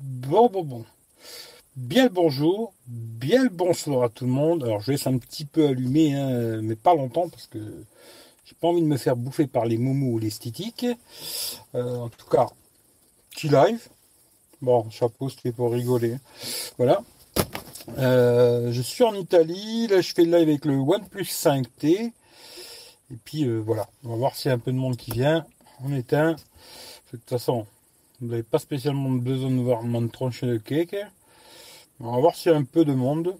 Bon, bon, bon. Bien le bonjour, bien le bonsoir à tout le monde. Alors je laisse un petit peu allumer, hein, mais pas longtemps parce que j'ai pas envie de me faire bouffer par les moumous ou les stitiques. Euh, en tout cas, petit live. Bon, chapeau, c'était pour rigoler. Voilà. Euh, je suis en Italie. Là, je fais le live avec le OnePlus 5T. Et puis euh, voilà, on va voir s'il y a un peu de monde qui vient. On éteint. De toute façon, vous n'avez pas spécialement besoin de voir mon tronche de cake. On va voir s'il y a un peu de monde.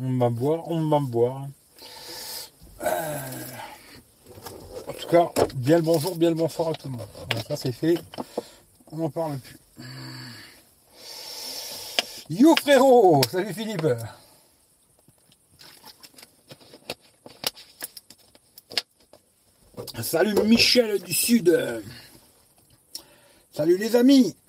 On va boire, on va boire. Euh, en tout cas, bien le bonjour, bien le bonsoir à tout le monde. ça c'est fait. On n'en parle plus. Yo frérot Salut Philippe Salut Michel du Sud Salut les amis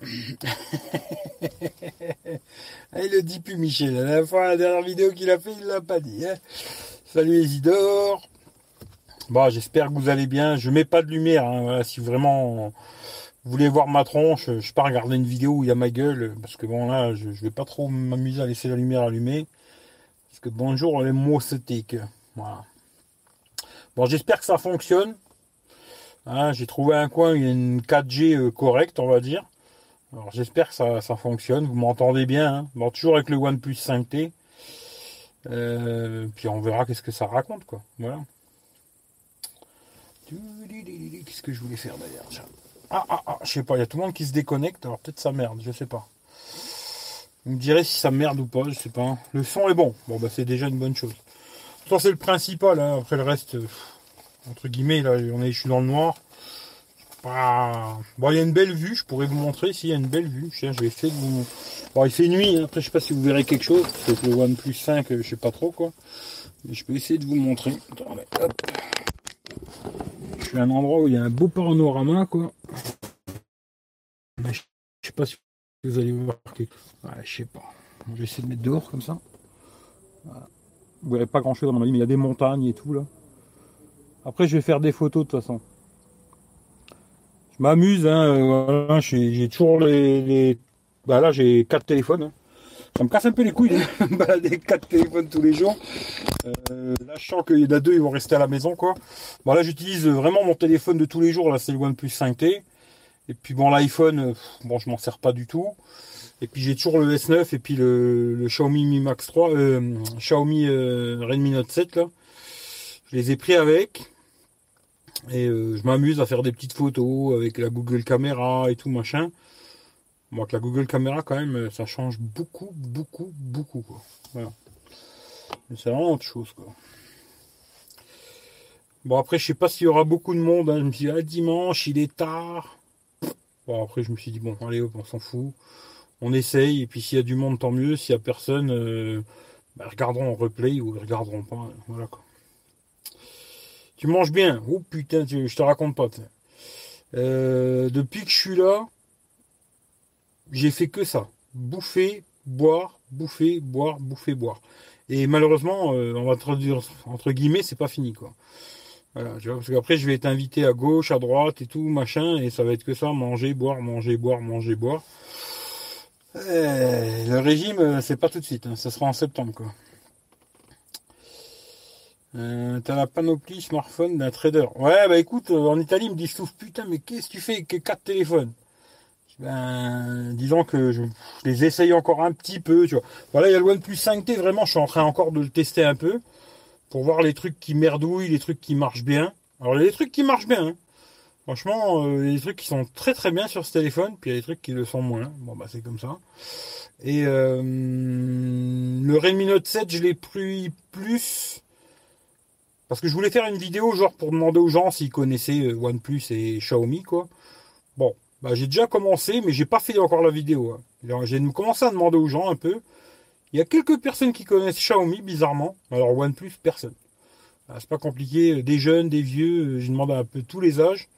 Il le dit plus Michel. La fois, la dernière vidéo qu'il a fait, il l'a pas dit. Hein. Salut Isidore. Bon, j'espère que vous allez bien. Je mets pas de lumière. Hein. si vraiment vous voulez voir ma tronche, je pas regarder une vidéo où il y a ma gueule. Parce que bon là, je, vais pas trop m'amuser à laisser la lumière allumée. Parce que bonjour les mots Voilà. Bon, j'espère que ça fonctionne. Hein, j'ai trouvé un coin, il y a une 4G euh, correcte, on va dire. Alors j'espère que ça, fonctionne. Vous m'entendez bien. Hein. Bon, toujours avec le OnePlus 5T. Euh, puis on verra qu'est-ce que ça raconte, quoi. Voilà. Qu'est-ce que je voulais faire d'ailleurs Ah, ah, ah, je sais pas, il y a tout le monde qui se déconnecte, alors peut-être ça merde, je sais pas. Vous me direz si ça merde ou pas, je sais pas. Le son est bon, bon bah c'est déjà une bonne chose. Ça c'est le principal, hein. après le reste, entre guillemets, là, je suis dans le noir. Bon, il y a une belle vue, je pourrais vous montrer s'il y a une belle vue. Je vais essayer de vous. Bon, il fait nuit, hein. après je sais pas si vous verrez quelque chose. C'est le OnePlus 5, euh, je sais pas trop quoi. Mais je peux essayer de vous montrer. Je suis à un endroit où il y a un beau panorama quoi. Mais je sais pas si vous allez voir quelque chose. Ouais, je sais pas. Je vais essayer de mettre dehors comme ça. Vous verrez pas grand chose dans ma vie, mais il y a des montagnes et tout là. Après, je vais faire des photos de toute façon. Je m'amuse, hein, euh, j'ai toujours les, Bah là, j'ai quatre téléphones. Hein. Ça me casse un peu les couilles de balader quatre téléphones tous les jours. Euh, là, je sens qu'il y en a deux, ils vont rester à la maison, quoi. Bon, là, j'utilise vraiment mon téléphone de tous les jours. Là, c'est le OnePlus 5T. Et puis, bon, l'iPhone, euh, bon, je m'en sers pas du tout. Et puis, j'ai toujours le S9 et puis le, Xiaomi Mi Max 3, Xiaomi Redmi Note 7, là. Je les ai pris avec. Et euh, je m'amuse à faire des petites photos avec la Google Caméra et tout machin. Moi, que la Google Caméra, quand même, ça change beaucoup, beaucoup, beaucoup. Quoi. Voilà. Mais c'est vraiment autre chose. Quoi. Bon, après, je sais pas s'il y aura beaucoup de monde. Hein. Je me suis dit, ah, dimanche, il est tard. Bon, après, je me suis dit, bon, allez, on s'en fout. On essaye. Et puis, s'il y a du monde, tant mieux. S'il y a personne, euh, bah, regarderont en replay ou ils regarderont pas. Voilà, quoi. Tu manges bien. Oh putain, je te raconte pas. Euh, depuis que je suis là, j'ai fait que ça. Bouffer, boire, bouffer, boire, bouffer, boire. Et malheureusement, euh, on va traduire entre guillemets, c'est pas fini quoi. Voilà, tu vois, parce qu'après je vais être invité à gauche, à droite et tout, machin, et ça va être que ça, manger, boire, manger, boire, manger, boire. Eh, le régime, euh, c'est pas tout de suite, hein. ça sera en septembre quoi. Euh, t'as la panoplie smartphone d'un trader. Ouais, bah écoute, euh, en Italie, ils me disent putain, mais qu'est-ce que tu fais avec quatre téléphones? Ben, disons que je, les essaye encore un petit peu, tu vois. Voilà, il y a le OnePlus 5T, vraiment, je suis en train encore de le tester un peu pour voir les trucs qui merdouillent, les trucs qui marchent bien. Alors, il y a des trucs qui marchent bien, hein. Franchement, euh, il y a des trucs qui sont très très bien sur ce téléphone, puis il y a des trucs qui le sont moins. Bon, bah c'est comme ça. Et le Redmi Note 7, je l'ai pris plus parce que je voulais faire une vidéo genre pour demander aux gens s'ils connaissaient euh, OnePlus et Xiaomi quoi. Bon, bah j'ai déjà commencé, mais j'ai pas fait encore la vidéo. Hein. J'ai commencé à demander aux gens un peu. Il y a quelques personnes qui connaissent Xiaomi bizarrement. Alors OnePlus, personne. Ah, c'est pas compliqué. Des jeunes, des vieux. Euh, j'ai demandé un peu tous les âges.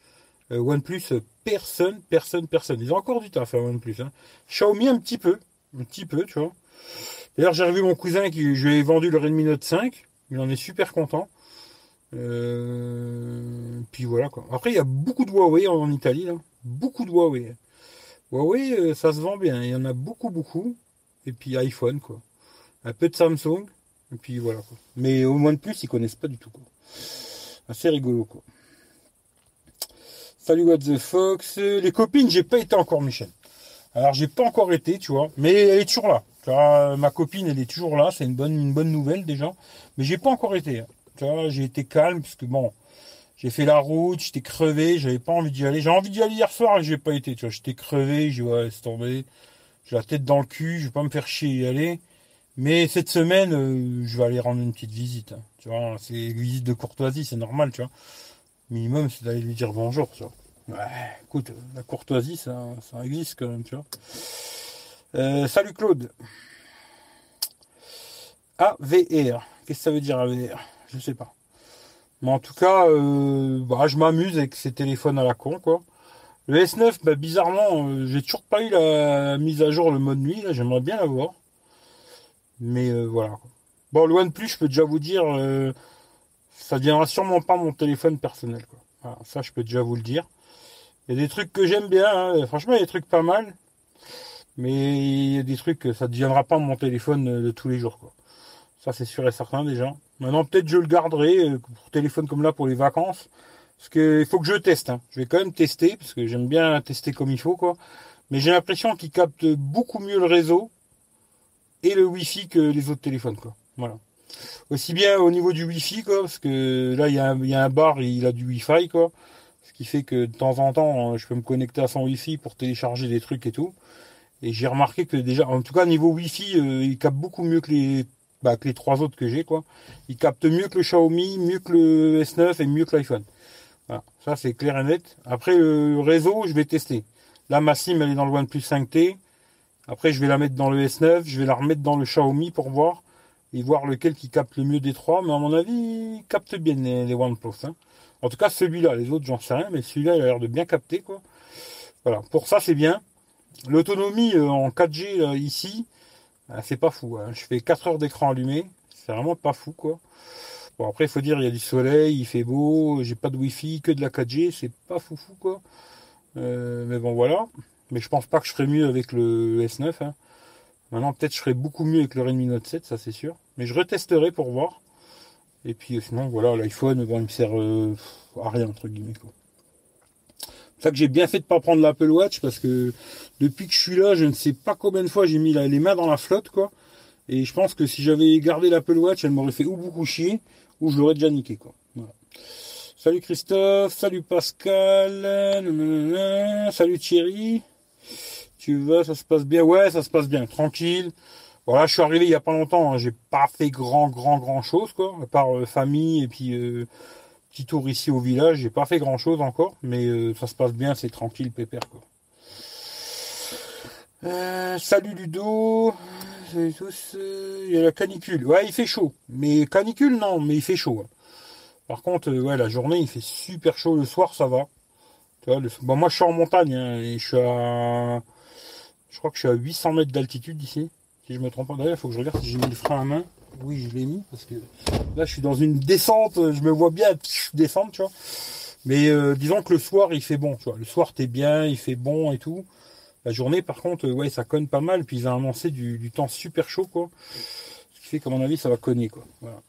Euh, OnePlus, personne, personne, personne. Ils ont encore du temps à faire OnePlus. Hein. Xiaomi un petit peu, un petit peu, tu vois. D'ailleurs, j'ai revu mon cousin qui je lui ai vendu le Redmi Note 5. Il en est super content. Euh, puis voilà quoi. Après, il y a beaucoup de Huawei en, Italie, là. Beaucoup de Huawei. Huawei, euh, ça se vend bien. Il y en a beaucoup, beaucoup. Et puis iPhone, quoi. Un peu de Samsung. Et puis voilà, quoi. Mais au moins de plus, ils connaissent pas du tout, quoi. Assez rigolo, quoi. Salut What the Fox. Les copines, j'ai pas été encore, Michel. Alors, j'ai pas encore été, tu vois. Mais elle est toujours là. Tu vois, ma copine, elle est toujours là. C'est une bonne, une bonne nouvelle, déjà. Mais j'ai pas encore été. J'ai été calme, parce que bon, j'ai fait la route, j'étais crevé, j'avais pas envie d'y aller. J'ai envie d'y aller hier soir et j'ai pas été, tu vois. J'étais crevé, j'ai ouais, c'est tombé. J'ai la tête dans le cul, je vais pas me faire chier y aller. Mais cette semaine, euh, je vais aller rendre une petite visite. Hein. Tu vois, c'est une visite de courtoisie, c'est normal, tu vois. Minimum, c'est d'aller lui dire bonjour, tu vois. Écoute, la courtoisie, ça, ça existe quand même, tu vois. Euh, salut Claude. AVR. Qu'est-ce que ça veut dire AVR Je sais pas. Mais en tout cas, euh, bah, je m'amuse avec ces téléphones à la con. Le S9, bah, bizarrement, euh, j'ai toujours pas eu la mise à jour le mode nuit, j'aimerais bien l'avoir. Mais euh, voilà. Bon, le OnePlus, je peux déjà vous dire, ça deviendra sûrement pas mon téléphone personnel, quoi. ça, je peux déjà vous le dire. Il y a des trucs que j'aime bien, hein. franchement, il y a des trucs pas mal. Mais il y a des trucs, ça ne deviendra pas mon téléphone de tous les jours. Ça, c'est sûr et certain déjà. Maintenant, peut-être je le garderai euh, pour téléphone comme là pour les vacances. Parce qu'il faut que je teste. Hein. Je vais quand même tester, parce que j'aime bien tester comme il faut, quoi. Mais j'ai l'impression qu'il capte beaucoup mieux le réseau et le Wi-Fi que les autres téléphones, quoi. Voilà. Aussi bien au niveau du Wi-Fi, quoi, parce que là, il y, a un, il y a un bar, il a du Wi-Fi, quoi. Ce qui fait que de temps en temps, je peux me connecter à son Wi-Fi pour télécharger des trucs et tout. Et j'ai remarqué que déjà, en tout cas, niveau Wi-Fi, euh, il capte beaucoup mieux que les bah, que les trois autres que j'ai, quoi. Il capte mieux que le Xiaomi, mieux que le S9 et mieux que l'iPhone. Voilà. Ça, c'est clair et net. Après, le réseau, je vais tester. Là, ma SIM, elle est dans le OnePlus 5T. Après, je vais la mettre dans le S9. Je vais la remettre dans le Xiaomi pour voir. Et voir lequel qui capte le mieux des trois. Mais à mon avis, il capte bien les, OnePlus. Hein. En tout cas, celui-là. Les autres, j'en sais rien. Mais celui-là, il a l'air de bien capter, quoi. Voilà. Pour ça, c'est bien. L'autonomie euh, en 4G, ici, ah, c'est pas fou. Hein. Je fais 4 heures d'écran allumé. C'est vraiment pas fou, quoi. Bon, après, il faut dire, il y a du soleil, il fait beau, j'ai pas de wifi, que de la 4G, c'est pas fou, fou, quoi. Euh, mais bon, voilà. Mais je pense pas que je ferai mieux avec le S9. Hein. Maintenant, peut-être je ferai beaucoup mieux avec le Redmi Note 7, ça c'est sûr. Mais je retesterai pour voir. Et puis sinon, voilà, l'iPhone, bon, il me sert euh, à rien, entre guillemets. Ça que j'ai bien fait de pas prendre l'Apple Watch parce que depuis que je suis là, je ne sais pas combien de fois j'ai mis les mains dans la flotte, quoi. Et je pense que si j'avais gardé l'Apple Watch, elle m'aurait fait ou beaucoup chier, ou je l'aurais déjà niqué, quoi. Salut Christophe, salut Pascal, salut Thierry. Tu vas, ça se passe bien? Ouais, ça se passe bien, tranquille. Voilà, je suis arrivé il y a pas longtemps, hein. j'ai pas fait grand, grand, grand chose, quoi, à part euh, famille et puis euh, petit tour ici au village. J'ai pas fait grand chose encore, mais euh, ça se passe bien, c'est tranquille, pépère quoi. Euh, salut Ludo. Salut tous. Euh, il y a la canicule. Ouais, il fait chaud. Mais canicule, non, mais il fait chaud. Hein. Par contre, ouais, la journée, il fait super chaud. Le soir, ça va. Tu vois, bon, moi, je suis en montagne hein, et je suis à. Je crois que je suis à 800 mètres d'altitude ici. Si je me trompe pas, d'ailleurs, il faut que je regarde si j'ai mis le frein à main. Oui, je l'ai mis parce que là, je suis dans une descente. Je me vois bien descendre, tu vois. Mais euh, disons que le soir, il fait bon, tu vois. Le soir, t'es bien, il fait bon et tout. La journée, par contre, ouais, ça conne pas mal. Puis ils ont annoncé du, temps super chaud, quoi. Ce qui fait qu'à mon avis, ça va conner, quoi. Voilà.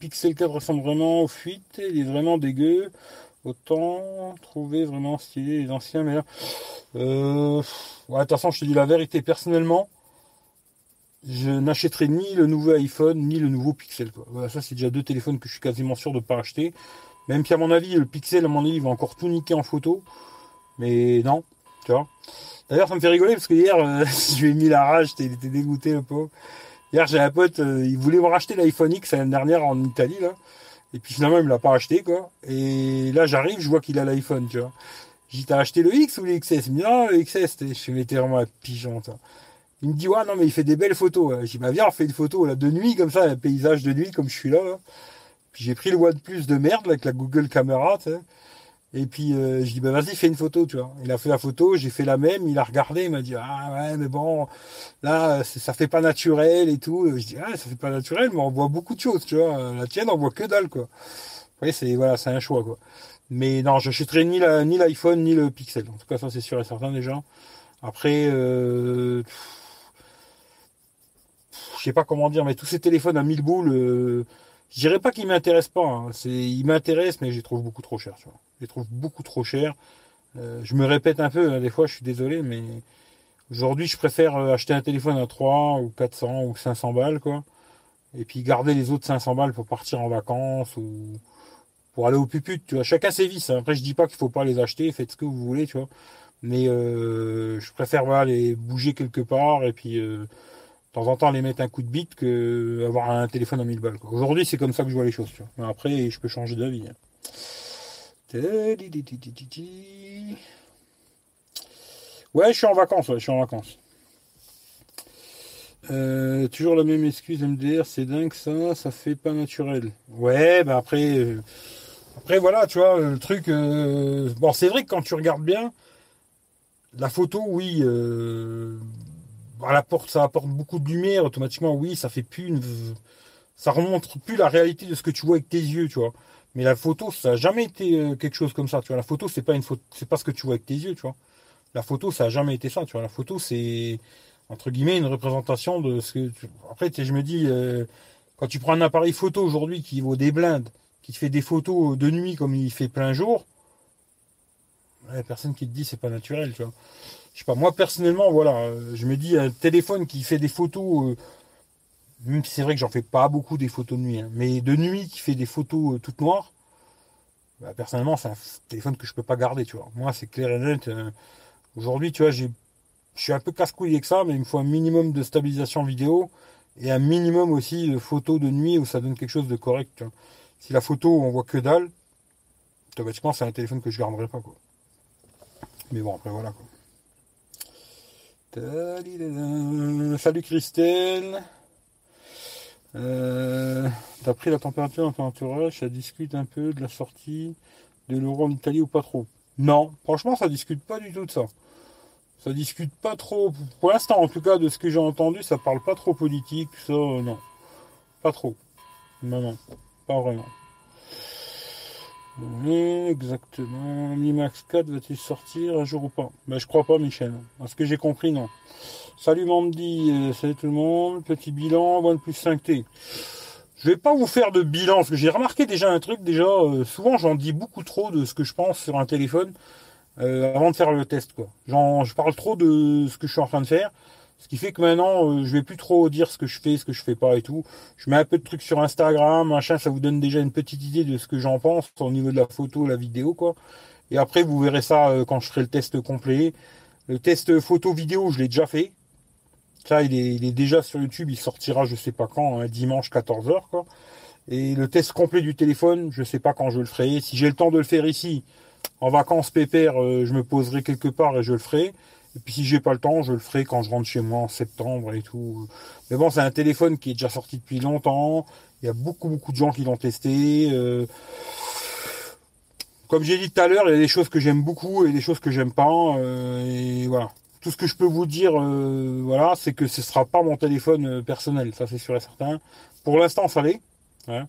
Pixel 4 ressemble vraiment aux fuites. Il est vraiment dégueu. Autant trouver vraiment stylé les anciens, mais là. Euh, ouais, de toute façon, je te dis la vérité. Personnellement, je n'achèterai ni le nouveau iPhone, ni le nouveau Pixel. Voilà, ça, c'est déjà deux téléphones que je suis quasiment sûr de ne pas acheter. Même si, à mon avis, le Pixel, à mon avis, va encore tout niquer en photo. Mais non, tu vois. D'ailleurs, ça me fait rigoler parce que hier, euh, je lui ai mis la rage, il était dégoûté, le pauvre. Hier, j'ai un pote, euh, il voulait me racheter l'iPhone X l'année dernière en Italie, là. Et puis finalement, il me l'a pas acheté, quoi. Et là, j'arrive, je vois qu'il a l'iPhone, tu vois. J'ai t'as acheté le X ou le XS Il me dit, non, le XS. Je suis vraiment un pigeon, ça. Il me dit, ouais, non, mais il fait des belles photos. J'ai dit, bah, viens, on fait une photo, là, de nuit, comme ça, un paysage de nuit, comme je suis là, là. Puis j'ai pris le OnePlus de merde, avec la Google Camera, tu sais. Et puis euh, je dis bah vas-y fais une photo, tu vois. Il a fait la photo, j'ai fait la même, il a regardé, il m'a dit ah ouais mais bon là ça fait pas naturel et tout. Je dis ah ça fait pas naturel, mais on voit beaucoup de choses, tu vois. La tienne on voit que dalle quoi. voyez, c'est voilà, c'est un choix quoi. Mais non, j'achèterai ni la, ni l'iPhone ni le Pixel. En tout cas, ça c'est sûr et certain déjà. Après, euh, je sais pas comment dire, mais tous ces téléphones à 1000 boules, euh, je dirais pas qu'ils m'intéressent pas. Hein. Ils m'intéressent, mais je les trouve beaucoup trop chers. Je les trouve beaucoup trop chers. Euh, je me répète un peu, hein, des fois, je suis désolé, mais aujourd'hui, je préfère euh, acheter un téléphone à 3 ou 400 ou 500 balles, quoi. Et puis garder les autres 500 balles pour partir en vacances ou pour aller au puput, tu vois. Chacun ses vices. Hein. Après, je dis pas qu'il faut pas les acheter, faites ce que vous voulez, tu vois. Mais euh, je préfère voilà, les bouger quelque part et puis euh, de temps en temps les mettre un coup de bite que avoir un téléphone à 1000 balles. Aujourd'hui, c'est comme ça que je vois les choses. Tu vois. Mais après, je peux changer d'avis. Hein. Ouais, je suis en vacances, ouais, je suis en vacances. Euh, toujours la même excuse MDR, c'est dingue ça, ça fait pas naturel. Ouais, bah après, après voilà, tu vois, le truc. Euh, bon, c'est vrai que quand tu regardes bien, la photo, oui, à la porte, ça apporte beaucoup de lumière, automatiquement, oui, ça fait plus une, ça remonte plus la réalité de ce que tu vois avec tes yeux, tu vois. Mais la photo, ça n'a jamais été quelque chose comme ça, tu vois. La photo, c'est pas une photo, c'est pas ce que tu vois avec tes yeux, tu vois. La photo, ça n'a jamais été ça, tu vois. La photo, c'est entre guillemets une représentation de ce que. Tu... Après, je me dis, euh, quand tu prends un appareil photo aujourd'hui qui vaut des blindes, qui te fait des photos de nuit comme il fait plein jour, il a personne qui te dit c'est pas naturel, tu vois. Je sais pas, moi personnellement, voilà, euh, je me dis un téléphone qui fait des photos, euh, même si c'est vrai que j'en fais pas beaucoup des photos de nuit, hein, mais de nuit qui fait des photos toutes noires, bah, personnellement, c'est un téléphone que je peux pas garder, tu. Moi, c'est clair et net. Aujourd'hui, tu vois, je suis un peu casse-couille avec ça, mais il me faut un minimum de stabilisation vidéo et un minimum aussi de photos de nuit où ça donne quelque chose de correct. Si la photo, on voit que dalle, automatiquement, c'est un téléphone que je garderai pas, quoi. Mais bon, après, voilà, quoi. Salut Christelle. Euh, T'as pris la température dans ton entourage, ça discute un peu de la sortie de l'euro en Italie ou pas trop? Non, franchement, ça discute pas du tout de ça ça discute pas trop. Pour l'instant, en tout cas, de ce que j'ai entendu, ça parle pas trop politique, ça, euh, non. Pas trop. Non, non. Pas vraiment. Exactement. Mi Max 4 va-t-il sortir un jour ou pas? Ben, je crois pas, Michel. À ce que j'ai compris, non. Salut Mandy, euh, salut tout le monde. Petit bilan, OnePlus 5T. Je vais pas vous faire de bilan, parce que j'ai remarqué déjà un truc, déjà, euh, souvent j'en dis beaucoup trop de ce que je pense sur un téléphone. Euh, avant de faire le test quoi. Je parle trop de ce que je suis en train de faire, ce qui fait que maintenant euh, je vais plus trop dire ce que je fais, ce que je fais pas et tout. Je mets un peu de trucs sur Instagram, machin, ça vous donne déjà une petite idée de ce que j'en pense au niveau de la photo, la vidéo quoi. Et après vous verrez ça euh, quand je ferai le test complet. Le test photo vidéo, je l'ai déjà fait. Ça, il est, déjà sur YouTube, il sortira je sais pas quand, un dimanche 14h quoi. Et le test complet du téléphone, je sais pas quand je le ferai. Si j'ai le temps de le faire ici, en vacances pépère, euh, je me poserai quelque part et je le ferai. Et puis si j'ai pas le temps, je le ferai quand je rentre chez moi en septembre et tout. Mais bon, c'est un téléphone qui est déjà sorti depuis longtemps. Il y a beaucoup beaucoup de gens qui l'ont testé. Euh. Comme j'ai dit tout à l'heure, il y a des choses que j'aime beaucoup et des choses que j'aime pas. Euh, et voilà. Tout ce que je peux vous dire, voilà, c'est que ce sera pas mon téléphone personnel, ça c'est sûr et certain. Pour l'instant, ça l'est, hein,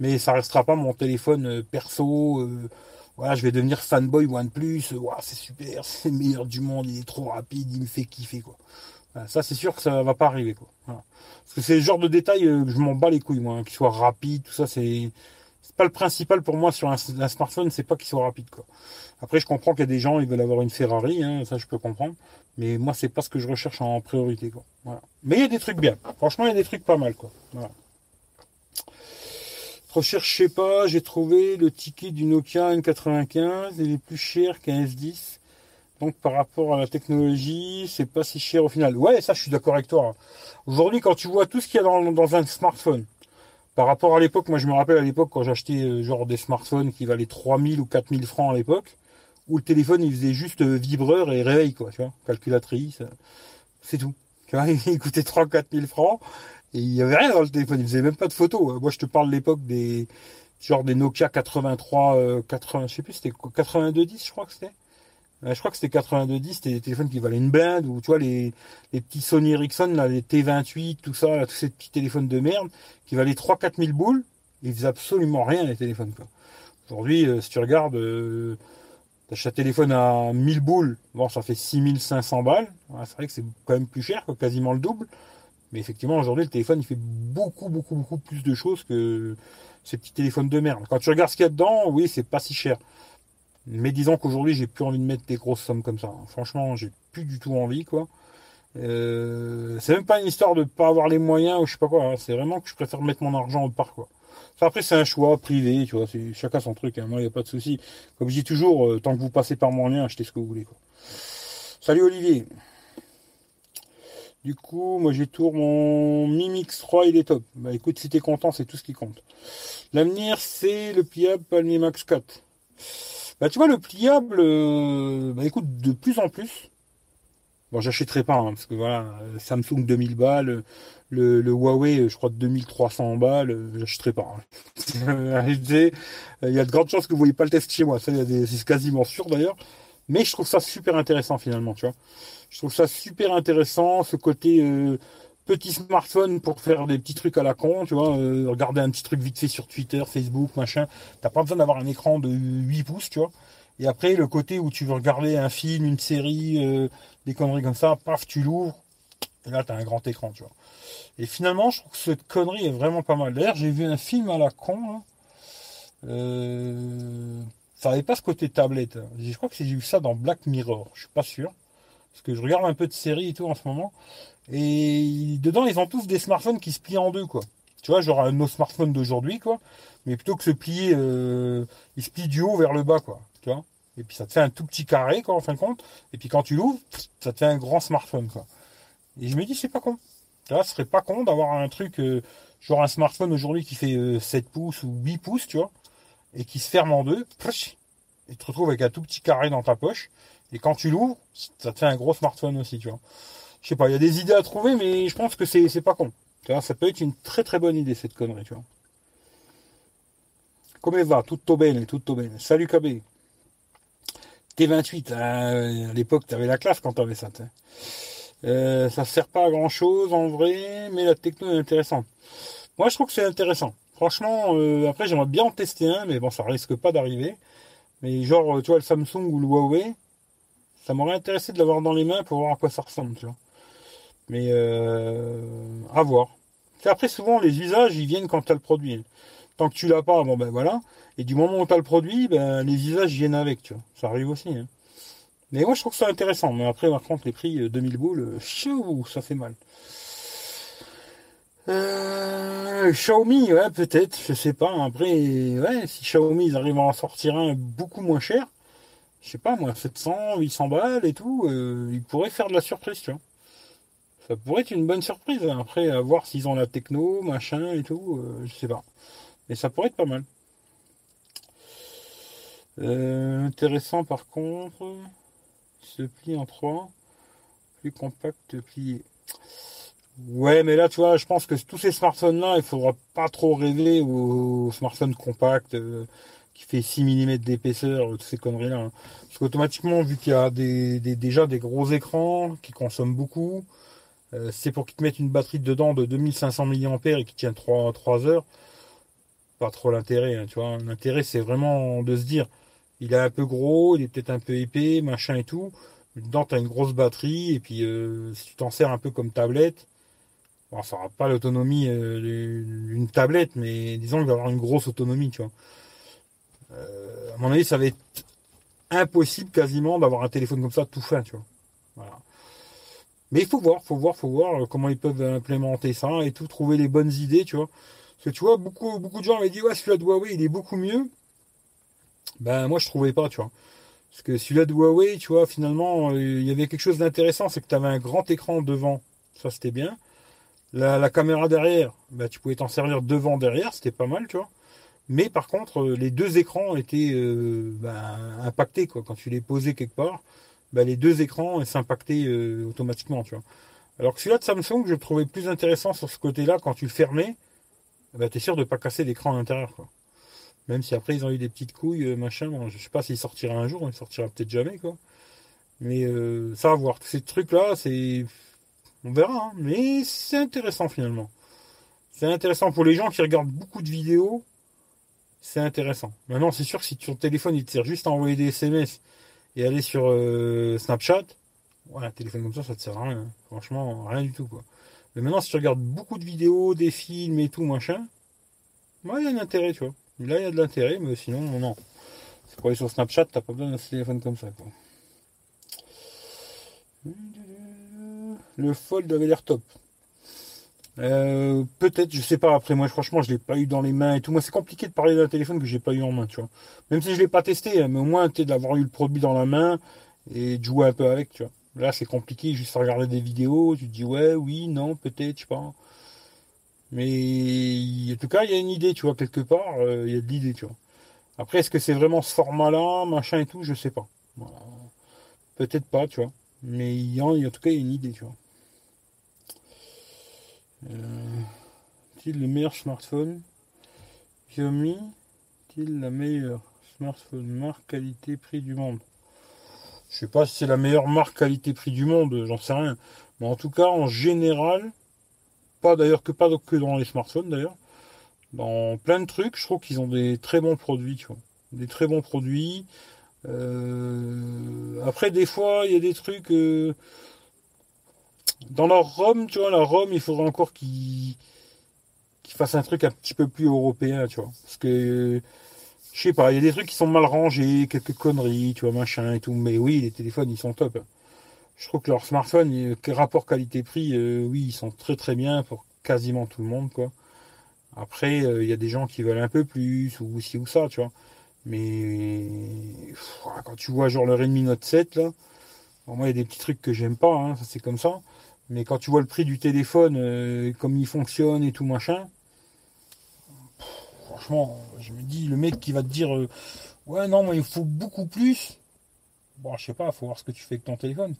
mais ça restera pas mon téléphone perso voilà, je vais devenir fanboy OnePlus, c'est super, c'est le meilleur du monde, il est trop rapide, il me fait kiffer quoi. ça c'est sûr que ça va pas arriver quoi. Parce que c'est le genre de détail euh, je m'en bats les couilles moi, hein, qu'il soit rapide, tout ça c'est pas le principal pour moi sur un, smartphone, c'est pas qu'il soit rapide quoi. Après je comprends qu'il y a des gens ils veulent avoir une Ferrari, hein, ça je peux comprendre, mais moi c'est pas ce que je recherche en priorité quoi. Mais il y a des trucs bien. Franchement il y a des trucs pas mal quoi. Voilà. Recherche, je sais pas, j'ai trouvé le ticket du Nokia N95, il est plus cher qu'un S10. Donc par rapport à la technologie, c'est pas si cher au final. Ouais, ça je suis d'accord avec toi. Aujourd'hui, quand tu vois tout ce qu'il y a dans, un smartphone, par rapport à l'époque, moi je me rappelle à l'époque quand j'achetais euh, genre des smartphones qui valaient 3000 ou 4000 francs à l'époque, où le téléphone il faisait juste euh, vibreur et réveil quoi, tu vois, calculatrice, c'est tout. Tu vois, il coûtait 3 4000 francs et il y avait rien dans le téléphone, il faisait même pas de photos. Moi, je te parle de l'époque des genre des Nokia 83, 80, euh, je sais plus, c'était 8210, je crois que c'était. je crois que c'était 8210, c'était des téléphones qui valaient une blinde, ou tu vois, les, les petits Sony Ericsson, là, les T28, tout ça, là, tous ces petits téléphones de merde, qui valaient 3-4 000 boules, ils faisaient absolument rien, les téléphones, quoi. Aujourd'hui, euh, si tu regardes, euh, t'achètes un téléphone à 1000 boules, bon, ça fait 6500 balles. c'est vrai que c'est quand même plus cher, quasiment le double. Mais effectivement, aujourd'hui, le téléphone, il fait beaucoup, beaucoup, beaucoup plus de choses que ces petits téléphones de merde. Quand tu regardes ce qu'il y a dedans, oui, c'est pas si cher. Mais disons qu'aujourd'hui, j'ai plus envie de mettre des grosses sommes comme ça. Franchement, j'ai plus du tout envie, quoi. Euh, c'est même pas une histoire de pas avoir les moyens ou je sais pas quoi. Hein. C'est vraiment que je préfère mettre mon argent au part, quoi. après, c'est un choix privé, tu vois. C'est chacun son truc. Hein. Moi, il n'y a pas de souci. Comme je dis toujours, euh, tant que vous passez par mon lien, achetez ce que vous voulez, quoi. Salut Olivier. Du coup, moi j'ai tour mon Mi Mix 3, il est top. Bah écoute, si t'es content, c'est tout ce qui compte. L'avenir, c'est le pliable, Mi Max 4. Bah tu vois, le pliable, euh, bah écoute, de plus en plus. Bon, j'achèterai pas, hein, parce que voilà, Samsung 2000 balles, le, Huawei, je crois 2300 balles, j'achèterai pas. Hein. il y a de grandes chances que vous voyez pas le test chez moi, ça c'est quasiment sûr d'ailleurs. Mais je trouve ça super intéressant finalement, tu vois. Je trouve ça super intéressant, ce côté euh, petit smartphone pour faire des petits trucs à la con, tu vois, euh, regarder un petit truc vite fait sur Twitter, Facebook, machin. T'as pas besoin d'avoir un écran de 8 pouces, tu vois. Et après, le côté où tu veux regarder un film, une série, euh, des conneries comme ça, paf, tu l'ouvres, et là, tu as un grand écran, tu vois. Et finalement, je trouve que cette connerie est vraiment pas mal. D'ailleurs, j'ai vu un film à la con, Euh, ça n'avait pas ce côté tablette. Je crois que j'ai vu ça dans Black Mirror. Je suis pas sûr. Parce que je regarde un peu de séries et tout en ce moment. Et dedans, ils ont tous des smartphones qui se plient en deux, quoi. Tu vois, genre nos smartphones d'aujourd'hui, quoi. Mais plutôt que se plier, euh, il se plie du haut vers le bas, quoi. Tu vois? Et puis ça te fait un tout petit carré, quoi, en fin de compte. Et puis quand tu l'ouvres, ça te fait un grand smartphone, quoi. Et je me dis, c'est pas con. Tu vois, ce serait pas con d'avoir un truc, euh, genre un smartphone aujourd'hui qui fait 7 euh, pouces ou 8 pouces, tu vois et qui se ferme en deux, et tu te retrouves avec un tout petit carré dans ta poche. Et quand tu l'ouvres, ça te fait un gros smartphone aussi, tu vois. Je sais pas, il y a des idées à trouver, mais je pense que c'est, c'est pas con. Ça peut être une très très bonne idée, cette connerie, tu vois. Comment va Tutto bene, tutto bene. Salut KB. T28, hein, à l'époque, tu avais la classe quand tu avais ça. Euh, ça sert pas à grand chose en vrai, mais la techno est intéressante. Moi, je trouve que c'est intéressant. Franchement, euh, après, j'aimerais bien en tester un, mais bon, ça risque pas d'arriver. Mais genre, tu vois, le Samsung ou le Huawei, ça m'aurait intéressé de l'avoir dans les mains pour voir à quoi ça ressemble, tu vois. Mais euh, à voir. après, souvent, les usages, ils viennent quand tu as le produit. Tant que tu l'as pas, bon ben voilà. Et du moment où tu as le produit, ben, les usages viennent avec, tu vois. Ça arrive aussi. Hein. Mais moi, je trouve ça intéressant. Mais après, par contre, les prix, 2000 euh, boules, chou, ça fait mal. Euh, Xiaomi, ouais, peut-être, je sais pas. Après, ouais, si Xiaomi ils arrivent à en sortir un beaucoup moins cher, je sais pas moi, 700, 800 balles et tout, euh, ils pourraient faire de la surprise, tu vois. Ça pourrait être une bonne surprise. Hein. Après, à voir s'ils ont la techno, machin et tout, euh, je sais pas. Mais ça pourrait être pas mal. Euh, intéressant par contre, se plie en trois, plus compact plié. Ouais, mais là, tu vois, je pense que tous ces smartphones-là, il faudra pas trop rêver aux smartphones compacts euh, qui fait 6 mm d'épaisseur, toutes ces conneries-là. Hein. Parce qu'automatiquement, vu qu'il y a des, déjà des gros écrans qui consomment beaucoup, euh, c'est pour qu'ils te mettent une batterie dedans de 2500 mAh et qui tient 3, 3 heures. Pas trop l'intérêt, hein, tu vois. L'intérêt, c'est vraiment de se dire, il est un peu gros, il est peut-être un peu épais, machin et tout. Dedans, tu as une grosse batterie, et puis euh, si tu t'en sers un peu comme tablette, Bon, ça n'aura pas l'autonomie euh, d'une tablette, mais disons qu'il va avoir une grosse autonomie, tu vois. Euh, à mon avis, ça va être impossible quasiment d'avoir un téléphone comme ça tout fin, tu vois. Voilà. Mais il faut voir, faut voir, faut voir euh, comment ils peuvent implémenter ça et tout, trouver les bonnes idées, tu vois. Parce que tu vois, beaucoup, beaucoup de gens avaient dit ouais celui-là de Huawei il est beaucoup mieux. Ben moi je trouvais pas, tu vois. Parce que celui-là de Huawei, tu vois, finalement, il y avait quelque chose d'intéressant, c'est que tu avais un grand écran devant, ça c'était bien. La, caméra derrière, bah, tu pouvais t'en servir devant, derrière, c'était pas mal, tu vois. Mais par contre, euh, les deux écrans étaient euh, bah, impactés, quoi. Quand tu les posais quelque part, bah, les deux écrans s'impactaient euh, automatiquement. Alors que celui-là de Samsung, je trouvais plus intéressant sur ce côté-là, quand tu le fermais, bah, tu es sûr de ne pas casser l'écran à l'intérieur. Même si après ils ont eu des petites couilles, machin, bon, je sais pas s'il sortira un jour, il sortira peut-être jamais. Mais ça va voir. Ces trucs-là, c'est on verra, hein. mais c'est intéressant finalement. C'est intéressant pour les gens qui regardent beaucoup de vidéos. C'est intéressant. Maintenant, c'est sûr que si ton téléphone il te sert juste à envoyer des SMS et aller sur euh, Snapchat, ouais, un téléphone comme ça, ça te sert à rien. Franchement, rien du tout. Mais maintenant, si tu regardes beaucoup de vidéos, des films et tout, machin, ouais, il y a un intérêt, tu vois. Là, il y a de l'intérêt, mais sinon, non. C'est pour aller sur Snapchat, t'as pas besoin d'un téléphone comme ça, quoi. Le Fold avait l'air top. Euh, peut-être, je sais pas. Après, moi, franchement, je l'ai pas eu dans les mains et tout. Moi, c'est compliqué de parler d'un téléphone que j'ai pas eu en main, tu vois. Même si je l'ai pas testé, hein, mais au moins, tu d'avoir eu le produit dans la main et de jouer un peu avec, tu vois. Là, c'est compliqué, juste à regarder des vidéos. Tu te dis, ouais, oui, non, peut-être, je sais pas. Mais en tout cas, il y a une idée, tu vois, quelque part, euh, il y a de l'idée, tu vois. Après, est-ce que c'est vraiment ce format-là, machin et tout, je sais pas. Peut-être pas, tu vois. Mais y a, en tout cas, il y a une idée, tu vois. Euh, est-il le meilleur smartphone? Xiaomi est-il la meilleure smartphone marque qualité prix du monde? Je sais pas si c'est la meilleure marque qualité prix du monde, j'en sais rien. Mais en tout cas, en général, pas d'ailleurs que pas que dans les smartphones d'ailleurs, dans plein de trucs, je trouve qu'ils ont des très bons produits, tu vois. Des très bons produits. Euh, après, des fois, il y a des trucs. Euh, dans leur Rome, tu vois, la Rome, il faudrait encore qu'ils fassent un truc un petit peu plus européen, tu vois. Parce que, je sais pas, il y a des trucs qui sont mal rangés, quelques conneries, tu vois, machin et tout. Mais oui, les téléphones, ils sont top. Je trouve que leur smartphone, rapport qualité-prix, euh, oui, ils sont très très bien pour quasiment tout le monde, quoi. Après, euh, il y a des gens qui veulent un peu plus, ou ci ou ça, tu vois. Mais quand tu vois genre le Redmi Note 7, là, moi, il y a des petits trucs que j'aime pas, hein, c'est comme ça. Mais quand tu vois le prix du téléphone, euh, comme il fonctionne et tout machin, franchement, je me dis, le mec qui va te dire, euh, ouais, non, moi, il faut beaucoup plus. Bon, je sais pas, il faut voir ce que tu fais avec ton téléphone.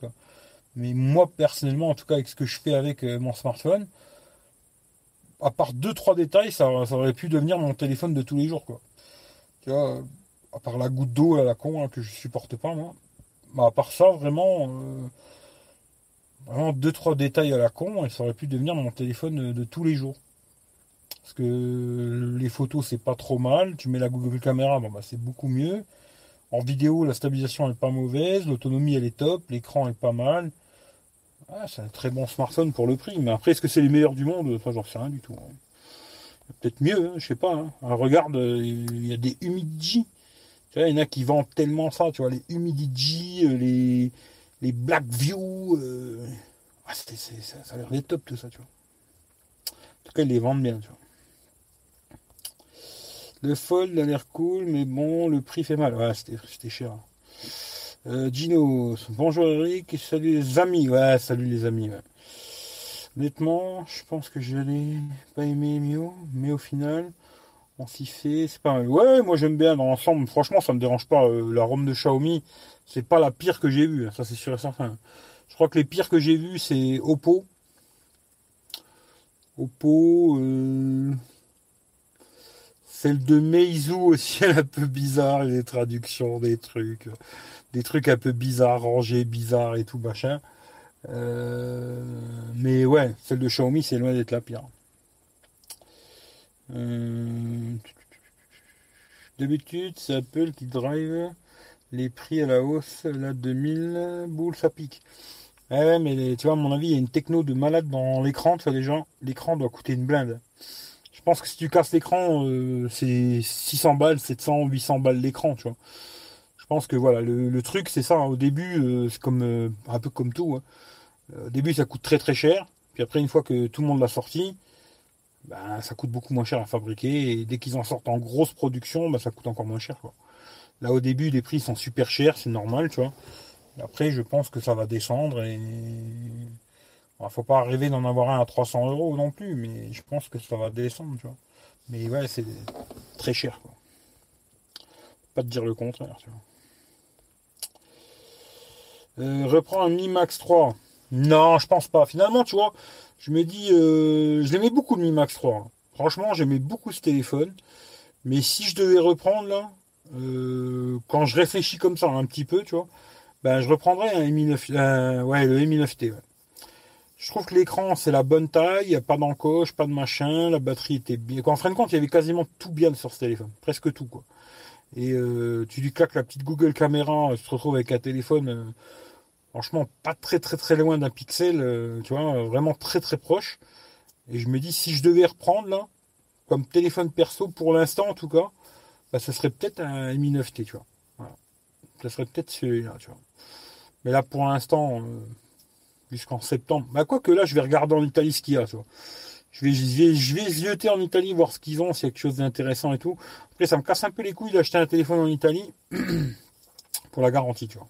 Mais moi, personnellement, en tout cas, avec ce que je fais avec euh, mon smartphone, à part deux, trois détails, ça, aurait pu devenir mon téléphone de tous les jours, quoi. Tu vois, à part la goutte d'eau à la con, hein, que je supporte pas, moi. Mais à part ça, vraiment, Vraiment deux trois détails à la con et ça aurait pu devenir mon téléphone de tous les jours. Parce que les photos c'est pas trop mal, tu mets la Google Caméra, bon bah c'est beaucoup mieux. En vidéo la stabilisation est pas mauvaise, l'autonomie elle est top, l'écran est pas mal. Ah, c'est un très bon smartphone pour le prix, mais après est-ce que c'est les meilleurs du monde? Enfin j'en sais rien du tout. Hein. Peut-être mieux, hein, je sais pas. Hein. regarde, il y a des Humidigi. Tu vois, il y en a qui vendent tellement ça, tu vois, les Humidigi, euh, les les Black View. Euh, ah, ça, a l'air des top tout ça, tu vois. En tout cas, ils les vendent bien, tu vois. Le Fold a l'air cool, mais bon, le prix fait mal. Ouais, c'était cher. Euh, Gino, bonjour Eric, salut les amis. Ouais, salut les amis. Honnêtement, je pense que je n'ai pas aimé Mio, mais au final, on s'y fait. C'est pas mal. Ouais, moi j'aime bien dans l'ensemble. Franchement, ça me dérange pas. Euh, la ROM de Xiaomi, c'est pas la pire que j'ai vue, ça c'est sûr et certain. Je crois que les pires que j'ai vus, c'est Oppo. Oppo, euh, celle de Meizu aussi, elle est un peu bizarre, les traductions, des trucs, des trucs un peu bizarres, rangés, bizarres et tout machin. Euh, mais ouais, celle de Xiaomi, c'est loin d'être la pire. D'habitude, c'est Apple qui drive les prix à la hausse, là, 2000 boules, ça pique. Ouais, mais tu vois, à mon avis, il y a une techno de malade dans l'écran, tu vois, déjà, l'écran doit coûter une blinde. Je pense que si tu casses l'écran, euh, c'est 600 balles, 700, 800 balles l'écran, tu vois. Je pense que voilà, le, truc, c'est ça, hein. au début, euh, c'est comme, euh, un peu comme tout. Hein. Au début, ça coûte très très cher, puis après, une fois que tout le monde l'a sorti, ben, ça coûte beaucoup moins cher à fabriquer, et dès qu'ils en sortent en grosse production, ben, ça coûte encore moins cher, quoi. Là, au début, les prix sont super chers, c'est normal, tu vois. Après, je pense que ça va descendre et. ne faut pas arriver d'en avoir un à 300 euros non plus, mais je pense que ça va descendre, tu vois. Mais ouais, c'est très cher, quoi. Pas te dire le contraire, tu vois. Euh, reprends un Mi Max 3. Non, je pense pas. Finalement, tu vois, je me dis, euh, je l'aimais beaucoup le Mi Max 3. Franchement, j'aimais beaucoup ce téléphone. Mais si je devais reprendre là, euh, quand je réfléchis comme ça un petit peu, tu vois, ben, je reprendrai un Mi 9, ouais, le Mi 9T. Je trouve que l'écran, c'est la bonne taille, il n'y a pas d'encoche, pas de machin, la batterie était bien. En fin de compte, il y avait quasiment tout bien sur ce téléphone, presque tout, quoi. Et euh, tu lui claques la petite Google caméra, tu te retrouves avec un téléphone, euh, franchement, pas très très très loin d'un pixel, euh, tu vois, vraiment très très proche. Et je me dis, si je devais reprendre, là, comme téléphone perso, pour l'instant en tout cas, bah, ça serait peut-être un Mi 9T, tu vois. Voilà. Ça serait peut-être celui-là, tu vois. Mais là, pour l'instant, jusqu'en septembre. Bah, quoi que là, je vais regarder en Italie ce qu'il y a, tu vois. Je vais, je vais, en Italie, voir ce qu'ils ont, s'il y a quelque chose d'intéressant et tout. Après, ça me casse un peu les couilles d'acheter un téléphone en Italie pour la garantie, tu vois.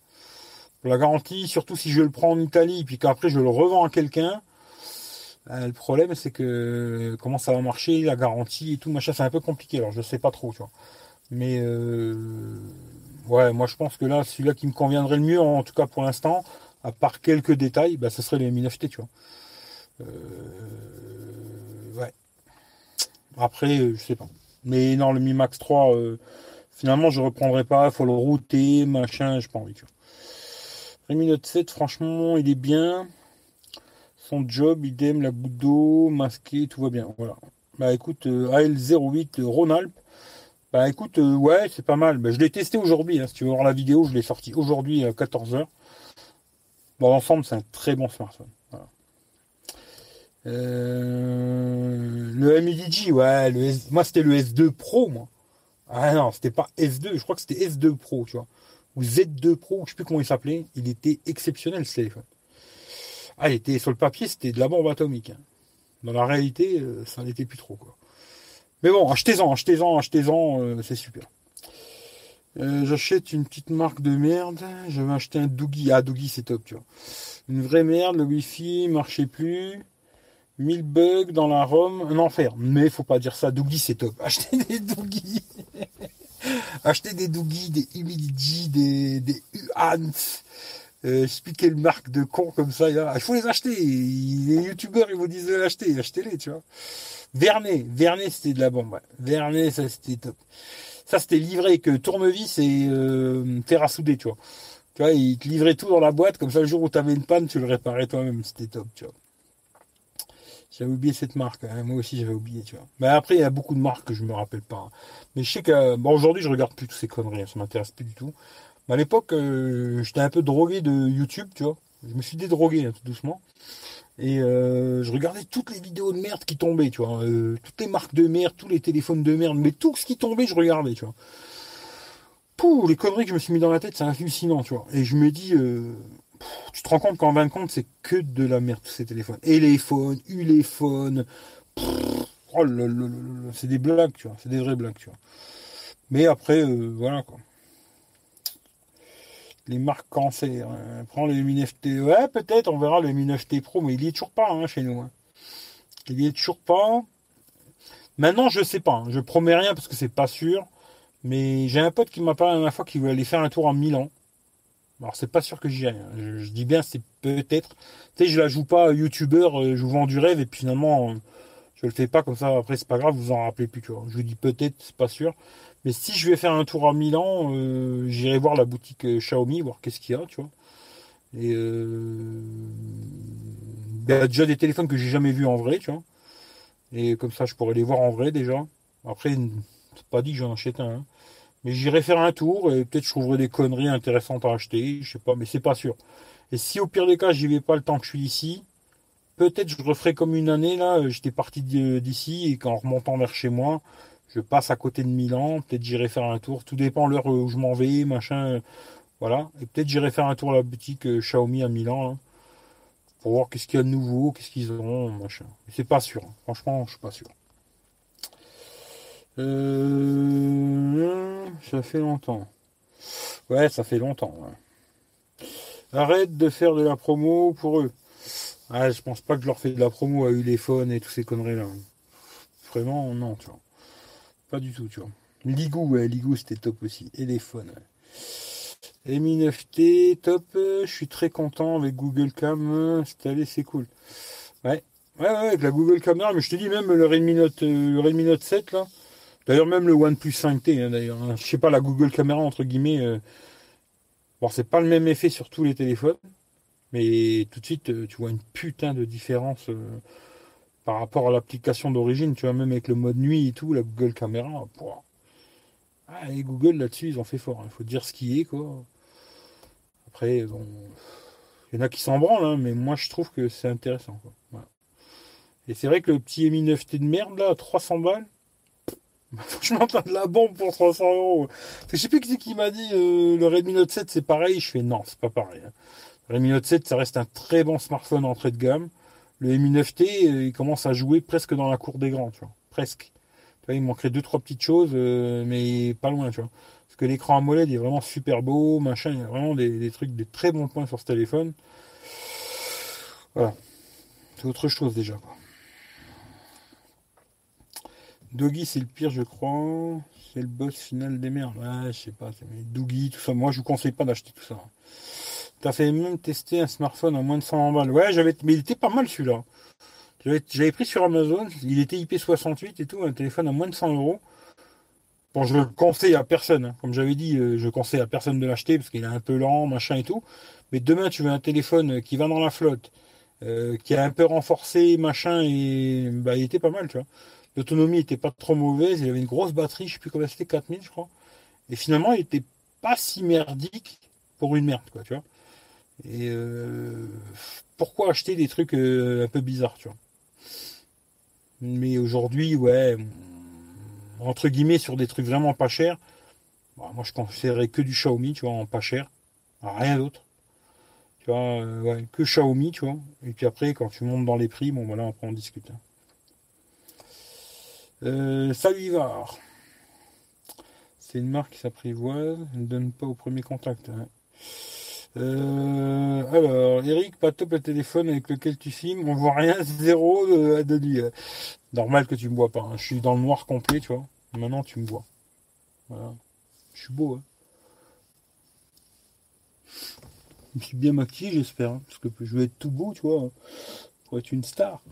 La garantie, surtout si je le prends en Italie, puis qu'après je le revends à quelqu'un. Euh, le problème, c'est que comment ça va marcher, la garantie et tout, machin, c'est un peu compliqué. Alors, je sais pas trop, tu vois. Mais euh, ouais, moi je pense que là, celui-là qui me conviendrait le mieux, en tout cas pour l'instant, à part quelques détails, bah, ce serait les Mi 9T, tu vois. Euh, ouais. Après, euh, je sais pas. Mais non, le Mi Max 3, euh, finalement, je reprendrai pas. Faut le router, machin, j'ai pas envie, tu vois. Note 7, franchement, il est bien. Son job, idem, la goutte d'eau, masqué, tout va bien. Voilà. Bah écoute, AL08 Ronalp. Bah écoute, ouais, c'est pas mal. Bah, je l'ai testé aujourd'hui. Hein. Si tu veux voir la vidéo, je l'ai sorti aujourd'hui à 14h. Bon, l'ensemble, c'est un très bon smartphone. Euh, le MIDG, ouais, le moi c'était le S2 Pro, moi. Ah non, c'était pas S2, je crois que c'était S2 Pro, tu vois. Ou Z2 Pro, je sais plus comment il s'appelait. Il était exceptionnel ce téléphone. Ah, il était sur le papier, c'était de la bombe atomique. Hein. Dans la réalité, euh, ça n'était plus trop, quoi. Mais bon, achetez-en, achetez-en, achetez-en, euh, c'est super. Euh, j'achète une petite marque de merde. Je vais acheter un Doogie. Ah, Doogie, c'est top, tu vois. Une vraie merde, le Wi-Fi marchait plus. 1000 bugs dans la ROM, un enfer. Mais faut pas dire ça. Doogie, c'est top. Achetez des Doogie. Achetez des Doogie, des Humidity, des, des Uhans. Euh, expliquer le marque de con comme ça. Il faut les acheter. Les youtubeurs, ils vous disent de l'acheter. Achetez-les, tu vois. Vernet. Vernet, c'était de la bombe. Vernet, ça, c'était top. Ça, c'était livré que tournevis et euh, fer à souder, tu vois. Tu vois, ils te livraient tout dans la boîte, comme ça, le jour où tu une panne, tu le réparais toi-même. C'était top, tu vois. J'avais oublié cette marque. Hein. Moi aussi, j'avais oublié, tu vois. Mais après, il y a beaucoup de marques que je me rappelle pas. Mais je sais que, bon, aujourd'hui, je regarde plus toutes ces conneries. Hein. Ça m'intéresse plus du tout. Mais à l'époque, euh, j'étais un peu drogué de YouTube, tu vois. Je me suis dédrogué, hein, tout doucement. Et euh, je regardais toutes les vidéos de merde qui tombaient, tu vois. Euh, toutes les marques de merde, tous les téléphones de merde, mais tout ce qui tombait, je regardais, tu vois. Pouh, les conneries que je me suis mis dans la tête, c'est hallucinant, tu vois. Et je me dis, euh, tu te rends compte qu'en 20 compte, c'est que de la merde, tous ces téléphones. Téléphone, Uléphone, oh c'est des blagues, tu vois. C'est des vraies blagues, tu vois. Mais après, voilà, quoi les marques cancer. Hein. Prends le Mi 9T. Ouais, peut-être, on verra le Mi 9T Pro, mais il y est toujours pas hein, chez nous. Hein. Il y est toujours pas. Maintenant, je sais pas. Hein. Je promets rien parce que c'est pas sûr. Mais j'ai un pote qui m'a parlé la dernière fois qu'il voulait aller faire un tour en Milan. Alors c'est pas sûr que j'y aille. Je, dis bien c'est peut-être. Tu sais, je la joue pas youtubeur, euh, je vous vends du rêve et puis finalement je le fais pas comme ça. Après c'est pas grave, vous en rappelez plus. Tu vois. Je vous dis peut-être, c'est pas sûr. Mais si je vais faire un tour à Milan, euh, j'irai voir la boutique euh, Xiaomi, voir qu'est-ce qu'il y a, tu vois. Et euh, il y a déjà des téléphones que j'ai jamais vus en vrai, tu vois. Et comme ça, je pourrais les voir en vrai déjà. Après, c'est pas dit que j'en achète un. Hein. Mais j'irai faire un tour et peut-être je trouverai des conneries intéressantes à acheter, je sais pas, mais c'est pas sûr. Et si au pire des cas, j'y vais pas le temps que je suis ici, peut-être je referai comme une année là, j'étais parti d'ici et qu'en remontant vers chez moi, je passe à côté de Milan, peut-être j'irai faire un tour, tout dépend l'heure où je m'en vais, machin, voilà. Et peut-être j'irai faire un tour à la boutique euh, Xiaomi à Milan, hein, pour voir qu'est-ce qu'il y a de nouveau, qu'est-ce qu'ils ont, machin. C'est pas sûr, hein. franchement, je suis pas sûr. Euh, ça fait longtemps. Ouais, ça fait longtemps. Arrête de faire de la promo pour eux. Ah, je pense pas que je leur fais de la promo à Uléphone et tous ces conneries là. Vraiment, non, tu vois. Pas du tout, tu vois. Ligou, ouais, Ligou c'était top aussi. Téléphone, ouais. Mi 9T, top. Je suis très content avec Google Cam installé, c'est cool. Ouais. Ouais, ouais, avec la Google Camera, mais je te dis même le Redmi Note, euh, le Redmi Note 7 là. D'ailleurs même le OnePlus 5T hein, d'ailleurs. Hein. Je sais pas la Google Caméra entre guillemets. Euh... Bon, c'est pas le même effet sur tous les téléphones, Mais tout de suite, euh, tu vois une putain de différence euh, par rapport à l'application d'origine. Tu vois, même avec le mode nuit et tout, la Google Caméra. Ah, et Google là-dessus, ils ont fait fort. Il hein. faut dire ce qui est, quoi. Après, bon. Il y en a qui s'en branlent, hein, mais moi je trouve que c'est intéressant. Et c'est vrai que le petit Mi 9T de merde là, 300 balles, franchement t'as de la bombe pour 300 euros. Je sais plus qui, m'a dit euh, le Redmi Note 7 c'est pareil, je fais non, c'est pas pareil. Hein. Le Redmi Note 7 ça reste un très bon smartphone entrée de gamme. Le Mi 9T euh, il commence à jouer presque dans la cour des grands, tu vois, presque. Tu vois, il manquerait deux trois petites choses, euh, mais pas loin, tu vois. Parce que l'écran AMOLED est vraiment super beau, machin, il y a vraiment des, des trucs, des très bons points sur ce téléphone. Voilà. C'est autre chose déjà. Quoi. Doggy, c'est le pire, je crois. C'est le boss final des merdes. Ouais, je sais pas. Doggy, tout ça. Moi, je vous conseille pas d'acheter tout ça. T'as fait même tester un smartphone à moins de 100 balles. Ouais, j'avais, mais il était pas mal celui-là. J'avais pris sur Amazon. Il était IP68 et tout, un téléphone à moins de 100 euros. Bon, je le conseille à personne. Hein. Comme j'avais dit, euh, je conseille à personne de l'acheter parce qu'il est un peu lent, machin et tout. Mais demain, tu veux un téléphone qui va dans la flotte, euh, qui est un peu renforcé, machin, et bah, il était pas mal, tu vois. L'autonomie était pas trop mauvaise, il avait une grosse batterie, je sais plus combien c'était, 4000 je crois. Et finalement, il était pas si merdique pour une merde, quoi, tu vois. Et euh, pourquoi acheter des trucs euh, un peu bizarres, tu vois. Mais aujourd'hui, ouais, entre guillemets, sur des trucs vraiment pas chers, bah, moi je conseillerais que du Xiaomi, tu vois, en pas cher. Rien d'autre. Tu vois, euh, que Xiaomi, tu vois. Et puis après, quand tu montes dans les prix, bon voilà, après on discute. Hein. Euh, Salivar. C'est une marque qui s'apprivoise, elle ne donne pas au premier contact. Hein. Euh, alors, Eric, pas top le téléphone avec lequel tu filmes, on voit rien, zéro de, de lui. Normal que tu me vois pas. Hein. Je suis dans le noir complet, tu vois. Maintenant, tu me vois. Voilà. Je suis beau, hein. Je suis bien maquillé, j'espère, hein, parce que je vais être tout beau, tu vois, pour être une star.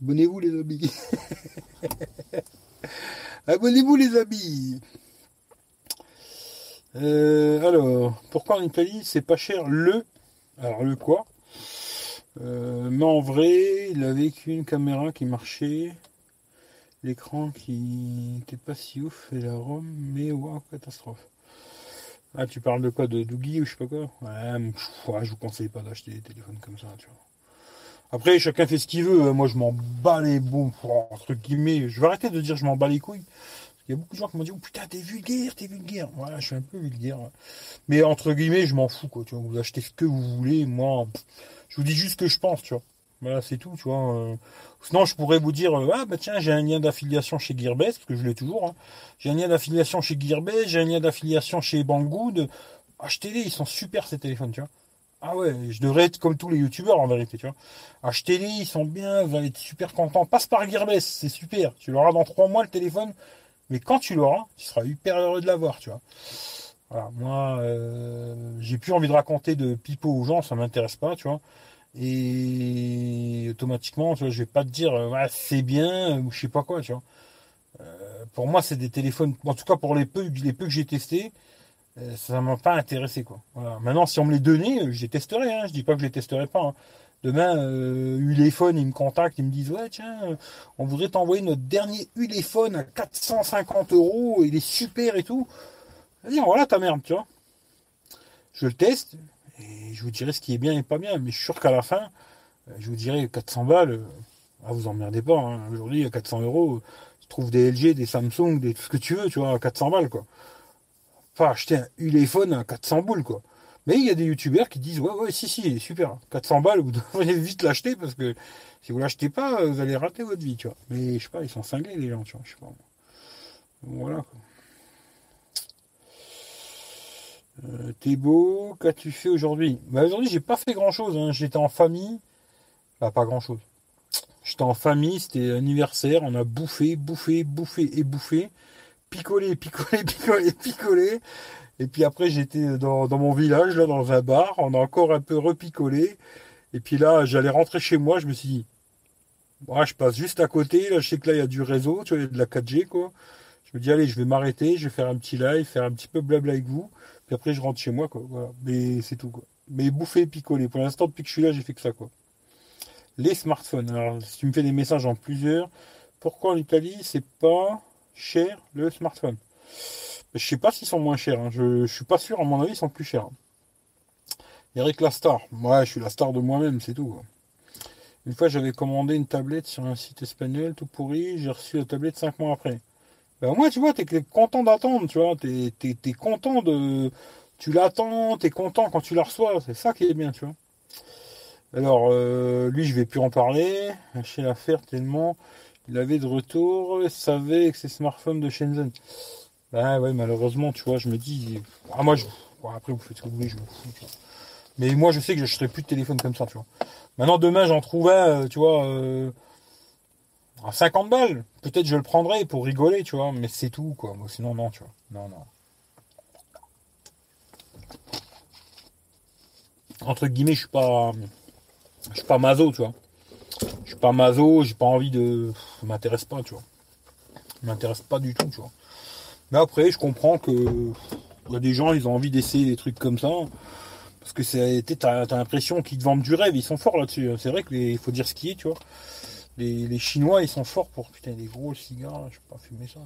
Abonnez-vous les amis. Abonnez-vous les amis. Euh, alors, pourquoi en Italie c'est pas cher le Alors le quoi? Euh, Mais en vrai, il avait qu'une caméra qui marchait, l'écran qui n'était pas si ouf et la ROM, mais waouh, catastrophe. Ah, tu parles de quoi De Doogie ou je sais pas quoi? Ouais, je vous conseille pas d'acheter des téléphones comme ça, tu vois. Après, chacun fait ce qu'il veut. Hein. Moi, je m'en bats les bons, entre guillemets. Je vais arrêter de dire je m'en bats les couilles. Il y a beaucoup de gens qui m'ont dit, oh putain, t'es vulgaire, t'es vulgaire. Voilà, je suis un peu vulgaire. Mais entre guillemets, je m'en fous, quoi. Tu vois, vous achetez ce que vous voulez. Moi, je vous dis juste ce que je pense, tu vois. Voilà, c'est tout, tu vois. Euh. Sinon, je pourrais vous dire, euh, ah bah tiens, j'ai un lien d'affiliation chez Gearbest, parce que je l'ai toujours. Hein. J'ai un lien d'affiliation chez Gearbest, j'ai un lien d'affiliation chez Banggood. Achetez-les, ils sont super ces téléphones, tu vois. Ah ouais, je devrais être comme tous les youtubeurs en vérité, tu vois. Achetez-les, ils sont bien, vous allez être super content. Passe par Gearbest, c'est super. Tu l'auras dans trois mois le téléphone, mais quand tu l'auras, tu seras hyper heureux de l'avoir, tu vois. Voilà, moi, euh, j'ai plus envie de raconter de pipeau aux gens, ça m'intéresse pas, tu vois et automatiquement, tu vois, je vais pas te dire euh, c'est bien ou je sais pas quoi, tu vois. Euh, pour moi, c'est des téléphones, en tout cas pour les peu, les peu que j'ai testés, euh, ça m'a pas intéressé quoi. Maintenant, si on me les donnait, je les testerais. Hein. Je dis pas que je les testerai pas. Hein. Demain, Uléphone, ils me contactent, ils me disent ouais tiens, on voudrait t'envoyer notre dernier Uléphone à 450 euros, il est super et tout. Vas-y, voilà ta merde, tu vois. Je le teste, et je vous dirai ce qui est bien et pas bien. Mais je suis sûr qu'à la fin, euh, je vous dirai 400 balles, euh, ah, vous emmerdez pas. Hein. Aujourd'hui, à 400 euros, tu trouves des LG, des Samsung, des tout ce que tu veux, tu vois, à 400 balles, quoi. Enfin, acheter un téléphone à 400 boules, quoi. Mais il y a des youtubeurs qui disent, ouais, ouais, si, si, super. 400 balles, vous devriez vite l'acheter parce que si vous l'achetez pas, vous allez rater votre vie, tu vois. Mais je sais pas, ils sont cinglés, les gens, tu vois, je sais pas. Voilà, quoi. Euh, t'es beau, qu'as-tu fait aujourd'hui? Bah, Aujourd'hui, j'ai pas fait grand-chose. Hein. J'étais en famille. Bah, pas grand-chose. J'étais en famille, c'était anniversaire. On a bouffé, bouffé, bouffé et bouffé. Picolé, picolé, picolé, picolé. Et puis après, j'étais dans, mon village, là, dans un bar. On a encore un peu repicolé. Et puis là, j'allais rentrer chez moi. Je me suis dit, je passe juste à côté. Là, je sais que là, il y a du réseau. Tu vois, il y a de la 4G, quoi. Je me dis, allez, je vais m'arrêter, je vais faire un petit live, faire un petit peu blabla avec vous. Puis après, je rentre chez moi, quoi. Mais c'est tout, quoi. Mais bouffer et picoler. Pour l'instant, depuis que je suis là, j'ai fait que ça, quoi. Les smartphones. Alors, si tu me fais des messages en plusieurs, pourquoi en Italie, c'est pas cher le smartphone? Je sais pas s'ils sont moins chers. Hein. Je, je suis pas sûr. À mon avis, ils sont plus chers. Eric la star. Moi, je suis la star de moi-même, c'est tout. Une fois, j'avais commandé une tablette sur un site espagnol tout pourri. J'ai reçu la tablette cinq mois après. Ben, moi, tu vois, t'es content d'attendre, tu vois. T'es es, content de. Tu l'attends, t'es content quand tu la reçois. C'est ça qui est bien, tu vois. Alors, euh, lui, je vais plus en parler. Chez l'affaire, tellement il avait de retour, il savait que c'est smartphone de Shenzhen. Ben ouais, malheureusement, tu vois, je me dis. Ah, moi, je. après, vous faites ce que vous voulez, je m'en fous. Mais moi, je sais que je n'achèterai plus de téléphone comme ça, tu vois. Maintenant, demain, j'en trouvais, euh, tu vois, euh, à 50 balles. Peut-être je le prendrai pour rigoler, tu vois. Mais c'est tout, quoi. Moi, sinon, non, tu vois. Non, non. Entre guillemets, je suis pas, je suis pas mazo, tu vois. Je suis pas mazo, j'ai pas envie de, ça m'intéresse pas, tu vois. M'intéresse pas du tout, tu vois. Mais après, je comprends que des gens, ils ont envie d'essayer des trucs comme ça. Parce que t'as, as l'impression qu'ils te vendent du rêve, ils sont forts là-dessus. C'est vrai qu'il faut dire ce qui est, tu vois. Les, Chinois, ils sont forts pour, putain, des gros cigares, je peux pas fumer ça.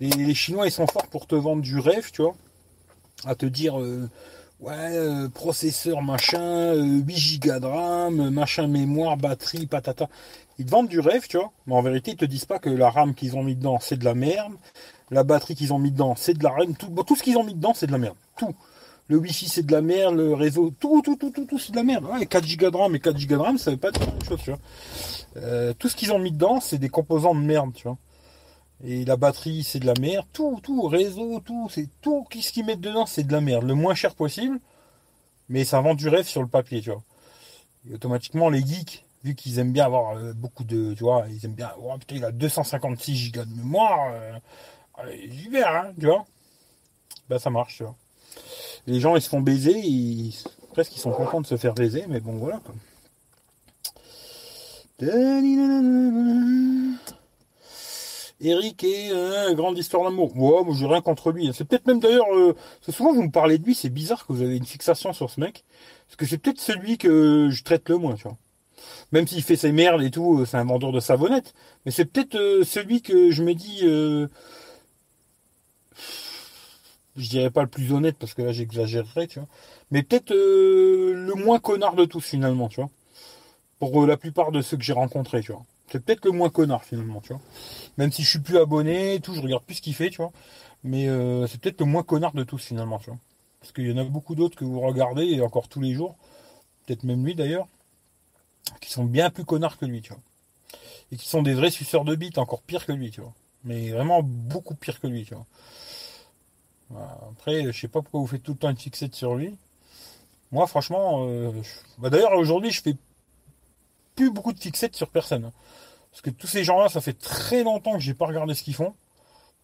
Les, Chinois, ils sont forts pour te vendre du rêve, tu vois. À te dire, euh, ouais, euh, processeur machin, 8 Go de RAM, machin mémoire, batterie, patata. Ils te vendent du rêve, tu vois. Mais en vérité, ils te disent pas que la RAM qu'ils ont mis dedans, c'est de la merde. La batterie qu'ils ont mis dedans, c'est de la RAM. Tout, tout ce qu'ils ont mis dedans, c'est de la merde. Tout le Wi-Fi c'est de la merde, le réseau, tout, tout, tout, tout, tout c'est de la merde. 4 Go de RAM et 4 Go de RAM, ça veut pas dire la chose, tu vois. Euh, tout ce qu'ils ont mis dedans, c'est des composants de merde, tu vois. Et la batterie, c'est de la merde. Tout, tout, réseau, tout, c'est tout ce qu'ils mettent dedans, c'est de la merde. Le moins cher possible, mais ça vend du rêve sur le papier, tu vois. Et automatiquement, les geeks, vu qu'ils aiment bien avoir euh, beaucoup de, tu vois, ils aiment bien, oh putain, il a 256 Go de mémoire, euh, j'y vais, hein, tu vois. Bah, ça marche, tu vois les gens ils se font baiser, presque ils sont contents de se faire baiser, mais bon voilà. Eric est euh, grande histoire d'amour. Ouais, moi j'ai rien contre lui. C'est peut-être même d'ailleurs, euh, souvent vous me parlez de lui, c'est bizarre que vous avez une fixation sur ce mec, parce que c'est peut-être celui que je traite le moins, tu vois. Même s'il fait ses merdes et tout, euh, c'est un vendeur de savonnette, mais c'est peut-être euh, celui que je me dis, je dirais pas le plus honnête parce que là j'exagérerais, tu vois. Mais peut-être euh, le moins connard de tous finalement, tu vois. Pour euh, la plupart de ceux que j'ai rencontrés, tu vois. C'est peut-être le moins connard finalement, tu vois. Même si je suis plus abonné et tout, je regarde plus ce qu'il fait, tu vois. Mais euh, c'est peut-être le moins connard de tous finalement, tu vois. Parce qu'il y en a beaucoup d'autres que vous regardez et encore tous les jours, peut-être même lui d'ailleurs, qui sont bien plus connards que lui, tu vois. Et qui sont des vrais suceurs de bites, encore pire que lui, tu vois. Mais vraiment beaucoup pire que lui, tu vois. Après, je sais pas pourquoi vous faites tout le temps une fixette sur lui. Moi, franchement, euh, bah, d'ailleurs, aujourd'hui, je fais plus beaucoup de fixettes sur personne. Hein. Parce que tous ces gens-là, ça fait très longtemps que j'ai pas regardé ce qu'ils font.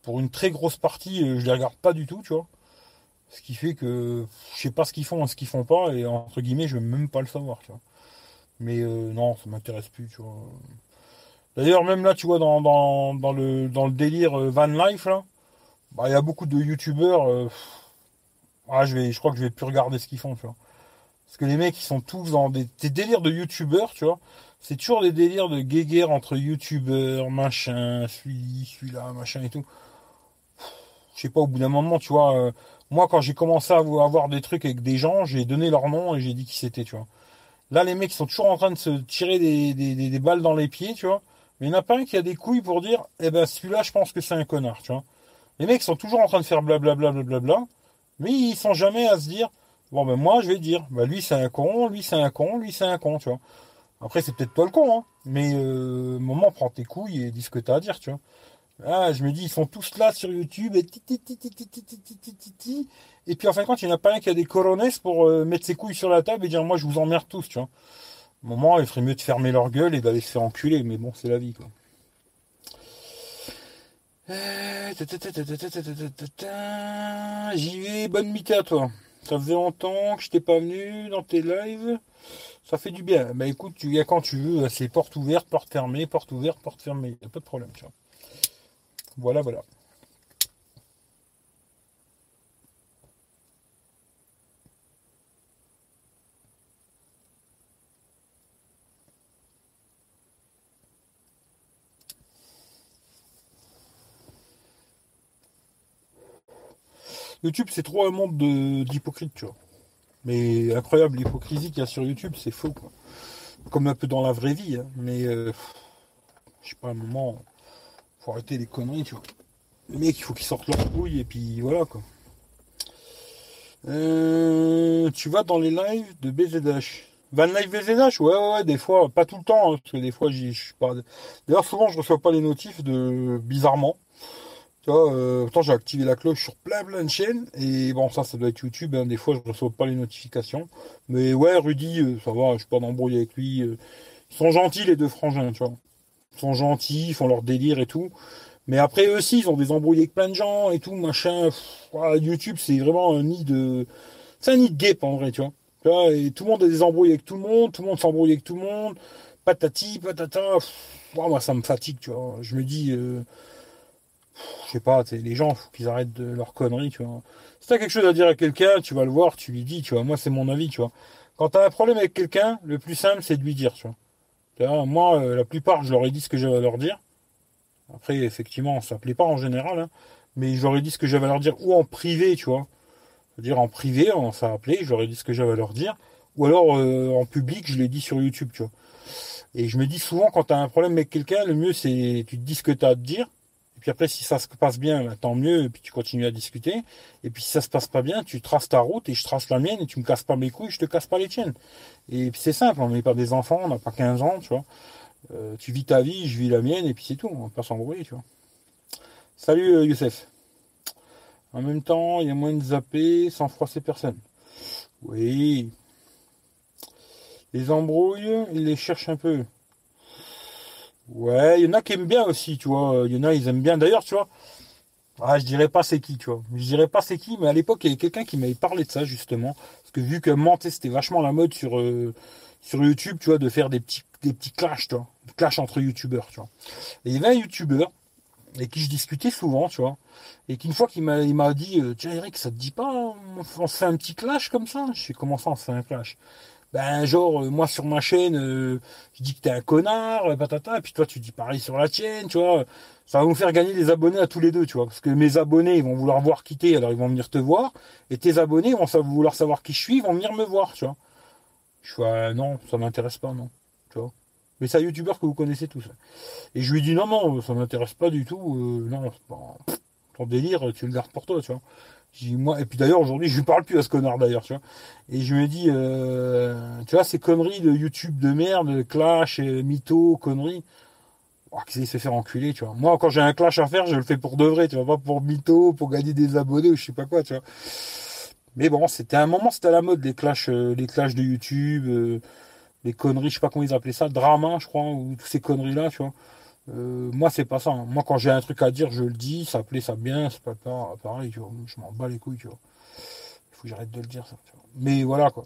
Pour une très grosse partie, euh, je les regarde pas du tout, tu vois. Ce qui fait que je sais pas ce qu'ils font et ce qu'ils font pas, et entre guillemets, je veux même pas le savoir, tu vois. Mais euh, non, ça m'intéresse plus, tu vois. D'ailleurs, même là, tu vois, dans, dans, le, dans le délire van life, là, bah, il y a beaucoup de youtubeurs. Euh, ah, je, je crois que je vais plus regarder ce qu'ils font. Parce que les mecs, ils sont tous dans des, délires de youtubeurs, tu vois. C'est toujours des délires de guéguerre entre youtubeurs, machin, celui, celui-là, machin et tout. Je sais pas, au bout d'un moment, tu vois. Euh, moi, quand j'ai commencé à avoir des trucs avec des gens, j'ai donné leur nom et j'ai dit qui c'était, tu vois. Là, les mecs, ils sont toujours en train de se tirer des, des, des balles dans les pieds, tu vois. Mais il n'y en a pas un qui a des couilles pour dire, eh ben, celui-là, je pense que c'est un connard, tu vois. Les mecs sont toujours en train de faire blablabla, blablabla, mais ils sont jamais à se dire, bon ben moi je vais dire, bah lui c'est un con, lui c'est un con, lui c'est un con, tu vois. Après c'est peut-être toi le con, hein, mais euh, moment prends tes couilles et dis ce que t'as à dire, tu vois. Ah, je me dis, ils sont tous là sur YouTube et et puis en fin de compte, il n'y en a pas un qui a des corones pour mettre ses couilles sur la table et dire moi je vous emmerde tous, tu vois. moment, il ferait mieux de fermer leur gueule et d'aller se faire enculer, mais bon, c'est la vie, quoi. J'y vais, bonne mita toi. Ça faisait longtemps que je t'ai pas venu dans tes lives. Ça fait du bien. Bah écoute, tu viens quand tu veux, c'est porte ouverte, porte fermée, porte ouverte, porte fermée. Y a pas de problème, tu vois. Voilà, voilà. YouTube, c'est trop un monde d'hypocrite, tu vois. Mais incroyable l'hypocrisie qu'il y a sur YouTube, c'est faux, quoi. Comme un peu dans la vraie vie, hein. mais euh, je sais pas, un moment, faut arrêter les conneries, tu vois. Les mecs, il faut qu'ils sortent leur couille et puis voilà, quoi. Euh, tu vas dans les lives de BZH. Van Live BZH, ouais, ouais, ouais, des fois, pas tout le temps, hein, parce que des fois, je suis pas. D'ailleurs, souvent, je reçois pas les notifs de bizarrement. Tu vois, euh, j'ai activé la cloche sur plein plein de chaînes. Et bon, ça, ça doit être YouTube. Hein. Des fois, je reçois pas les notifications. Mais ouais, Rudy, euh, ça va, je suis pas d'embrouille avec lui. Euh. Ils sont gentils, les deux frangins, tu vois. Ils sont gentils, ils font leur délire et tout. Mais après, eux aussi, ils ont des embrouilles avec plein de gens et tout, machin. YouTube, c'est vraiment un nid de... C'est un nid de guêpe, en vrai, tu vois. Et tout le monde a des avec tout le monde. Tout le monde s'embrouille avec tout le monde. Patati, patata. moi, ça me fatigue, tu vois. Je me dis... Je sais pas, les gens, faut qu'ils arrêtent de leur conneries, tu vois. Si t'as quelque chose à dire à quelqu'un, tu vas le voir, tu lui dis, tu vois. Moi, c'est mon avis, tu vois. Quand t'as un problème avec quelqu'un, le plus simple, c'est de lui dire, tu vois. moi, euh, la plupart, je leur ai dit ce que j'avais à leur dire. Après, effectivement, ça plaît pas en général, hein, mais je leur ai dit ce que j'avais à leur dire, ou en privé, tu vois. C'est-à-dire en privé, on s'est appelé, je leur ai dit ce que j'avais à leur dire. Ou alors euh, en public, je l'ai dit sur YouTube, tu vois. Et je me dis souvent, quand tu as un problème avec quelqu'un, le mieux c'est tu te dis ce que tu as à te dire, puis après, si ça se passe bien, bah, tant mieux, et puis tu continues à discuter. Et puis si ça se passe pas bien, tu traces ta route et je trace la mienne et tu me casses pas mes couilles, je te casse pas les tiennes. Et puis c'est simple, on n'est pas des enfants, on n'a pas 15 ans, tu vois. Euh, tu vis ta vie, je vis la mienne, et puis c'est tout, on va pas s'embrouiller, tu vois. Salut euh, Youssef. En même temps, il y a moins de zapper sans froisser personne. Oui. Les embrouilles, ils les cherchent un peu. Ouais, il y en a qui aiment bien aussi, tu vois. Il y en a, ils aiment bien. D'ailleurs, tu vois, ah, je dirais pas c'est qui, tu vois. Je dirais pas c'est qui, mais à l'époque, il y avait quelqu'un qui m'avait parlé de ça, justement. Parce que vu que monter, c'était vachement la mode sur, euh, sur YouTube, tu vois, de faire des petits, des petits clashs, tu vois. Des clashs entre YouTubeurs, tu vois. Et il y avait un YouTuber, avec qui je discutais souvent, tu vois. Et qu'une fois qu'il m'a, il m'a dit, euh, tiens, Eric, ça te dit pas, on se fait un petit clash comme ça? Je sais comment ça, on se fait un clash? Ben genre euh, moi sur ma chaîne euh, je dis que t'es un connard euh, patata et puis toi tu dis pareil sur la tienne tu vois. Ça va nous faire gagner des abonnés à tous les deux tu vois parce que mes abonnés ils vont vouloir voir quitter alors ils vont venir te voir et tes abonnés vont vouloir savoir qui je suis ils vont venir me voir tu vois. Je suis non ça m'intéresse pas non tu vois. Mais c'est un youtubeur que vous connaissez tous et je lui dis non non ça m'intéresse pas du tout non ton délire tu le gardes pour toi tu vois et puis d'ailleurs aujourd'hui je lui parle plus à ce connard d'ailleurs, tu vois. Et je me dis, euh, tu vois, ces conneries de YouTube de merde, clash, mytho, conneries, oh, qu'ils se faire enculer, tu vois. Moi quand j'ai un clash à faire, je le fais pour de vrai, tu vois, pas pour mytho, pour gagner des abonnés ou je sais pas quoi, tu vois. Mais bon, c'était un moment, c'était à la mode les clashs, euh, les clashs de YouTube, euh, les conneries, je sais pas comment ils appelaient ça, drama, je crois, ou toutes ces conneries là, tu vois. Euh, moi, c'est pas ça. Hein. Moi, quand j'ai un truc à dire, je le dis. Ça plaît, ça bien. C'est pas pareil, tu vois. Je m'en bats les couilles, tu vois. Il faut que j'arrête de le dire, ça. Mais voilà, quoi.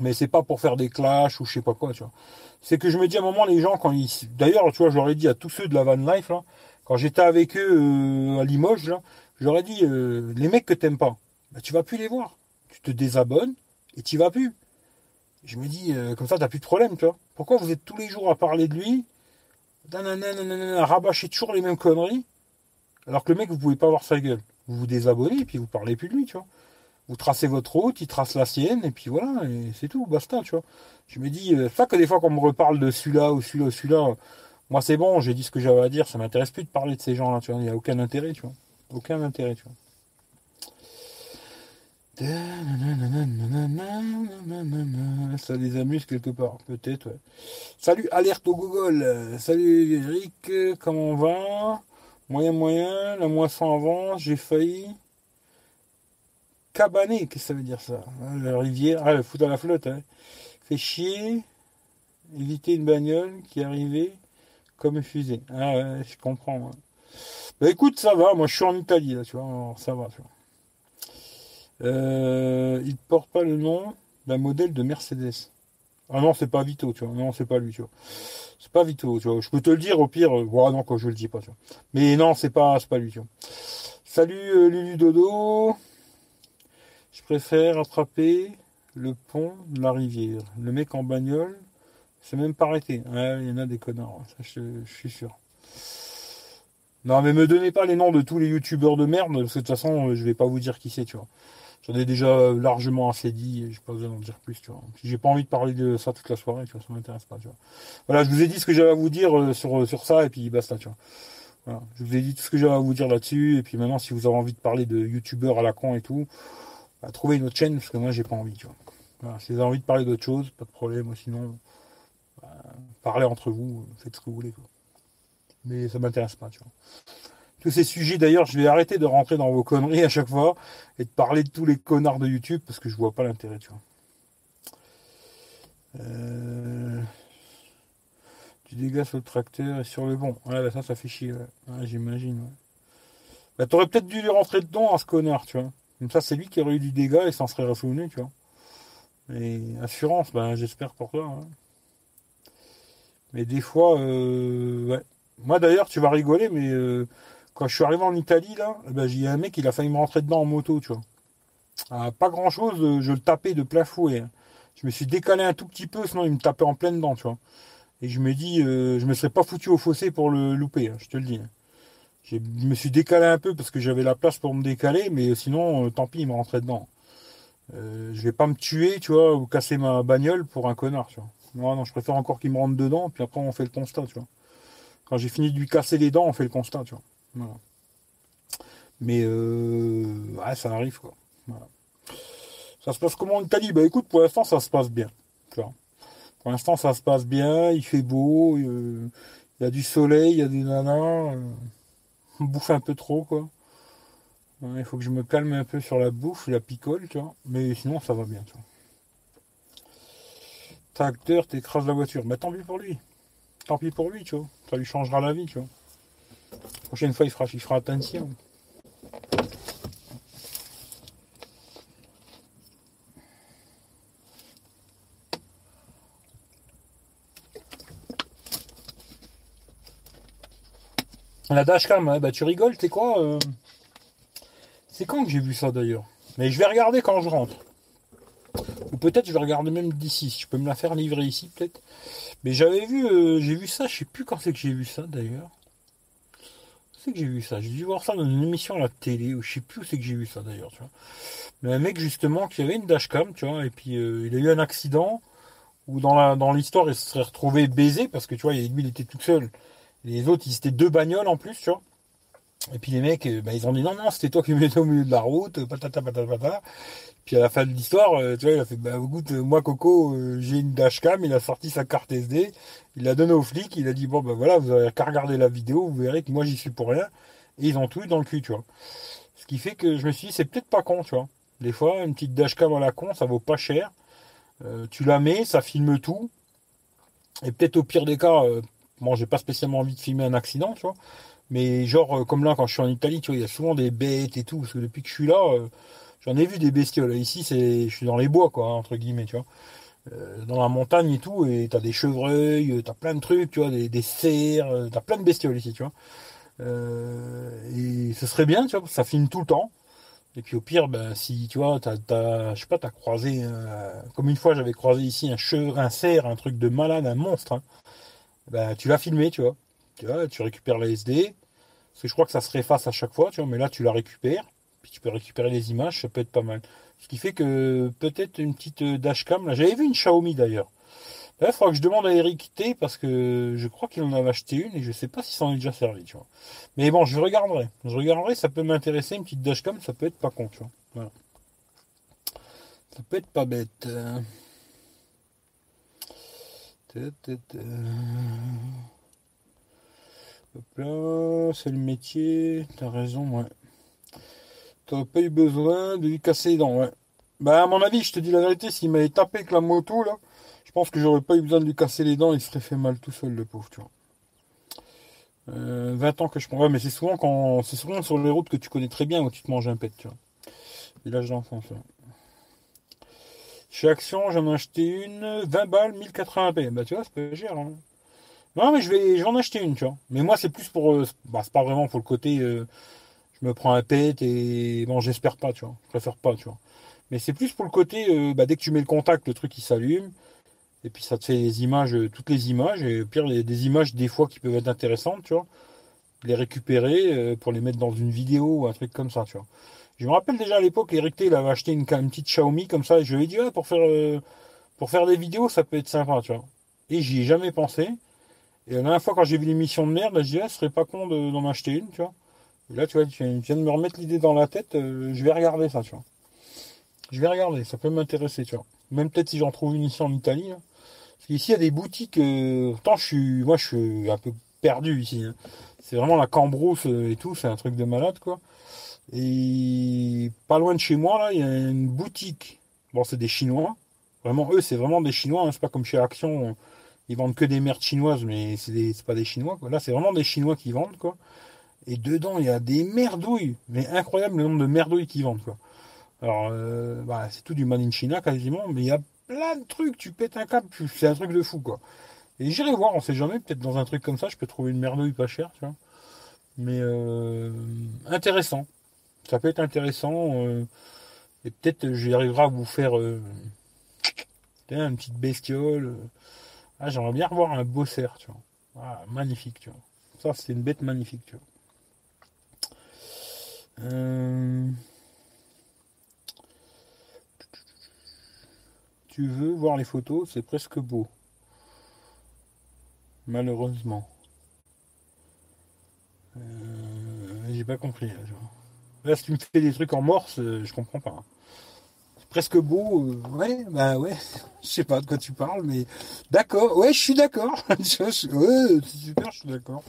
Mais c'est pas pour faire des clashs ou je sais pas quoi, tu vois. C'est que je me dis à un moment, les gens, quand ils. D'ailleurs, tu vois, j'aurais dit à tous ceux de la van life, là, quand j'étais avec eux euh, à Limoges, là, j'aurais dit, euh, les mecs que t'aimes pas, bah, tu vas plus les voir. Tu te désabonnes et tu vas plus. Je me dis, comme ça, t'as plus de problème, tu vois. Pourquoi vous êtes tous les jours à parler de lui rabâcher toujours les mêmes conneries, alors que le mec, vous pouvez pas voir sa gueule. Vous vous désabonnez, et puis vous parlez plus de lui, tu vois. Vous tracez votre route, il trace la sienne, et puis voilà, et c'est tout, basta, tu vois. Je me dis, euh, pas que des fois qu'on me reparle de celui-là ou celui-là ou celui-là, moi c'est bon, j'ai dit ce que j'avais à dire, ça m'intéresse plus de parler de ces gens-là, tu vois. Il n'y a aucun intérêt, tu vois. Aucun intérêt, tu vois. Ça les amuse quelque part, peut-être. Salut, alerte au Google. Salut Eric, comment on va Moyen, moyen, la moisson avant, j'ai failli. Cabaner, qu'est-ce que ça veut dire ça La rivière, ah, le foot à la flotte. Hein. Fait chier, éviter une bagnole qui arrivait comme une fusée. Ah ouais, je comprends. Bah écoute, ça va, moi je suis en Italie là, tu vois, ça va, tu vois. Euh, il porte pas le nom d'un modèle de Mercedes. Ah non, c'est pas Vito, tu vois. Non, c'est pas lui, tu vois. C'est pas Vito, tu vois. Je peux te le dire, au pire, voilà, non, quand je le dis pas, tu vois. Mais non, c'est pas, pas lui, tu vois. Salut Lulu Dodo. Je préfère attraper le pont de la rivière. Le mec en bagnole, c'est même pas arrêté. Il y en a des connards, ça je, suis sûr. Non, mais me donnez pas les noms de tous les youtubeurs de merde, parce que de toute façon, je vais pas vous dire qui c'est, tu vois. J'en ai déjà largement assez dit, j'ai pas besoin d'en dire plus, tu vois. J'ai pas envie de parler de ça toute la soirée, tu vois, ça m'intéresse pas, tu vois. Voilà, je vous ai dit ce que j'avais à vous dire euh, sur, sur ça, et puis basta, tu vois. Voilà, je vous ai dit tout ce que j'avais à vous dire là-dessus, et puis maintenant, si vous avez envie de parler de youtubeurs à la con et tout, bah, trouvez une autre chaîne, parce que moi, j'ai pas envie, tu vois. Voilà, si vous avez envie de parler d'autre chose, pas de problème, sinon, bah, parlez entre vous, faites ce que vous voulez, quoi. Mais ça m'intéresse pas, tu vois. Tous ces sujets, d'ailleurs, je vais arrêter de rentrer dans vos conneries à chaque fois et de parler de tous les connards de YouTube parce que je vois pas l'intérêt, tu vois. Euh... Du dégât sur le tracteur et sur le bon. Ouais, bah ça, ça fait chier, ouais. j'imagine, ouais. Bah, t'aurais peut-être dû lui rentrer dedans à ce connard, tu vois. Comme ça, c'est lui qui aurait eu du dégât et s'en serait ressouvenu, tu vois. Et assurance, ben, j'espère pour toi. Hein. Mais des fois, euh, ouais. Moi d'ailleurs, tu vas rigoler, mais euh, quand je suis arrivé en Italie, là, eh ben, j'ai un mec, il a failli me rentrer dedans en moto, tu vois. Ah, pas grand chose, euh, je le tapais de plein fouet. Hein. Je me suis décalé un tout petit peu, sinon il me tapait en pleine dent, tu vois. Et je me dis, je me serais pas foutu au fossé pour le louper, hein, je te le dis. Je me suis décalé un peu parce que j'avais la place pour me décaler, mais sinon, tant pis, il me rentrait dedans. Euh, je vais pas me tuer, tu vois, ou casser ma bagnole pour un connard, tu vois. Non, non, je préfère encore qu'il me rentre dedans, puis après on fait le constat, tu vois. Quand j'ai fini de lui casser les dents, on fait le constat, tu vois. Mais euh, ça arrive, quoi. Ça se passe comment en Italie? Bah écoute, pour l'instant, ça se passe bien. Tu vois. Pour l'instant, ça se passe bien, il fait beau, il y a du soleil, il y a des nanas, euh, on bouffe un peu trop, quoi. Il faut que je me calme un peu sur la bouffe, la picole, tu vois. Mais sinon, ça va bien, tu vois. Tracteur, t'écrases la voiture. Mais tant pis pour lui. Tant pis pour lui, tu vois. Ça lui changera la vie, tu vois. La prochaine fois, il fera, il fera attention. La dashcam, bah tu rigoles, t'es quoi euh? C'est quand que j'ai vu ça d'ailleurs? Mais je vais regarder quand je rentre. Ou peut-être je vais regarder même d'ici. Je peux me la faire livrer ici peut-être. Mais j'avais vu, euh, j'ai vu ça. Je sais plus quand c'est que j'ai vu ça d'ailleurs. C'est que j'ai vu ça? J'ai dû voir ça dans une émission à la télé. Ou je sais plus où c'est que j'ai vu ça d'ailleurs. Tu vois. Mais un mec justement qui avait une dashcam, tu vois, et puis euh, il a eu un accident où dans la dans l'histoire il se serait retrouvé baisé parce que tu vois, lui il était tout seul. Les autres ils étaient deux bagnoles en plus, tu vois. Et puis les mecs, euh, bah, ils ont dit non, non, c'était toi qui me mettais au milieu de la route, patata, patata, patata. Puis à la fin de l'histoire, euh, tu vois, il a fait, bah écoute, euh, moi Coco, j'ai une dashcam, il a sorti sa carte SD, il l'a donné au flic, il a dit bon ben voilà, vous avez qu'à regarder la vidéo, vous verrez que moi j'y suis pour rien. Et ils ont tout eu dans le cul, tu vois. Ce qui fait que je me suis dit, c'est peut-être pas con, tu vois. Des fois, une petite dashcam à la con, ça vaut pas cher. tu la mets, ça filme tout. Et peut-être au pire des cas, bon, j'ai pas spécialement envie de filmer un accident, tu vois. Mais genre, euh, comme là, quand je suis en Italie, tu vois, il y a souvent des bêtes et tout, parce que depuis que je suis là, euh, j'en ai vu des bestioles. Ici, c'est, je suis dans les bois, quoi, entre guillemets, tu vois. Euh, dans la montagne et tout, et t'as des chevreuils, t'as plein de trucs, tu vois, des, cerfs, t'as plein de bestioles ici, tu vois. et ce serait bien, tu vois, ça filme tout le temps. Et puis au pire, ben, si tu vois, t'as, t'as, je sais pas, t'as croisé, comme une fois j'avais croisé ici un cheveu, un cerf, un truc de malade, un monstre, hein. ben, tu l'as filmé, tu vois. Tu récupères la SD. Parce que je crois que ça se réefface à chaque fois, tu vois, mais là tu la récupères. Puis tu peux récupérer les images, ça peut être pas mal. Ce qui fait que peut-être une petite euh, dashcam. Là, j'avais vu une Xiaomi d'ailleurs. Là, il faudra que je demande à Eric T parce que je crois qu'il en avait acheté une et je sais pas si ça en est déjà servi, tu vois. Mais bon, je regarderai. Je regarderai, ça peut m'intéresser, une petite dashcam, ça peut être pas con, tu vois. Voilà. Ça peut être pas bête. Hop c'est le métier, t'as raison, ouais. T'aurais pas eu besoin de lui casser les dents, ouais. Bah, à mon avis, je te dis la vérité, s'il m'avait tapé avec la moto, là, je pense que j'aurais pas eu besoin de lui casser les dents, il serait fait mal tout seul, le pauvre, tu vois. 20 euh, ans que je prends. Ouais, mais c'est souvent quand. C'est souvent sur les routes que tu connais très bien où tu te manges un pet, tu vois. Village d'enfance, ouais. Chez Action, j'en ai acheté une, 20 balles, 1080p. Bah, tu vois, c'est pas cher. Hein. Non, mais je vais, je en acheter une, tu vois. Mais moi, c'est plus pour. Euh, bah, c'est pas vraiment pour le côté. Euh, je me prends un pet et. Bon, j'espère pas, tu vois. Je préfère pas, tu vois. Mais c'est plus pour le côté. Euh, bah, dès que tu mets le contact, le truc il s'allume. Et puis ça te fait les images, toutes les images. Et pire, les, des images des fois qui peuvent être intéressantes, tu vois. Les récupérer pour les mettre dans une vidéo ou un truc comme ça, tu vois. Je me rappelle déjà à l'époque, Eric T, il avait acheté une, petite Xiaomi comme ça. Et je lui ai dit, pour, faire, pour faire des vidéos, ça peut être sympa, tu vois. Et j'y ai jamais pensé. Et la dernière fois, quand j'ai vu l'émission de merde, je disais, ah, ce serait pas con d'en acheter une, tu vois. Et là, tu vois, tu viens de me remettre l'idée dans la tête, euh, je vais regarder ça, tu vois. Je vais regarder, ça peut m'intéresser, tu vois. Même peut-être si j'en trouve une ici en Italie. Hein. Parce qu'ici, il y a des boutiques. Euh, je suis, moi, je suis un peu perdu ici. Hein. C'est vraiment la cambrousse euh, et tout, c'est un truc de malade, quoi. Et pas loin de chez moi, là, il y a une boutique. Bon, c'est des Chinois. Vraiment, eux, c'est vraiment des Chinois. Hein. C'est pas comme chez Action ils vendent que des merdes chinoises, mais c'est pas des Chinois. Là, c'est vraiment des Chinois qui vendent. quoi. Et dedans, il y a des merdouilles. Mais incroyable le nombre de merdouilles qui vendent. quoi. Alors, euh, bah, c'est tout du made in China quasiment, mais il y a plein de trucs. Tu pètes un câble, c'est un truc de fou. quoi. Et j'irai voir, on sait jamais. Peut-être dans un truc comme ça, je peux trouver une merdouille pas chère. Tu vois. Mais euh, intéressant. Ça peut être intéressant. Euh, et peut-être j'y arriverai à vous faire une petite bestiole. Ah, j'aimerais bien revoir un beau cerf, tu vois. Ah, magnifique, tu vois. Ça, c'est une bête magnifique, tu vois. Euh, tu veux voir les photos, c'est presque beau. Malheureusement. Euh, j'ai pas compris. Là, là, si tu me fais des trucs en morse, euh, je comprends pas presque beau. Euh, ouais, bah ouais. Je sais pas de quoi tu parles, mais d'accord. Ouais, je suis d'accord. ouais, c'est super, je suis d'accord.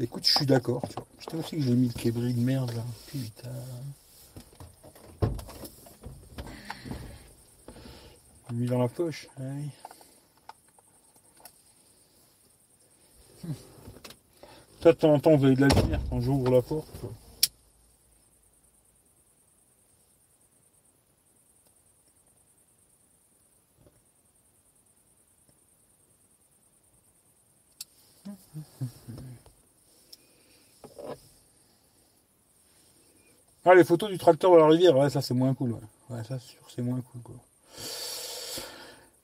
Écoute, je suis d'accord. Putain aussi que j'ai mis le québri de merde là. Putain. mis dans la poche. Ouais. Toi, de vous avez de la lumière quand j'ouvre la porte. Ah, les photos du tracteur de la rivière, ouais, ça c'est moins cool. Ouais, ça c'est moins cool. Quoi.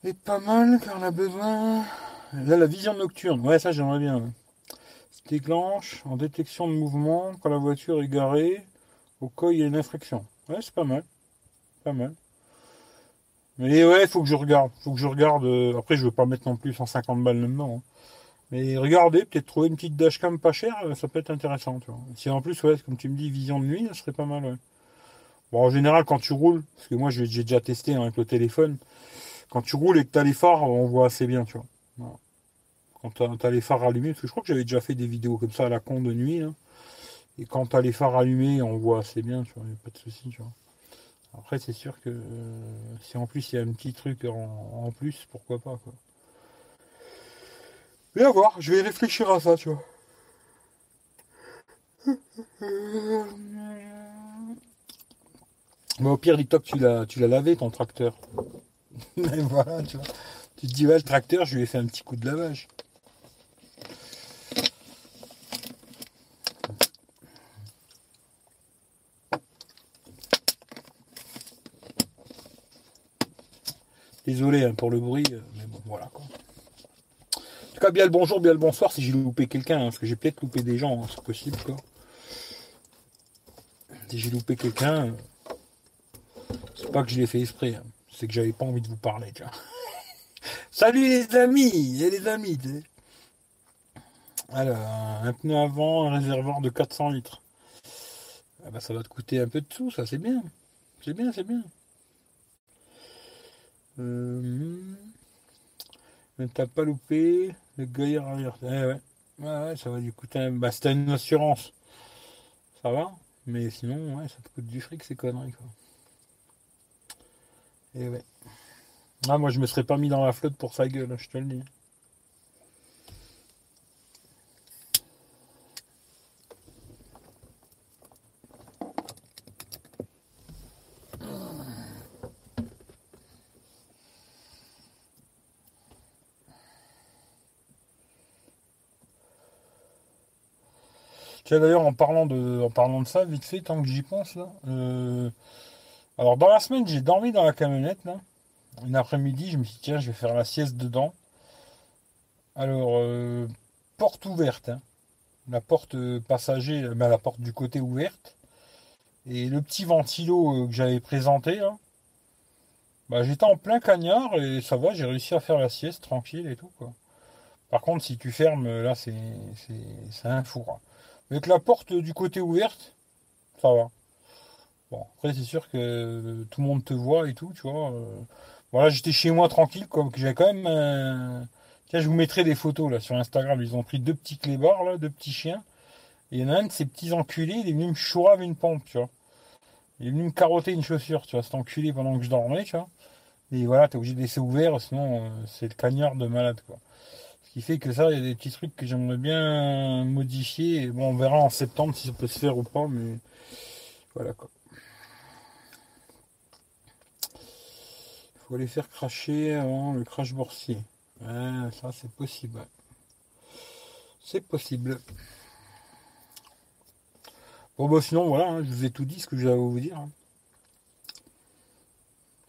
Et pas mal, car on a besoin. Là, la vision nocturne, ouais, ça j'aimerais bien. Ouais. Se déclenche en détection de mouvement quand la voiture est garée, au cas où il y a une infraction. Ouais, c'est pas mal. Pas mal. Mais ouais, faut que je regarde. Faut que je regarde. Euh, après, je veux pas mettre non plus 150 balles là-dedans. Hein. Mais regardez, peut-être trouver une petite dashcam pas chère, euh, ça peut être intéressant. Tu vois. Si en plus, ouais, comme tu me dis, vision de nuit, ça serait pas mal. Bon, en général, quand tu roules, parce que moi j'ai déjà testé hein, avec le téléphone, quand tu roules et que tu as les phares, on voit assez bien, tu vois. Quand tu as, les phares allumés, parce que je crois que j'avais déjà fait des vidéos comme ça à la con de nuit, et quand tu as les phares allumés, on voit assez bien, tu vois, il n'y a pas de souci. Après, c'est sûr que euh, si en plus il y a un petit truc en, plus, pourquoi pas. Mais à voir, je vais réfléchir à ça, tu vois. Mais au pire, dis-toi que tu l'as, tu l'as lavé ton tracteur. Mais voilà, tu vois. Tu te dis, ouais, le tracteur, je lui ai fait un petit coup de lavage. Désolé hein, pour le bruit, euh, mais bon, voilà quoi bien le bonjour, bien le bonsoir si j'ai loupé quelqu'un, hein, parce que j'ai peut-être loupé des gens, hein, c'est possible, quoi. Si j'ai loupé quelqu'un, c'est pas que je l'ai fait esprit, hein. c'est que j'avais pas envie de vous parler, Salut les amis, et les amis, Alors, un pneu avant, un réservoir de 400 litres. Ah bah, ça va te coûter un peu de sous, ça c'est bien. C'est bien, c'est bien. Euh... Ne t'as pas loupé. Le gaillard arrière. Eh ouais. ouais. ça va lui coûter un. Bah, c'était une assurance. Ça va. Mais sinon, ouais, ça te coûte du fric, ces conneries, quoi. Et eh ouais. Ah, moi, je me serais pas mis dans la flotte pour sa gueule, je te le dis. Tiens, d'ailleurs, en parlant de, en parlant de ça, vite fait, tant que j'y pense, là. euh, alors, dans la semaine, j'ai dormi dans la camionnette, là. Une après-midi, je me suis dit, tiens, je vais faire la sieste dedans. Alors, euh, porte ouverte, hein. La porte euh, passager, ben, la porte du côté ouverte. Et le petit ventilo que j'avais présenté, là. Bah, j'étais en plein cagnard et ça va, j'ai réussi à faire la sieste tranquille et tout, quoi. Par contre, si tu fermes, là, c'est, un four. Avec la porte du côté ouverte, ça va. Bon, après, c'est sûr que tout le monde te voit et tout, tu vois. euh. Voilà, j'étais chez moi tranquille, comme que j'ai quand même. un- Tiens, je vous mettrai des photos là sur Instagram. Ils ont pris deux petits clébards, là, deux petits chiens. Et il y en a un de ces petits enculés, il est venu me chourave une pompe, tu vois. Il est venu me carotter une chaussure, tu vois, cet enculé pendant que je dormais, tu vois. Et voilà, t'es obligé de laisser ouvert, sinon euh, c'est le cagnard de malade, quoi. Qui fait que ça, il y a des petits trucs que j'aimerais bien modifier. Bon, on verra en septembre si ça peut se faire ou pas, mais voilà quoi. Il faut les faire cracher avant le crash boursier. Ouais, ça c'est possible. C'est possible. Bon bah sinon voilà, hein, je vous ai tout dit ce que j'avais à vous dire. hein.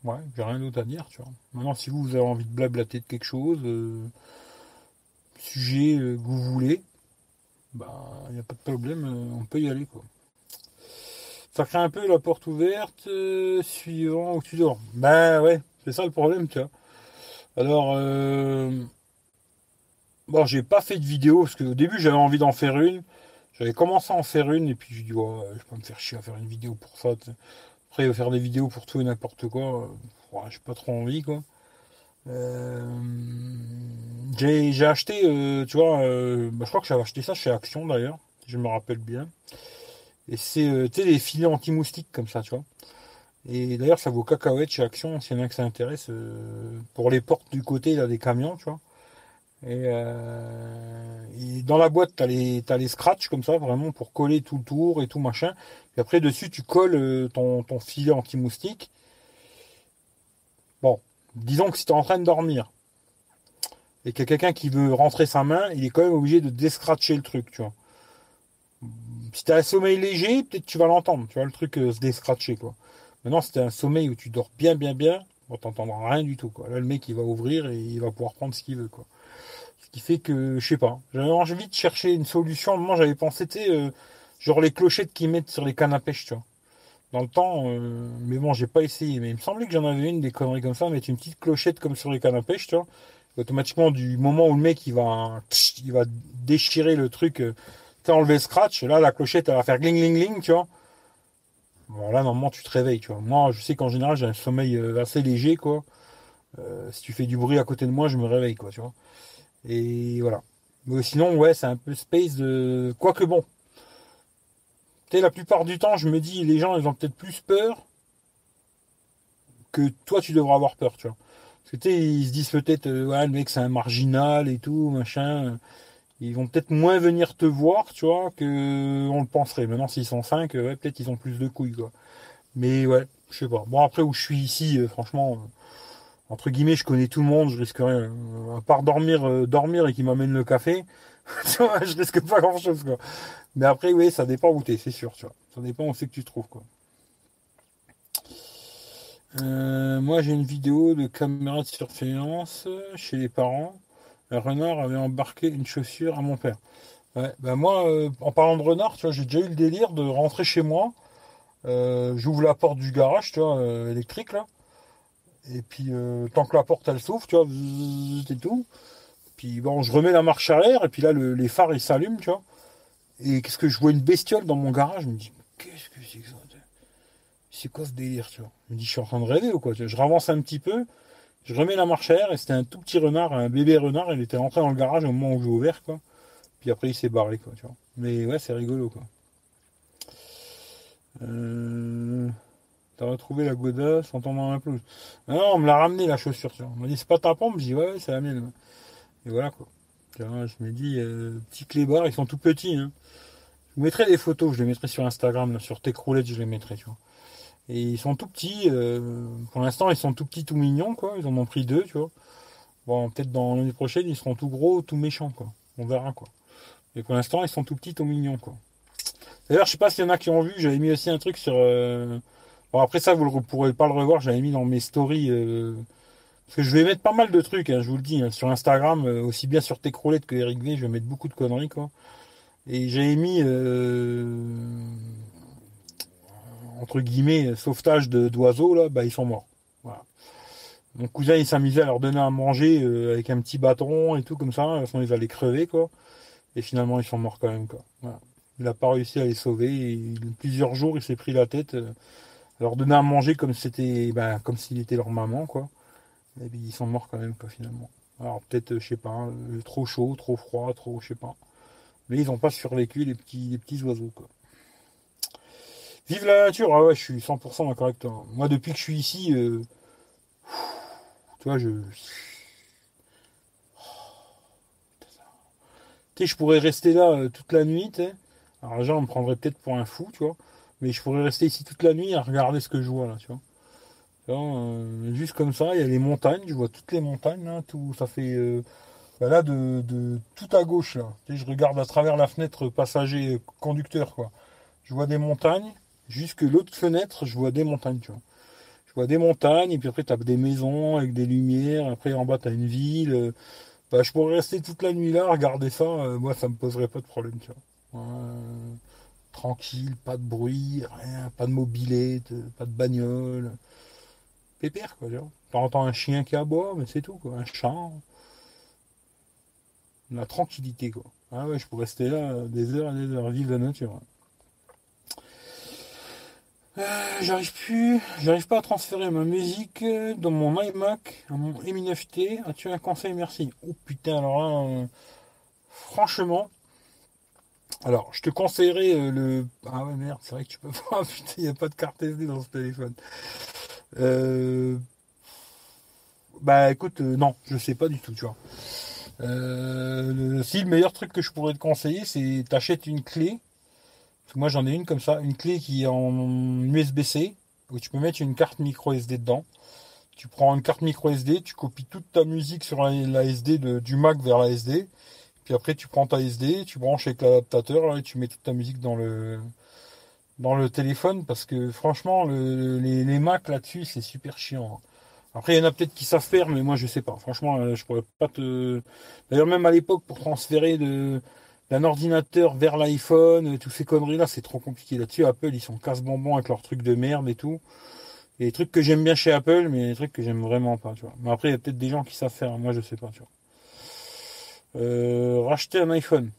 Ouais, j'ai rien d'autre à dire, tu vois. Maintenant si vous, vous avez envie de blablater de quelque chose, euh, sujet euh, que vous voulez, il n'y a pas de problème, euh, on peut y aller quoi. Ça crée un peu la porte ouverte, euh, suivant où tu dors. Bah ouais, c'est ça le problème, tu vois. Alors, bon, j'ai pas fait de vidéo parce qu'au début j'avais envie d'en faire une. J'avais commencé à en faire une et puis j'ai dit, ouais, je vais pas me faire chier à faire une vidéo pour ça. tu sais. Après, faire des vidéos pour tout et n'importe quoi, ouais, j'ai pas trop envie, quoi. Euh, j'ai acheté, euh, tu vois, euh, bah, je crois que j'avais acheté ça chez Action d'ailleurs, je me rappelle bien. Et c'est, euh, tu des filets anti-moustiques comme ça, tu vois. Et d'ailleurs, ça vaut cacahuète chez Action, s'il y en a que ça intéresse, euh, pour les portes du côté des camions, tu vois. Et, et dans la boîte, les, t'as les scratchs comme ça, vraiment pour coller tout le tour et tout machin. Puis après, dessus, tu colles ton, ton filet anti-moustique. Disons que si tu es en train de dormir et qu'il y a quelqu'un qui veut rentrer sa main, il est quand même obligé de déscratcher le truc, tu vois. Si tu as un sommeil léger, peut-être tu vas l'entendre, tu vois, le truc euh, se déscratcher, quoi. Maintenant, si tu un sommeil où tu dors bien, bien, bien, bon, t'entendras rien du tout, quoi. Là, le mec, il va ouvrir et il va pouvoir prendre ce qu'il veut, quoi. Ce qui fait que, je sais pas, j'avais envie de chercher une solution. Moi, j'avais pensé, tu euh, genre les clochettes qu'ils mettent sur les cannes à pêche, tu vois. Dans le temps, euh, mais bon, j'ai pas essayé. Mais il me semblait que j'en avais une, des conneries comme ça, mettre une petite clochette comme sur les pêche, tu vois. Automatiquement, du moment où le mec, il va, il va déchirer le truc, euh, tu sais, enlever le scratch, là, la clochette, elle va faire gling, gling, gling, tu vois. Bon, là, normalement, tu te réveilles, tu vois. Moi, je sais qu'en général, j'ai un sommeil euh, assez léger, quoi. Si tu fais du bruit à côté de moi, je me réveille, quoi, tu vois. Et voilà. Mais sinon, ouais, c'est un peu space de. Quoique bon. Tu la plupart du temps, je me dis, les gens, ils ont peut-être plus peur que toi, tu devras avoir peur, tu vois. Parce que tu sais, ils se disent peut-être, euh, ouais, le mec, c'est un marginal et tout, machin. Ils vont peut-être moins venir te voir, tu vois, que on le penserait. Maintenant, s'ils sont 5, ouais, peut-être ils ont plus de couilles, quoi. Mais ouais, je sais pas. Bon, après, où je suis ici, euh, franchement, euh, entre guillemets, je connais tout le monde, je risque rien. Euh, à part dormir, euh, dormir et qu'ils m'amènent le café, tu vois, je risque pas grand-chose, quoi. Mais après, oui, ça dépend où t'es, c'est sûr, tu vois. Ça dépend où c'est que tu trouves, quoi. Euh, moi, j'ai une vidéo de caméra de surveillance chez les parents. Un renard avait embarqué une chaussure à mon père. Ouais, ben moi, euh, en parlant de renard, tu vois, j'ai déjà eu le délire de rentrer chez moi. Euh, J'ouvre la porte du garage, tu vois, euh, électrique là. Et puis, euh, tant que la porte elle s'ouvre, tu vois, et tout. Puis bon, je remets la marche arrière et puis là, le- les phares ils s'allument, tu vois. Et qu'est-ce que je vois une bestiole dans mon garage Je me dis, qu'est-ce que c'est que ça C'est quoi ce délire, tu vois? Je me dis, je suis en train de rêver ou quoi Je ravance un petit peu, je remets la marche arrière et c'était un tout petit renard, un bébé renard. Il était rentré dans le garage au moment où j'ai ouvert, quoi. Puis après, il s'est barré, quoi, tu vois? Mais ouais, c'est rigolo, quoi. Euh... T'as retrouvé la godasse en tombant dans la non, on me l'a ramené la chaussure, tu vois. On m'a dit, c'est pas ta pompe? Je dis, ouais, ouais, c'est la mienne. Et voilà, quoi. Je me dis, euh, petits clébards, ils sont tout petits, hein. Je vous mettrai des photos, je les mettrai sur Instagram, sur Techroulette, je les mettrai. Et ils sont tout petits, euh, pour l'instant, ils sont tout petits, tout mignons, quoi. Ils en ont pris deux, tu vois. Bon, peut-être dans l'année prochaine, ils seront tout gros, tout méchants. On verra, quoi. Mais pour l'instant, ils sont tout petits, tout mignons, quoi. D'ailleurs, je sais pas s'il y en a qui ont vu, j'avais mis aussi un truc sur. Euh, bon, après ça, vous ne pourrez pas le revoir, j'avais mis dans mes stories. Euh, parce que je vais mettre pas mal de trucs, hein, je vous le dis, hein, sur Instagram, euh, aussi bien sur Techroulette que Eric V, je vais mettre beaucoup de conneries, quoi. Et j'avais mis, entre guillemets, sauvetage d'oiseaux, là, bah ils sont morts. Mon cousin, il s'amusait à leur donner à manger avec un petit bâton et tout comme ça, sinon ils allaient crever, quoi. Et finalement, ils sont morts quand même, quoi. Il n'a pas réussi à les sauver. Plusieurs jours, il s'est pris la tête euh, à leur donner à manger comme c'était, ben, comme s'il était leur maman, quoi. Et puis ils sont morts quand même, quoi, finalement. Alors peut-être, euh, je sais pas, euh, trop chaud, trop froid, trop, je sais pas. Mais ils n'ont pas survécu, les petits, les petits oiseaux, quoi. Vive la nature, ah ouais, je suis 100% d'accord avec. Moi, depuis que je suis ici, tu vois, je, tu sais, je pourrais rester là toute la nuit, tu alors les gens me prendraient peut-être pour un fou, tu vois. Mais je pourrais rester ici toute la nuit à regarder ce que je vois là, tu vois. Euh, juste comme ça, il y a les montagnes, je vois toutes les montagnes, là, tout, ça fait euh, bah là de, tout à gauche là. Je regarde à travers la fenêtre passager conducteur quoi. Je vois des montagnes, jusque l'autre fenêtre, je vois des montagnes, tu vois. Je vois des montagnes, et puis après as des maisons avec des lumières, après en bas as une ville. Euh, bah, je pourrais rester toute la nuit là, regarder ça, moi ça me poserait pas de problème, tu vois tranquille, pas de bruit, rien, pas de mobilette, pas de bagnole. Pépère, quoi. T'entends un chien qui aboie, mais c'est tout, quoi. Un chat. La tranquillité, quoi. Ah ouais, je pourrais rester là des heures et des heures, vivre la nature. Euh, j'arrive plus, j'arrive pas à transférer ma musique dans mon iMac à mon Mi9T. As-tu un conseil? Merci. Oh putain, alors euh, franchement, alors, je te conseillerais euh, le. Ah ouais, merde, c'est vrai que tu peux pas. Putain, il n'y a pas de carte SD dans ce téléphone. Euh... Bah écoute, euh, non, je sais pas du tout, tu vois. Euh, si le meilleur truc que je pourrais te conseiller, c'est t'achètes une clé. moi j'en ai une comme ça, une clé qui est en USB-C, où tu peux mettre une carte micro SD dedans. Tu prends une carte micro SD, tu copies toute ta musique sur la, SD du Mac vers la SD puis après, tu prends ta SD, tu branches avec l'adaptateur, et tu mets toute ta musique dans le, dans le téléphone, parce que franchement, les, les Mac là-dessus, c'est super chiant. Après, il y en a peut-être qui savent faire, mais moi, je sais pas. Franchement, euh, je pourrais pas te. D'ailleurs, même à l'époque, pour transférer de d'un ordinateur vers l'iPhone, tous ces conneries-là, c'est trop compliqué là-dessus. Apple, ils sont casse-bonbons avec leurs trucs de merde et tout. Des trucs que j'aime bien chez Apple, mais des trucs que j'aime vraiment pas, tu vois. Mais après, il y a peut-être des gens qui savent faire. Moi, je sais pas, tu vois. Euh, racheter un iPhone.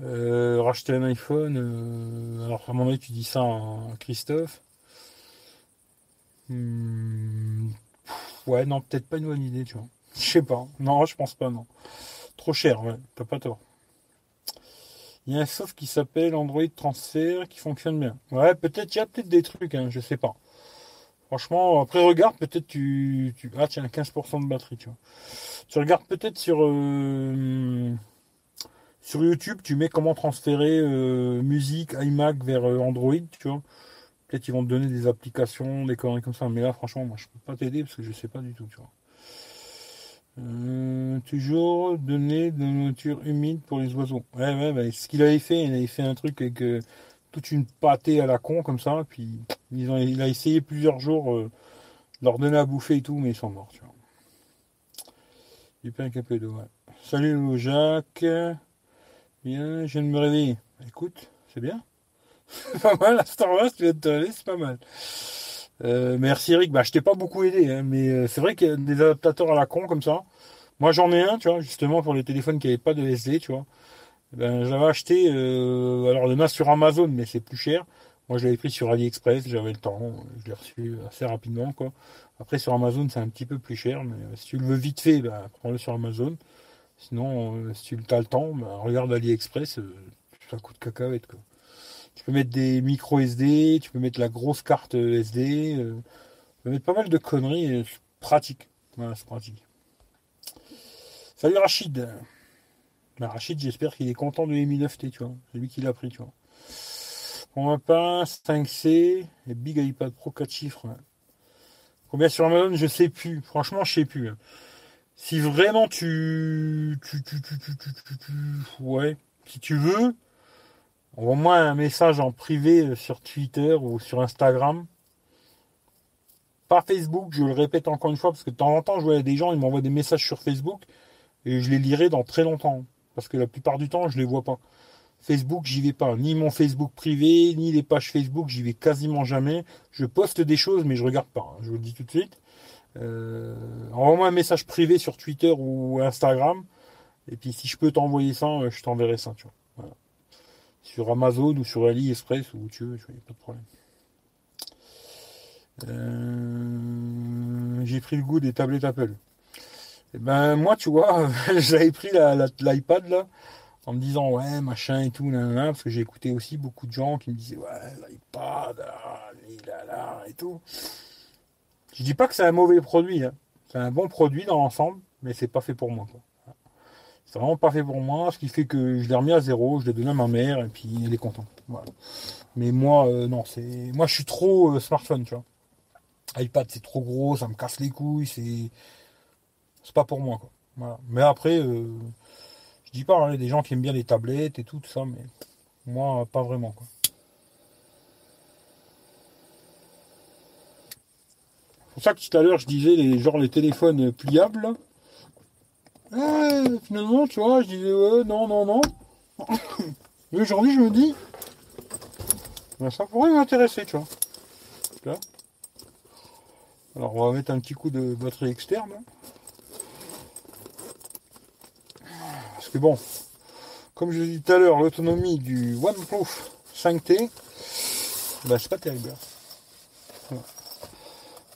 Euh, racheter un iPhone. Euh, alors, à mon avis, tu dis ça à Christophe. Hmm, ouais, non, peut-être pas une bonne idée, tu vois. Je sais pas. Non, je pense pas, non. Trop cher, ouais, t'as pas tort. Il y a un soft qui s'appelle Android Transfer qui fonctionne bien. Ouais, peut-être, il y a peut-être des trucs, hein, je sais pas. Franchement, après regarde, peut-être tu, tu... Ah tiens, 15% de batterie, tu vois. Tu regardes peut-être sur euh, sur YouTube, tu mets comment transférer euh, musique iMac vers euh, Android, tu vois. Peut-être ils vont te donner des applications, des conneries comme ça. Mais là, franchement, moi, je peux pas t'aider parce que je sais pas du tout, tu vois. toujours donner de la nourriture humide pour les oiseaux. Ouais, ouais, ce qu'il avait fait, il avait fait un truc avec toute une pâtée à la con comme ça, puis ils ont, il a essayé plusieurs jours de leur donner à bouffer et tout, mais ils sont morts, tu vois. Du pain avec un peu d'eau, Salut Jacques. Bien, je viens de me réveiller. Écoute, c'est bien. pas mal, à Star Wars, tu viens de te c'est pas mal. Euh, merci Eric, bah je t'ai pas beaucoup aidé, hein, mais euh, c'est vrai qu'il y a des adaptateurs à la con comme ça. Moi j'en ai un, tu vois, justement pour les téléphones qui n'avaient pas de SD, tu vois. Ben, j'avais acheté, euh, alors en a sur Amazon, mais c'est plus cher. Moi je l'avais pris sur AliExpress, j'avais le temps, je l'ai reçu assez rapidement, quoi. Après, sur Amazon, c'est un petit peu plus cher, mais si tu le veux vite fait, bah, prends-le sur Amazon. Sinon, euh, si tu as le temps, bah, regarde AliExpress, euh, ça coûte cacahuète. Quoi. Tu peux mettre des micro SD, tu peux mettre la grosse carte SD, tu peux mettre pas mal de conneries, c'est pratique. C'est pratique. Salut Rachid. Bah, Rachid, j'espère qu'il est content de Mi 9T, tu vois. C'est lui qui l'a pris, tu vois. On va pas 5C et Big iPad Pro 4 chiffres. Combien sur Amazon, je sais plus. Franchement, je sais plus. Si vraiment tu, tu, tu, tu, tu, ouais, si tu veux, envoie-moi un message en privé sur Twitter ou sur Instagram. Pas Facebook, je le répète encore une fois, parce que de temps en temps, je vois des gens, ils m'envoient des messages sur Facebook et je les lirai dans très longtemps. Parce que la plupart du temps, je les vois pas. Facebook, j'y vais pas. Ni mon Facebook privé, ni les pages Facebook, j'y vais quasiment jamais. Je poste des choses, mais je regarde pas. Hein, je vous le dis tout de suite. Euh, envoie-moi un message privé sur Twitter ou Instagram. Et puis si je peux t'envoyer ça, euh, je t'enverrai ça, tu vois. Sur Amazon ou sur AliExpress ou où tu veux, je pas de problème. Euh, j'ai pris le goût des tablettes Apple. Et eh ben moi, tu vois, j'avais pris l'iPad là en me disant ouais machin et tout parce que j'ai écouté aussi beaucoup de gens qui me disaient ouais l'iPad là, là, et tout je dis pas que c'est un mauvais produit hein. C'est un bon produit dans l'ensemble mais c'est pas fait pour moi c'est vraiment pas fait pour moi ce qui fait que je l'ai remis à zéro je l'ai donné à ma mère et puis elle est contente mais moi euh, non c'est moi je suis trop euh, smartphone tu vois iPad c'est trop gros ça me casse les couilles c'est c'est pas pour moi mais après euh, je dis pas, hein, il y a des gens qui aiment bien les tablettes et tout, ça, mais moi, pas vraiment. Quoi. C'est pour ça que tout à l'heure, je disais, les, genre les téléphones pliables. Finalement, tu vois, je disais, ouais, non, non, non. Mais aujourd'hui, je me dis, ben, ça pourrait m'intéresser, tu vois. Alors, on va mettre un petit coup de batterie externe. bon, comme je l'ai dit tout à l'heure, l'autonomie du OnePlus 5T, bah, c'est pas terrible.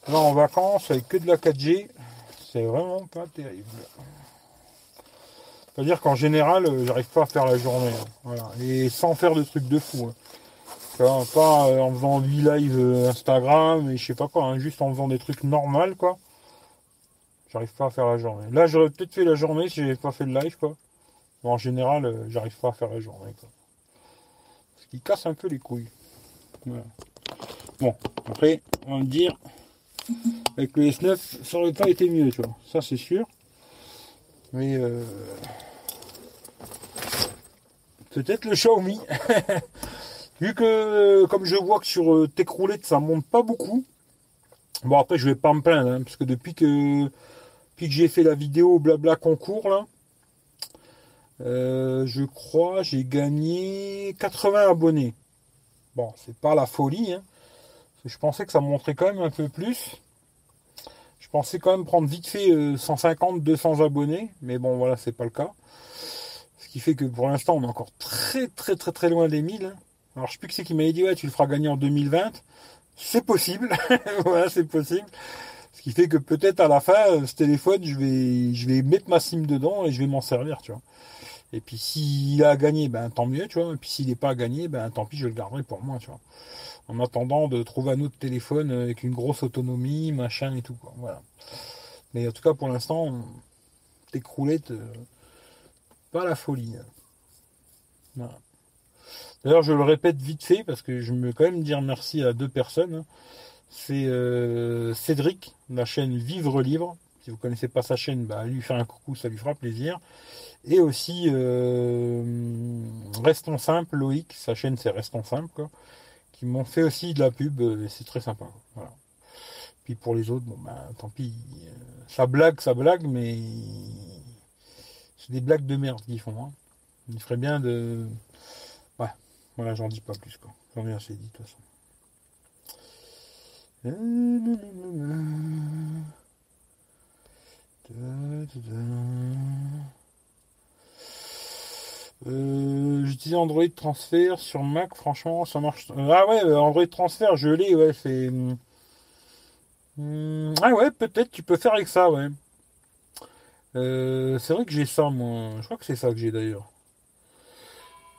Là en vacances avec que de la 4G, c'est vraiment pas terrible. C'est-à-dire qu'en général, euh, j'arrive pas à faire la journée. Hein. Et sans faire de trucs de fou. Hein. Pas euh, en faisant 8 live euh, Instagram et je sais pas quoi, hein, juste en faisant des trucs normaux quoi. J'arrive pas à faire la journée. Là j'aurais peut-être fait la journée si j'avais pas fait le live quoi en général, j'arrive pas à faire la journée. Ce qui casse un peu les couilles. Bon, après, on va me dire, avec le S9, ça aurait pas été mieux, tu vois. Ça, c'est sûr. Mais euh, peut-être le Xiaomi. Vu que, euh, comme je vois que sur Techroulette, ça monte pas beaucoup. Bon, après, je vais pas me plaindre, hein, parce que depuis que, depuis j'ai fait la vidéo blabla concours, là, euh, je crois j'ai gagné 80 abonnés. Bon, c'est pas la folie. Hein. Je pensais que ça montrait quand même un peu plus. Je pensais quand même prendre vite fait 150, euh, 200 abonnés. Mais bon, voilà, c'est pas le cas. Ce qui fait que pour l'instant, on est encore très très très très loin des 1000. Hein. Alors je sais plus qui c'est qui m'avait dit, ouais, tu le feras gagner en 2020. C'est possible. voilà, c'est possible. Ce qui fait que peut-être à la fin, euh, ce téléphone, je vais, je vais mettre ma SIM dedans et je vais m'en servir, tu vois. Et puis s'il a gagné, ben tant mieux, tu vois. Et puis s'il n'est pas gagné, ben tant pis, je le garderai pour moi, tu vois. En attendant de trouver un autre téléphone avec une grosse autonomie, machin et tout. Voilà. Mais en tout cas, pour l'instant, des croulettes, euh, pas la folie. Hein. D'ailleurs, je le répète vite fait parce que je veux quand même dire merci à deux personnes. Hein. C'est euh, Cédric, la chaîne Vivre Libre. Si vous connaissez pas sa chaîne, bah, lui faire un coucou, ça lui fera plaisir. Et aussi euh, Restons Simple, Loïc, sa chaîne c'est Restons Simple, qui m'ont fait aussi de la pub, euh, c'est très sympa. Voilà. Puis pour les autres, bon ben tant pis. Euh, ça blague, ça blague, mais c'est des blagues de merde qu'ils font. Hein. Il ferait bien de. Ouais, voilà, j'en dis pas plus quoi. J'en ai assez dit de toute façon. Euh, J'utilise Android Transfer sur Mac, franchement, ça marche. Euh, ah ouais, euh, Android Transfer, je l'ai, ouais, c'est. Hmm, ah ouais, peut-être tu peux faire avec ça, ouais. c'est vrai que j'ai ça, moi. Je crois que c'est ça que j'ai d'ailleurs.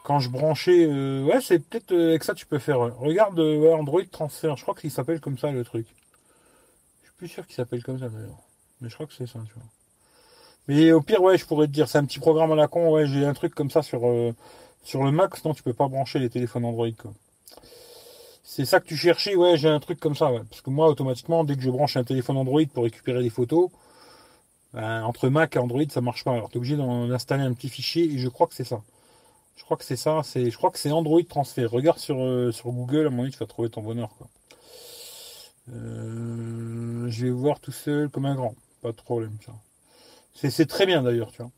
Quand je branchais. ouais, c'est peut-être avec ça tu peux faire. Regarde Android Transfer, je crois qu'il s'appelle comme ça le truc. Je suis plus sûr qu'il s'appelle comme ça d'ailleurs. Mais je crois que c'est ça, tu vois. Mais au pire, ouais, je pourrais te dire, c'est un petit programme à la con, ouais, j'ai un truc comme ça sur, euh, sur le Mac, sinon tu peux pas brancher les téléphones Android, quoi. C'est ça que tu cherchais, ouais, j'ai un truc comme ça, ouais. Parce que moi, automatiquement, dès que je branche un téléphone Android pour récupérer des photos, ben, entre Mac et Android, ça marche pas. Alors, tu es obligé d'installer un petit fichier, et je crois que c'est ça. Je crois que c'est ça. C'est, je crois que c'est Android Transfert. Regarde sur, euh, sur Google, à mon avis, tu vas trouver ton bonheur. Euh, je vais voir tout seul comme un grand. Pas de problème. C'est, c'est très bien d'ailleurs, tu vois.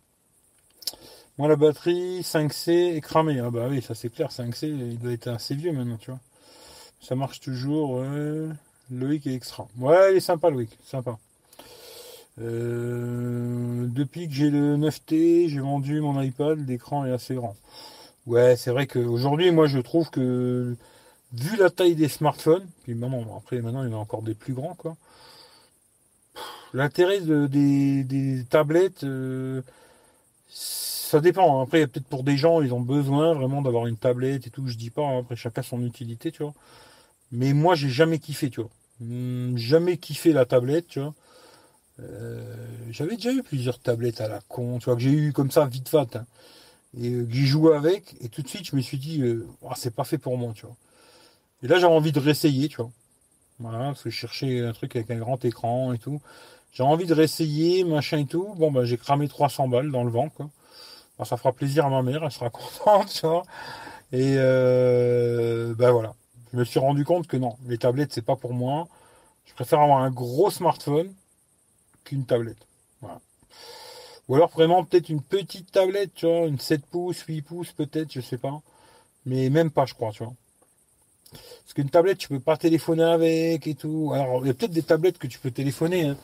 Moi, la batterie 5C est cramée. Ah bah oui, ça c'est clair. 5C, il doit être assez vieux maintenant, tu vois. Ça marche toujours. Ouais. Loïc est extra. Ouais, il est sympa, Loïc. Sympa. Euh, depuis que j'ai le 9T, j'ai vendu mon iPad, l'écran est assez grand. Ouais, c'est vrai qu'aujourd'hui, moi, je trouve que, vu la taille des smartphones, puis maintenant, après, maintenant, il y en a encore des plus grands, quoi. L'intérêt de, des, tablettes, euh, ça dépend. Hein. Après, peut-être pour des gens, ils ont besoin vraiment d'avoir une tablette et tout. Je dis pas. Hein. Après, chacun son utilité, tu vois. Mais moi, j'ai jamais kiffé, tu vois. Hmm, jamais kiffé la tablette, tu vois. Euh, j'avais déjà eu plusieurs tablettes à la con, tu vois, que j'ai eu comme ça vite fait, hein, et euh, que avec, et tout de suite je me suis dit, euh, c'est pas fait pour moi, tu vois. Et là j'avais envie de réessayer, tu vois. Voilà, parce que je cherchais un truc avec un grand écran et tout. J'ai envie de réessayer, machin et tout. Bon, ben j'ai cramé 300 balles dans le vent, quoi. ça fera plaisir à ma mère, elle sera contente, tu vois. Et ben voilà. Je me suis rendu compte que non, les tablettes, c'est pas pour moi. Je préfère avoir un gros smartphone qu'une tablette. Ou alors vraiment peut-être une petite tablette, tu vois, une 7 pouces, 8 pouces peut-être, je sais pas. Mais même pas, je crois, tu vois. Parce qu'une tablette, tu peux pas téléphoner avec et tout. Alors, il y a peut-être des tablettes que tu peux téléphoner, hein,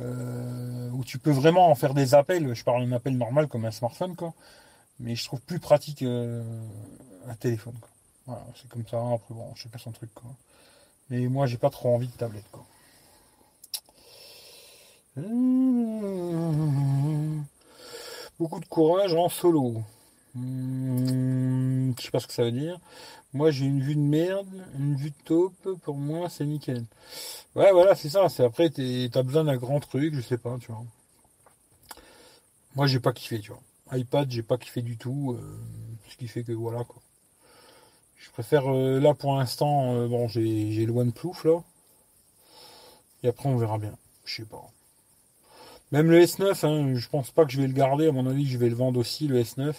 euh, où tu peux vraiment en faire des appels. Je parle d'un appel normal comme un smartphone, quoi. Mais je trouve plus pratique euh, un téléphone, quoi. Voilà, c'est comme ça. Après, bon, pas son truc, quoi. Mais moi, j'ai pas trop envie de tablette, quoi. Mmh. Beaucoup de courage en solo. Mmh. Je sais pas ce que ça veut dire. Moi, j'ai une vue de merde, une vue de taupe. Pour moi, c'est nickel. Ouais, voilà, c'est ça. C'est après, t'as besoin d'un grand truc, je sais pas, tu vois. Moi, j'ai pas kiffé, tu vois. iPad, j'ai pas kiffé du tout. Euh, ce qui fait que voilà, quoi. Je préfère, euh, là, pour l'instant, euh, bon, j'ai le OnePlus, là. Et après, on verra bien. Je sais pas. Même le S9, hein, je pense pas que je vais le garder. À mon avis, je vais le vendre aussi, le S9.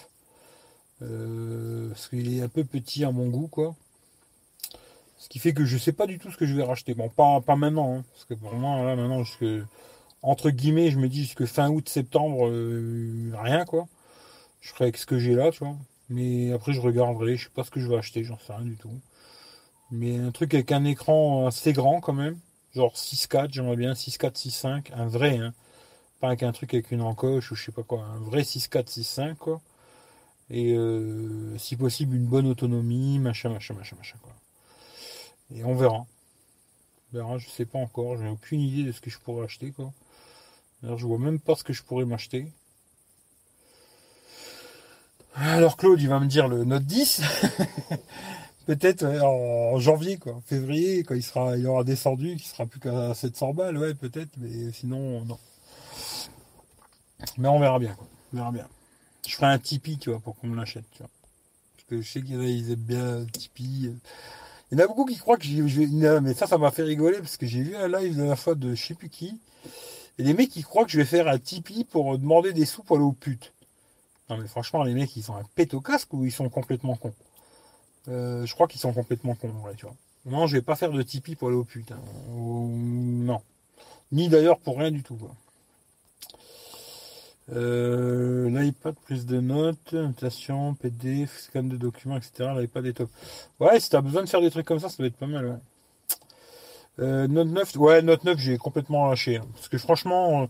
Euh, parce qu'il est un peu petit à mon goût, quoi. Ce qui fait que je sais pas du tout ce que je vais racheter. Bon, pas, maintenant, hein, parce que pour moi, là, maintenant, jusque, entre guillemets, je me dis jusque fin août, septembre, euh, rien, quoi. Je ferai avec ce que j'ai là, tu vois. Mais après, je regarderai, je sais pas ce que je vais acheter, j'en sais rien du tout. Mais un truc avec un écran assez grand, quand même. Genre 6.4, j'aimerais bien 6.4, 6.5, un vrai, hein pas avec un truc avec une encoche ou je sais pas quoi, un vrai 6.4, 6.5 quoi. Et euh, si possible une bonne autonomie, machin, machin, machin, machin quoi. Et on verra. On verra, je sais pas encore, j'ai aucune idée de ce que je pourrais acheter quoi. D'ailleurs, je vois même pas ce que je pourrais m'acheter. Alors Claude, il va me dire le Note 10. Peut-être en janvier, quoi, février, quand il sera, il aura descendu, qu'il sera plus qu'à 700 balles, ouais, peut-être, mais sinon, non. Mais on verra bien. On verra bien. Je ferai un Tipeee, tu vois, pour qu'on me l'achète, tu vois. Parce que je sais qu'ils aiment bien Tipeee. Il y en a beaucoup qui croient que j'ai. Mais ça, ça m'a fait rigoler parce que j'ai vu un live de la fois de je sais plus qui. Et les mecs qui croient que je vais faire un Tipeee pour demander des sous pour aller aux putes. Non mais franchement, les mecs, ils sont un pète au casque ou ils sont complètement cons? Euh, Je crois qu'ils sont complètement cons, ouais, tu vois. Non, je vais pas faire de Tipeee pour aller aux putes. Hein. non. Ni d'ailleurs pour rien du tout. Quoi. Euh, L'iPad plus de notes, notation, PDF, scan de documents, etc. L'iPad est top. Ouais, si t'as besoin de faire des trucs comme ça, ça va être pas mal. Euh, Note 9, ouais, Note 9, j'ai complètement lâché. Hein. parce que franchement, euh,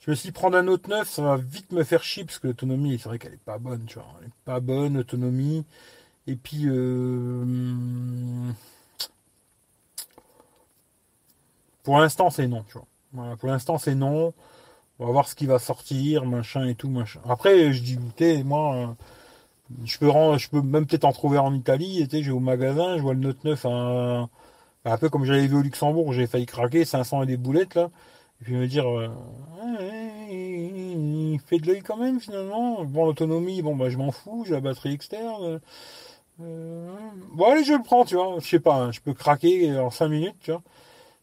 je me suis dit, prendre un Note 9, ça va vite me faire chier, parce que l'autonomie, c'est vrai qu'elle est pas bonne, tu vois. Elle est pas bonne, autonomie. Et puis, euh, pour l'instant, c'est non, tu vois. Voilà, pour l'instant, c'est non. On va voir ce qui va sortir, machin et tout, machin. Après, je dis, écoutez, moi, je peux, je peux même peut-être en trouver en Italie. Et je vais au magasin, je vois le Note 9 un, peu comme j'avais vu au Luxembourg, j'ai failli craquer, 500 et des boulettes là. Et puis me dire, euh, il fait de l'œil quand même finalement. Bon, l'autonomie, bon, bah je m'en fous, j'ai la batterie externe. Euh, bon, allez, je le prends, tu vois. Je sais pas, hein, je peux craquer en 5 minutes, tu vois.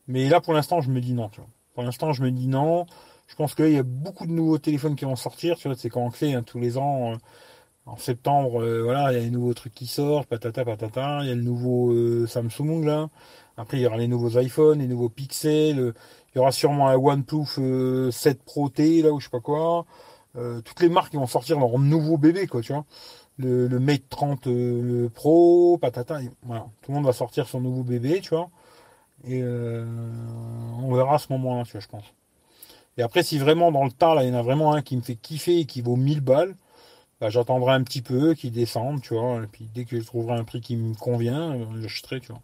Mais là, pour l'instant, je me dis non, tu vois. Pour l'instant, je me dis non. Je pense qu'il y a beaucoup de nouveaux téléphones qui vont sortir. Tu vois, c'est quand on fait hein, tous les ans. Euh, En septembre, euh, voilà, il y a les nouveaux trucs qui sortent, patata patata, il y a le nouveau euh, Samsung là. Après, il y aura les nouveaux iPhones, les nouveaux Pixel, il y aura sûrement un OnePlus 7 Pro T là ou je sais pas quoi. toutes les marques qui vont sortir leur nouveau bébé quoi, tu vois. Le, le Mate 30 Pro, patata, voilà, tout le monde va sortir son nouveau bébé, tu vois. Et on verra à ce moment-là, tu vois, je pense. Et après, si vraiment dans le tas, là, il y en a vraiment un qui me fait kiffer et qui vaut 1000 balles, bah, j'attendrai un petit peu qu'il descende, tu vois. Et puis dès que je trouverai un prix qui me convient, euh, j'achèterai, tu vois.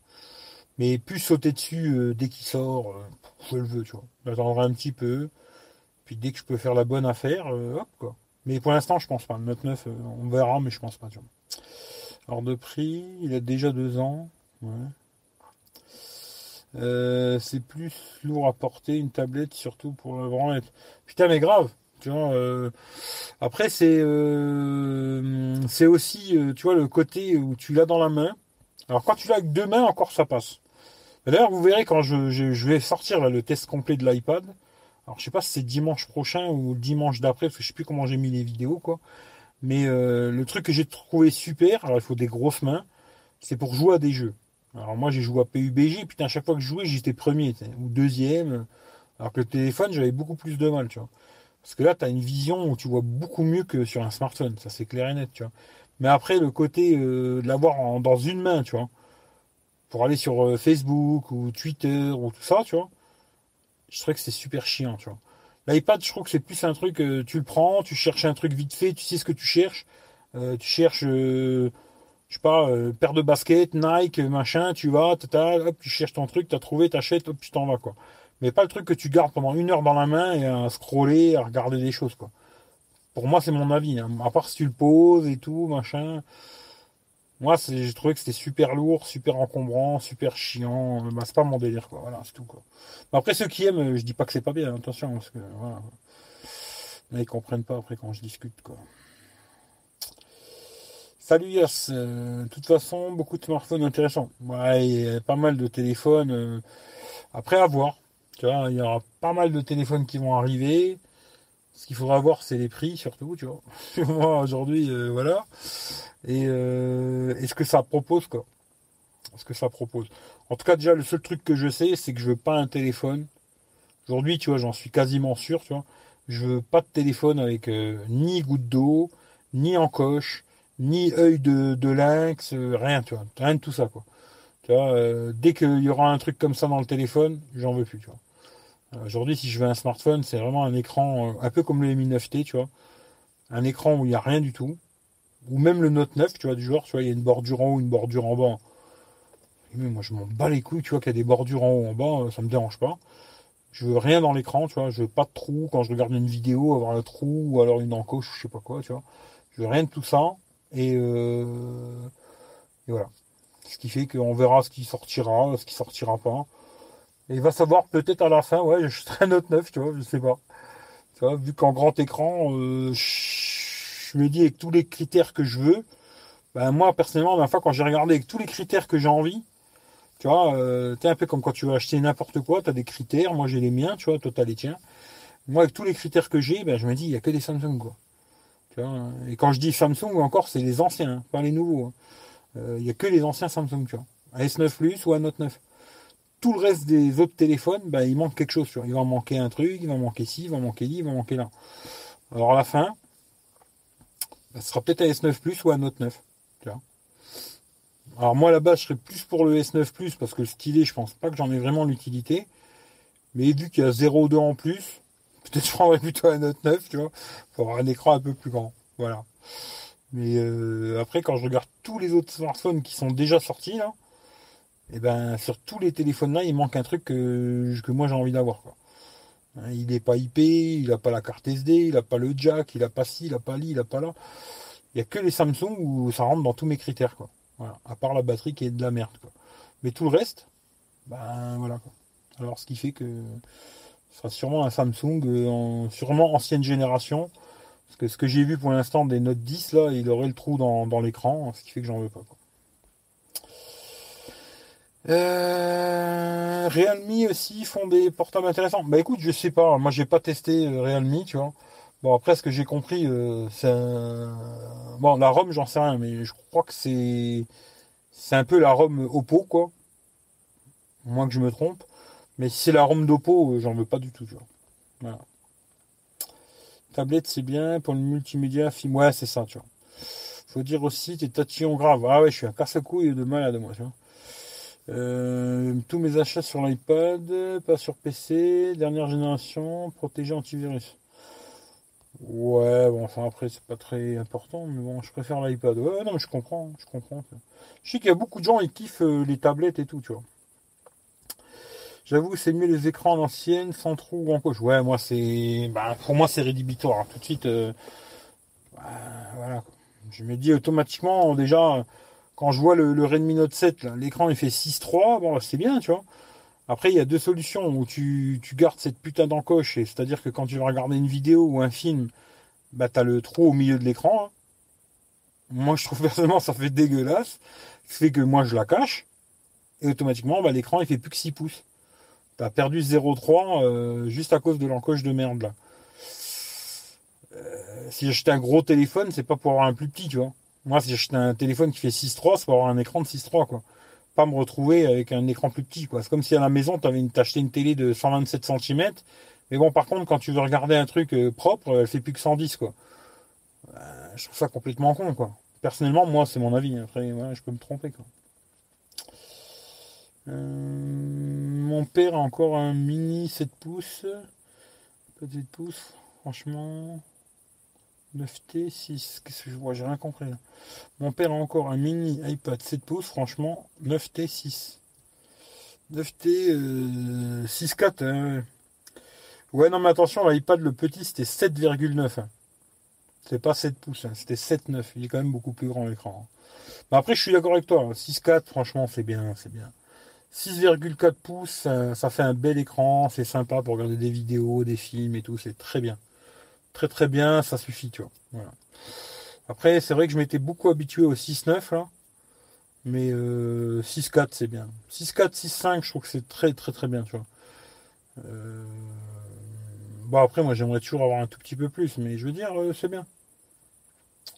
Mais plus sauter dessus euh, dès qu'il sort, euh, je le veux, tu vois. J'attendrai un petit peu. Puis dès que je peux faire la bonne affaire, hop, quoi. Mais pour l'instant, je pense pas. Le Note 9, on verra, mais je pense pas, tu vois. Alors de prix, il a déjà deux ans. Ouais. C'est plus lourd à porter une tablette, surtout pour la branlette. Putain, mais grave. Tu vois, euh, après, c'est euh, aussi, euh, tu vois, le côté où tu l'as dans la main. Alors, quand tu l'as avec deux mains, encore ça passe. D'ailleurs, vous verrez quand je, je, vais sortir le test complet de l'iPad. Alors, je sais pas si c'est dimanche prochain ou dimanche d'après, parce que je sais plus comment j'ai mis les vidéos, quoi. Mais le truc que j'ai trouvé super, alors il faut des grosses mains, c'est pour jouer à des jeux. Alors moi j'ai joué à PUBG, putain à chaque fois que je jouais j'étais premier ou deuxième. Alors que le téléphone j'avais beaucoup plus de mal, tu vois. Parce que là, tu as une vision où tu vois beaucoup mieux que sur un smartphone, ça c'est clair et net, tu vois. Mais après, le côté euh, de l'avoir dans une main, tu vois, pour aller sur euh, Facebook ou Twitter ou tout ça, tu vois, je trouve que c'est super chiant, tu vois. L'iPad, je trouve que c'est plus un truc, euh, tu le prends, tu cherches un truc vite fait, tu sais ce que tu cherches, tu cherches, je sais pas, paire de baskets, Nike, machin, tu vas, hop, tu cherches ton truc, tu as trouvé, t'achètes, hop, tu t'en vas, quoi mais pas le truc que tu gardes pendant une heure dans la main et à scroller, à regarder des choses, quoi. Pour moi, c'est mon avis. Hein. À part si tu le poses et tout, machin. Moi, j'ai trouvé que c'était super lourd, super encombrant, super chiant. Bah, c'est pas mon délire, quoi. Voilà, c'est tout, quoi. après, ceux qui aiment, je dis pas que c'est pas bien, attention, parce que, voilà. Là, ils comprennent pas après quand je discute, quoi. Salut Yass. Euh, de toute façon, beaucoup de smartphones intéressants. Ouais, il y a pas mal de téléphones. Euh, après, à voir il y aura pas mal de téléphones qui vont arriver. Ce qu'il faudra voir, c'est les prix surtout, tu vois. Moi, aujourd'hui, euh, voilà. Et est-ce que ça propose, quoi Est-ce que ça propose En tout cas, déjà, le seul truc que je sais, c'est que je veux pas un téléphone. Aujourd'hui, tu vois, j'en suis quasiment sûr, tu vois. Je veux pas de téléphone avec ni goutte d'eau, ni encoche, ni œil de, lynx, rien, tu vois. Rien de tout ça, vois, dès qu'il y aura un truc comme ça dans le téléphone, j'en veux plus. Euh, aujourd'hui, si je veux un smartphone, c'est vraiment un écran euh, un peu comme le Mi 9T, tu vois. Un écran où il n'y a rien du tout. Ou même le Note 9, tu vois, du genre, tu vois, il y a une bordure en haut, une bordure en bas. moi, je m'en bats les couilles, tu vois, qu'il y a des bordures en haut, en bas, euh, ça me dérange pas. Je veux rien dans l'écran, tu vois, je veux pas de trou quand je regarde une vidéo, avoir un trou ou alors une encoche, je sais pas quoi, tu vois. Je veux rien de tout ça. Et, et voilà. Ce qui fait qu'on verra ce qui sortira, ce qui sortira pas. Et il va savoir peut-être à la fin, ouais, je serai un Note 9, tu vois, je sais pas. Tu vois, vu qu'en grand écran, euh, je me dis avec tous les critères que je veux, ben moi personnellement, la fois quand j'ai regardé avec tous les critères que j'ai envie, tu vois, euh, un peu comme quand tu veux acheter n'importe quoi, tu as des critères, moi j'ai les miens, tu vois, toi t'as les tiens. Moi avec tous les critères que j'ai, ben je me dis, il n'y a que des Samsung, quoi. Et quand je dis Samsung, encore, c'est les anciens, hein, pas les nouveaux. Hein. Euh, il n'y a que les anciens Samsung, tu vois. Un S9 Plus ou un Note 9 tout le reste des autres téléphones, bah, il manque quelque chose. Il va manquer un truc, il va manquer ci, il va manquer là, il va manquer là. Alors à la fin, bah, ce sera peut-être un S9 Plus ou un Note 9. Alors moi base je serais plus pour le S9 Plus parce que le stylet je pense pas que j'en ai vraiment l'utilité. Mais vu qu'il y a 0,2 en plus, peut-être je prendrais plutôt un Note 9, tu vois, pour un écran un peu plus grand. Voilà. Mais euh, après quand je regarde tous les autres smartphones qui sont déjà sortis là, et eh ben sur tous les téléphones là, il manque un truc que, moi j'ai envie d'avoir. Hein, il n'est pas IP, il n'a pas la carte SD, il n'a pas le jack, il n'a pas ci, il n'a pas li, il n'a pas là. Il n'y a que les Samsung où ça rentre dans tous mes critères. Quoi. Voilà. À part la batterie qui est de la merde. Mais tout le reste, ben voilà. Alors ce qui fait que ce sera sûrement un Samsung, euh, en, sûrement ancienne génération. Parce que ce que j'ai vu pour l'instant des Note 10, là, il aurait le trou dans, l'écran, ce qui fait que j'en veux pas. Euh, Realme aussi font des portables intéressants. Bah écoute, je sais pas. Moi, j'ai pas testé euh, Realme, tu vois. Bon, après, ce que j'ai compris, euh, c'est un... Bon, la ROM, j'en sais rien, mais je crois que c'est... C'est un peu la ROM Oppo, quoi. Moins que je me trompe. Mais si c'est la ROM d'Oppo, euh, j'en veux pas du tout, tu vois. Voilà. Tablette, c'est bien. Pour le multimédia, film, ouais, c'est ça, tu vois. Faut dire aussi, t'es tatillon grave. Ah ouais, je suis un casse-couille de malade, moi, tu vois. Euh, tous mes achats sur l'iPad, pas sur PC, dernière génération, protégé antivirus. Ouais, bon, enfin après, c'est pas très important, mais bon, je préfère l'iPad. Ouais, non, mais je comprends, je comprends. Je sais qu'il y a beaucoup de gens qui kiffent euh, les tablettes et tout, tu vois. J'avoue, c'est mieux les écrans en ancienne, sans trou ou en coche. Ouais, moi, c'est. Bah, pour moi, c'est rédhibitoire. Hein. Tout de suite. Euh, bah, voilà. Je me dis automatiquement, déjà, quand je vois le, Redmi Note 7, l'écran il fait 6.3, bon, c'est bien, tu vois. Après, il y a deux solutions où tu, gardes cette putain d'encoche, c'est-à-dire que quand tu vas regarder une vidéo ou un film, bah as le trou au milieu de l'écran. Hein. Moi, je trouve personnellement ça fait dégueulasse. Ce fait que moi, je la cache. Et automatiquement, bah, l'écran, il fait plus que 6 pouces. Tu as perdu 0,3 euh, juste à cause de l'encoche de merde, là. Euh, si j'achetais un gros téléphone, c'est pas pour avoir un plus petit, tu vois. Moi, si j'achète un téléphone qui fait 6.3, c'est pour avoir un écran de 6.3, quoi pas me retrouver avec un écran plus petit. quoi. C'est comme si à la maison, tu avais acheté une télé de 127 cm. Mais bon, par contre, quand tu veux regarder un truc euh, propre, elle fait plus que 110. quoi. Euh, je trouve ça complètement con. quoi. Personnellement, moi, c'est mon avis. Après, je peux me tromper. quoi. Euh, mon père a encore un mini 7 pouces. Petit pouce, franchement. 9T, 6, qu'est-ce que je vois? J'ai rien compris. Mon père a encore un mini iPad 7 pouces, franchement, 9T, 6. 9T, 6.4. Ouais, non, mais attention, l'iPad, le petit, c'était 7,9. Hein. C'est pas 7 pouces, hein, c'était 7,9. Il est quand même beaucoup plus grand l'écran. Hein. Après, je suis d'accord avec toi. 6.4, franchement, c'est bien, c'est bien. 6,4 pouces, ça fait un bel écran, c'est sympa pour regarder des vidéos, des films et tout, c'est très bien très très bien, ça suffit, tu vois. Après, c'est vrai que je m'étais beaucoup habitué au 6-9 là. Mais 6-4 euh, c'est bien. 6-4, 6-5, je trouve que c'est très très très bien, tu vois. Euh, bon après moi j'aimerais toujours avoir un tout petit peu plus, mais je veux dire euh, c'est bien.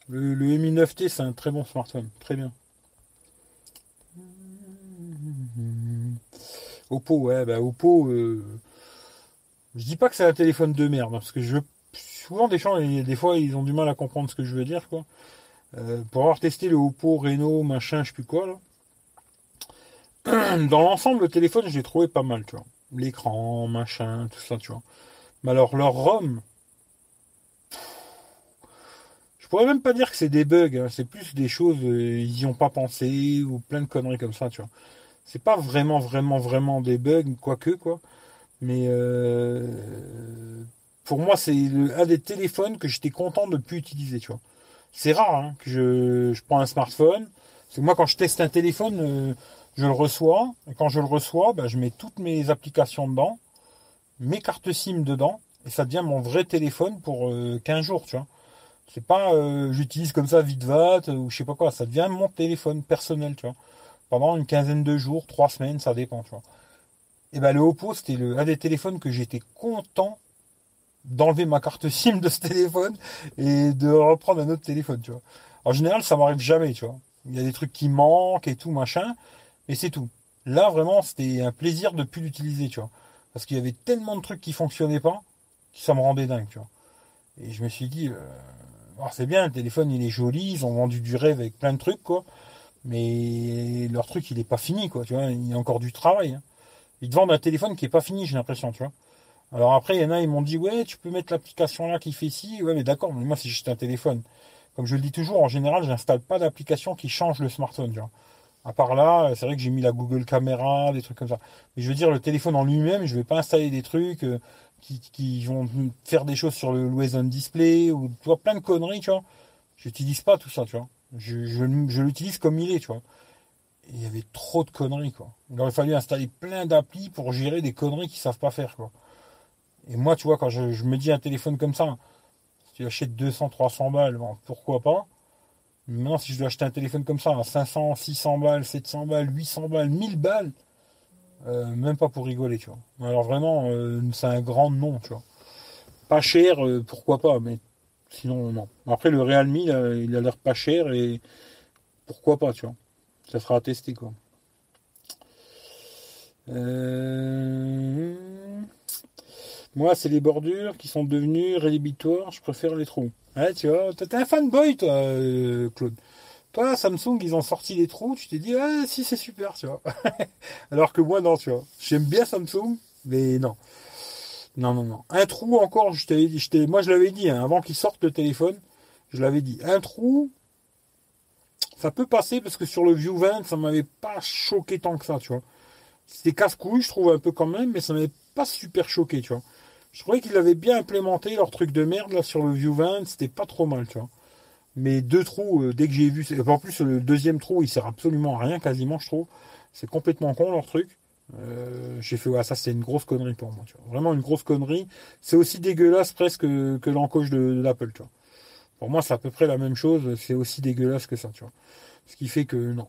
Le, le Mi 9T c'est un très bon smartphone, très bien. Oppo, ouais, bah Oppo, je dis pas que c'est un téléphone de merde, parce que je souvent des gens, des fois, ils ont du mal à comprendre ce que je veux dire, quoi. Euh, pour avoir testé le Oppo, Reno, machin, je sais plus quoi, là. Dans l'ensemble, le téléphone, je l'ai trouvé pas mal, tu vois. L'écran, machin, tout ça, tu vois. Mais alors, leur ROM, je pourrais même pas dire que c'est des bugs, hein. c'est plus des choses, euh, ils y ont pas pensé, ou plein de conneries comme ça, tu vois. C'est pas vraiment, vraiment, vraiment des bugs, quoique, quoi. Mais euh, pour moi, c'est un des téléphones que j'étais content de ne plus utiliser, tu vois. C'est rare hein, que je, prends un smartphone. Parce que moi, quand je teste un téléphone, euh, je le reçois. Et quand je le reçois, ben, je mets toutes mes applications dedans, mes cartes SIM dedans, et ça devient mon vrai téléphone pour 15 euh, jours, tu vois. C'est pas j'utilise comme ça vite ou je sais pas quoi, ça devient mon téléphone personnel, tu vois. Pendant une quinzaine de jours, trois semaines, ça dépend, tu vois. Et ben le Oppo, c'était un des téléphones que j'étais content d'enlever ma carte SIM de ce téléphone et de reprendre un autre téléphone. En général, ça m'arrive jamais, tu vois. Il y a des trucs qui manquent et tout, machin, mais c'est tout. Là, vraiment, c'était un plaisir de plus l'utiliser. Parce qu'il y avait tellement de trucs qui fonctionnaient pas, que ça me rendait dingue. Et je me suis dit, euh, c'est bien, le téléphone, il est joli, ils ont vendu du rêve avec plein de trucs. Mais leur truc, il est pas fini, quoi, tu vois. Il y a encore du travail. Hein. Ils te vendent un téléphone qui est pas fini, j'ai l'impression, tu vois. Alors après, il y en a, ils m'ont dit, ouais, tu peux mettre l'application là qui fait ci. Ouais, mais d'accord, mais moi, c'est juste un téléphone. Comme je le dis toujours, en général, j'installe pas d'application qui change le smartphone. Tu vois. À part là, c'est vrai que j'ai mis la Google Caméra, des trucs comme ça. Mais je veux dire, le téléphone en lui-même, je vais pas installer des trucs euh, qui, vont faire des choses sur le Always On Display ou tu vois, plein de conneries, tu vois. J'utilise pas tout ça, tu vois. Je, l'utilise comme il est, tu vois. il y avait trop de conneries, quoi. Il aurait fallu installer plein d'applis pour gérer des conneries qu'ils savent pas faire, quoi. Et moi, tu vois, quand je, me dis un téléphone comme ça, si tu achètes 200, 300 balles, pourquoi pas. maintenant, si je dois acheter un téléphone comme ça à 500, 600 balles, 700 balles, 800 balles, 1000 balles, euh, même pas pour rigoler, tu vois. Alors vraiment, euh, c'est un grand nom, tu vois. pas cher, pourquoi pas, mais sinon non. Après le Realme, il a l'air pas cher et pourquoi pas, tu vois. Ça sera à tester quoi. Moi, c'est les bordures qui sont devenues rédhibitoires. Je préfère les trous. Tu vois, t'es un fanboy, toi, euh, Claude. Toi, Samsung, ils ont sorti les trous. Tu t'es dit, ah, si, c'est super, tu vois. Alors que moi, non, tu vois. J'aime bien Samsung, mais non. Non, non, non. Un trou encore, je t'avais dit, moi, je l'avais dit, hein, avant qu'ils sortent le téléphone, je l'avais dit. Un trou, ça peut passer parce que sur le View 20, ça m'avait pas choqué tant que ça, tu vois. C'était casse-couille, je trouve un peu quand même, mais ça m'avait pas super choqué, tu vois. Je trouvais qu'ils avaient bien implémenté leur truc de merde là sur le View 20, c'était pas trop mal, tu vois. Mais deux trous, euh, dès que j'ai vu, en plus le deuxième trou, il sert absolument à rien quasiment, je trouve. C'est complètement con leur truc. Euh, j'ai fait, ça c'est une grosse connerie pour moi, tu vois. Vraiment une grosse connerie. C'est aussi dégueulasse presque que, l'encoche de, l'Apple. Pour moi, c'est à peu près la même chose, c'est aussi dégueulasse que ça, tu vois. Ce qui fait que non.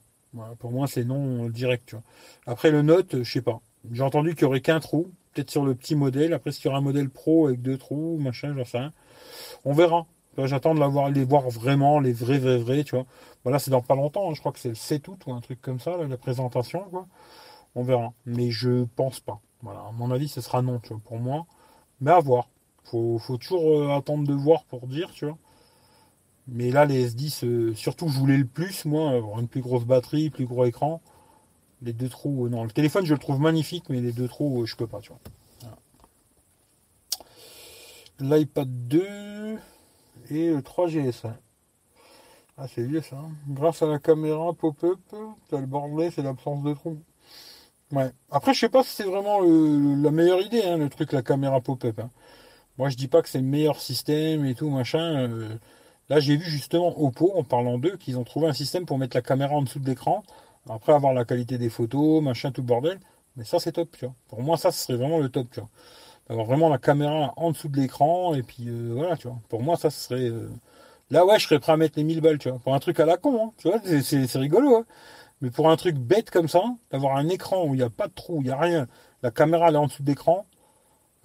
pour moi, c'est non direct, tu vois. Après le Note, je sais pas. J'ai entendu qu'il y aurait qu'un trou peut-être sur le petit modèle. Après, s'il y aura un modèle pro avec deux trous, machin, j'en sais. On verra. J'attends de les voir vraiment, les vrais, vrais, vrais, tu vois. Voilà, c'est dans pas longtemps. Hein. Je crois que c'est le 7 août ou un truc comme ça, la présentation, quoi. On verra. Mais je pense pas. Voilà, à mon avis, ce sera non, tu vois, pour moi. Mais à voir. Faut, faut toujours euh, attendre de voir pour dire, tu vois. Mais là, les S10, euh, surtout, je voulais le plus, moi, avoir une plus grosse batterie, plus gros écran. Les deux trous, euh, non. Le téléphone, je le trouve magnifique, mais les deux trous, je peux pas, tu vois. L'iPad 2 et le 3GS. Ah, c'est vieux ça. Hein. Grâce à la caméra pop-up, t'as le bordel, c'est l'absence de trous. Après, je sais pas si c'est vraiment la meilleure idée, hein, le truc, la caméra pop-up. Hein. Moi, je dis pas que c'est le meilleur système et tout, machin. Euh. là, j'ai vu justement Oppo, en parlant d'eux, qu'ils ont trouvé un système pour mettre la caméra en dessous de l'écran après avoir la qualité des photos, machin, tout bordel. Mais ça, c'est top, tu vois. Pour moi, ça, serait vraiment le top, tu vois. D'avoir vraiment la caméra en dessous de l'écran, et puis euh, voilà, tu vois. Pour moi, ça, serait. Euh, là, ouais, je serais prêt à mettre les 1000 balles, tu vois. Pour un truc à la con, hein, tu vois, c'est rigolo. Mais pour un truc bête comme ça, d'avoir un écran où il n'y a pas de trou, il n'y a rien, la caméra elle est en dessous de l'écran,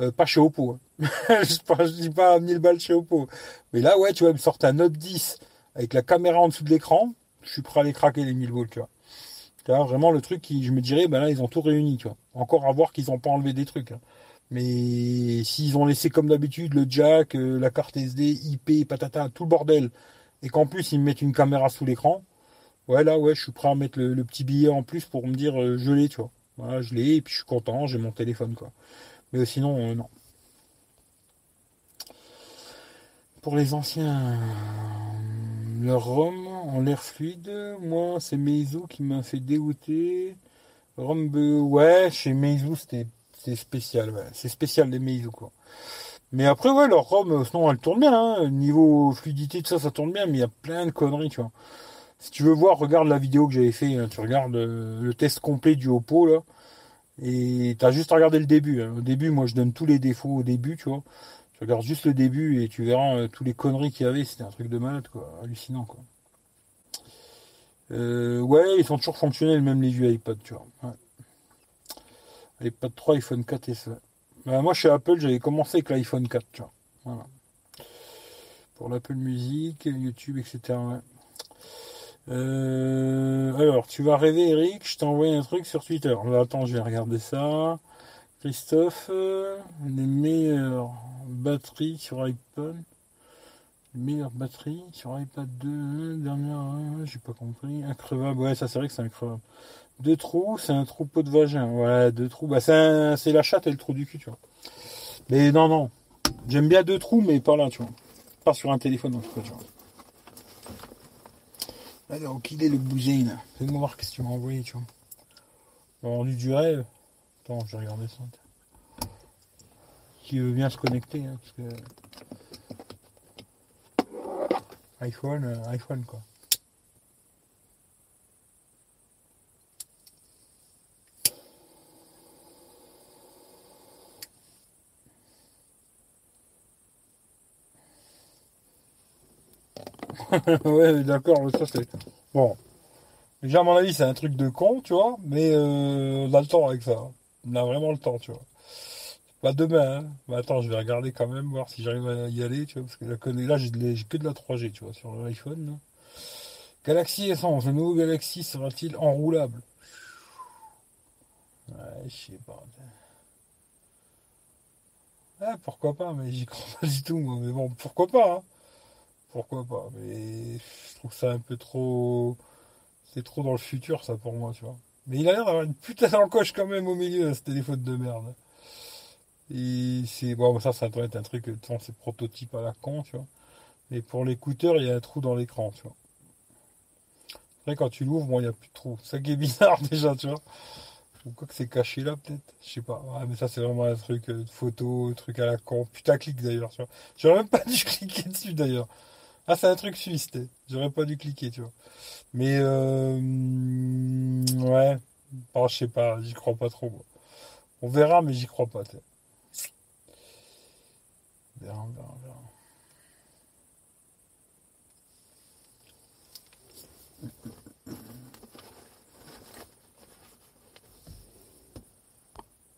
euh, pas chez Oppo. Hein. je, ne dis pas 1000 balles chez Oppo. Mais là, ouais, tu vois, me sortir un Note 10 avec la caméra en dessous de l'écran, je suis prêt à les craquer les 1000 balles, tu vois vraiment le truc qui, je me dirais, ben là, ils ont tout réuni, tu vois. Encore à voir qu'ils n'ont pas enlevé des trucs. Hein. Mais s'ils ont laissé comme d'habitude le jack, euh, la carte SD, IP, patata, tout le bordel, et qu'en plus ils mettent une caméra sous l'écran, ouais là ouais je suis prêt à mettre le, petit billet en plus pour me dire euh, je l'ai, tu vois. Voilà, je l'ai et puis je suis content, j'ai mon téléphone quoi. Mais sinon euh, non. Pour les anciens, leur ROM en l'air fluide, moi, c'est Meizu qui m'a fait dégoûter. ROM, ouais, chez Meizu, c'était spécial, C'est spécial les Meizu, quoi. Mais après, ouais, leur ROM, sinon, elle tourne bien, hein. Niveau fluidité, tout ça, ça tourne bien, mais il y a plein de conneries, tu vois. Si tu veux voir, regarde la vidéo que j'avais fait, hein. tu regardes euh, le test complet du Oppo, là. Et t'as juste à regarder le début. Hein. Au début, moi, je donne tous les défauts au début, tu vois. Tu regardes juste le début et tu verras euh, tous les conneries qu'il y avait. C'était un truc de malade, quoi. Hallucinant, quoi. Euh, ouais, ils sont toujours fonctionnels, même les vieux iPad, tu vois. Ouais. iPad 3, iPhone 4 et ça. Bah, moi, chez Apple, j'avais commencé avec l'iPhone 4, tu vois. Voilà. Pour l'Apple Music, YouTube, etc. Euh, alors, tu vas rêver, Eric. Je t'ai envoyé un truc sur Twitter. attends, je vais regarder ça. Christophe, les meilleures batteries sur iPhone. Meilleure batterie sur iPad 2, dernière, j'ai pas compris. Increvable, ouais, ça c'est vrai que c'est increvable. Deux trous, c'est un troupeau de vagin. Ouais, deux trous, bah c'est la chatte et le trou du cul, tu vois. Mais non, non. J'aime bien deux trous, mais pas là, tu vois. Pas sur un téléphone en tout cas, tu vois. Alors, qu'il est le bousin là Fais-moi voir qu'est-ce que tu m'as envoyé, tu vois. Rendu du rêve. Attends, je vais regarder ça. Qui veut bien se connecter, hein, parce que iPhone, euh, iPhone quoi. ouais, d'accord, ça c'est. Bon. Déjà, à mon avis, c'est un truc de con, tu vois, mais euh, on a le temps avec ça. On a vraiment le temps, tu vois. Pas demain, hein. Bah, attends, je vais regarder quand même, voir si j'arrive à y aller, tu vois, parce que là, j'ai que de la 3G, tu vois, sur l'iPhone. Galaxy Essence, le nouveau Galaxy sera-t-il enroulable? Ouais, je sais pas. Ah, pourquoi pas, mais j'y crois pas du tout, moi. Mais bon, pourquoi pas, hein Pourquoi pas, mais je trouve ça un peu trop... C'est trop dans le futur, ça, pour moi, tu vois. Mais il a l'air d'avoir une putain d'encoche quand même au milieu, ce téléphone de merde. Et c'est... Bon, ça, ça doit être un truc, c'est prototype à la con, tu vois. Mais pour l'écouteur, il y a un trou dans l'écran, tu vois. Après, quand tu l'ouvres, bon, il n'y a plus de trou. Ça qui est bizarre, déjà, tu vois. Ou quoi que c'est caché là, peut-être. Je sais pas. Ouais, mais ça, c'est vraiment un truc euh, de photo, truc à la con. Putain, clique d'ailleurs, tu vois. J'aurais même pas dû cliquer dessus d'ailleurs. Ah, c'est un truc suisse, J'aurais pas dû cliquer, tu vois. Mais, euh, ouais. Oh, je sais pas, j'y crois pas trop, On verra, mais j'y crois pas, tu On verra, verra,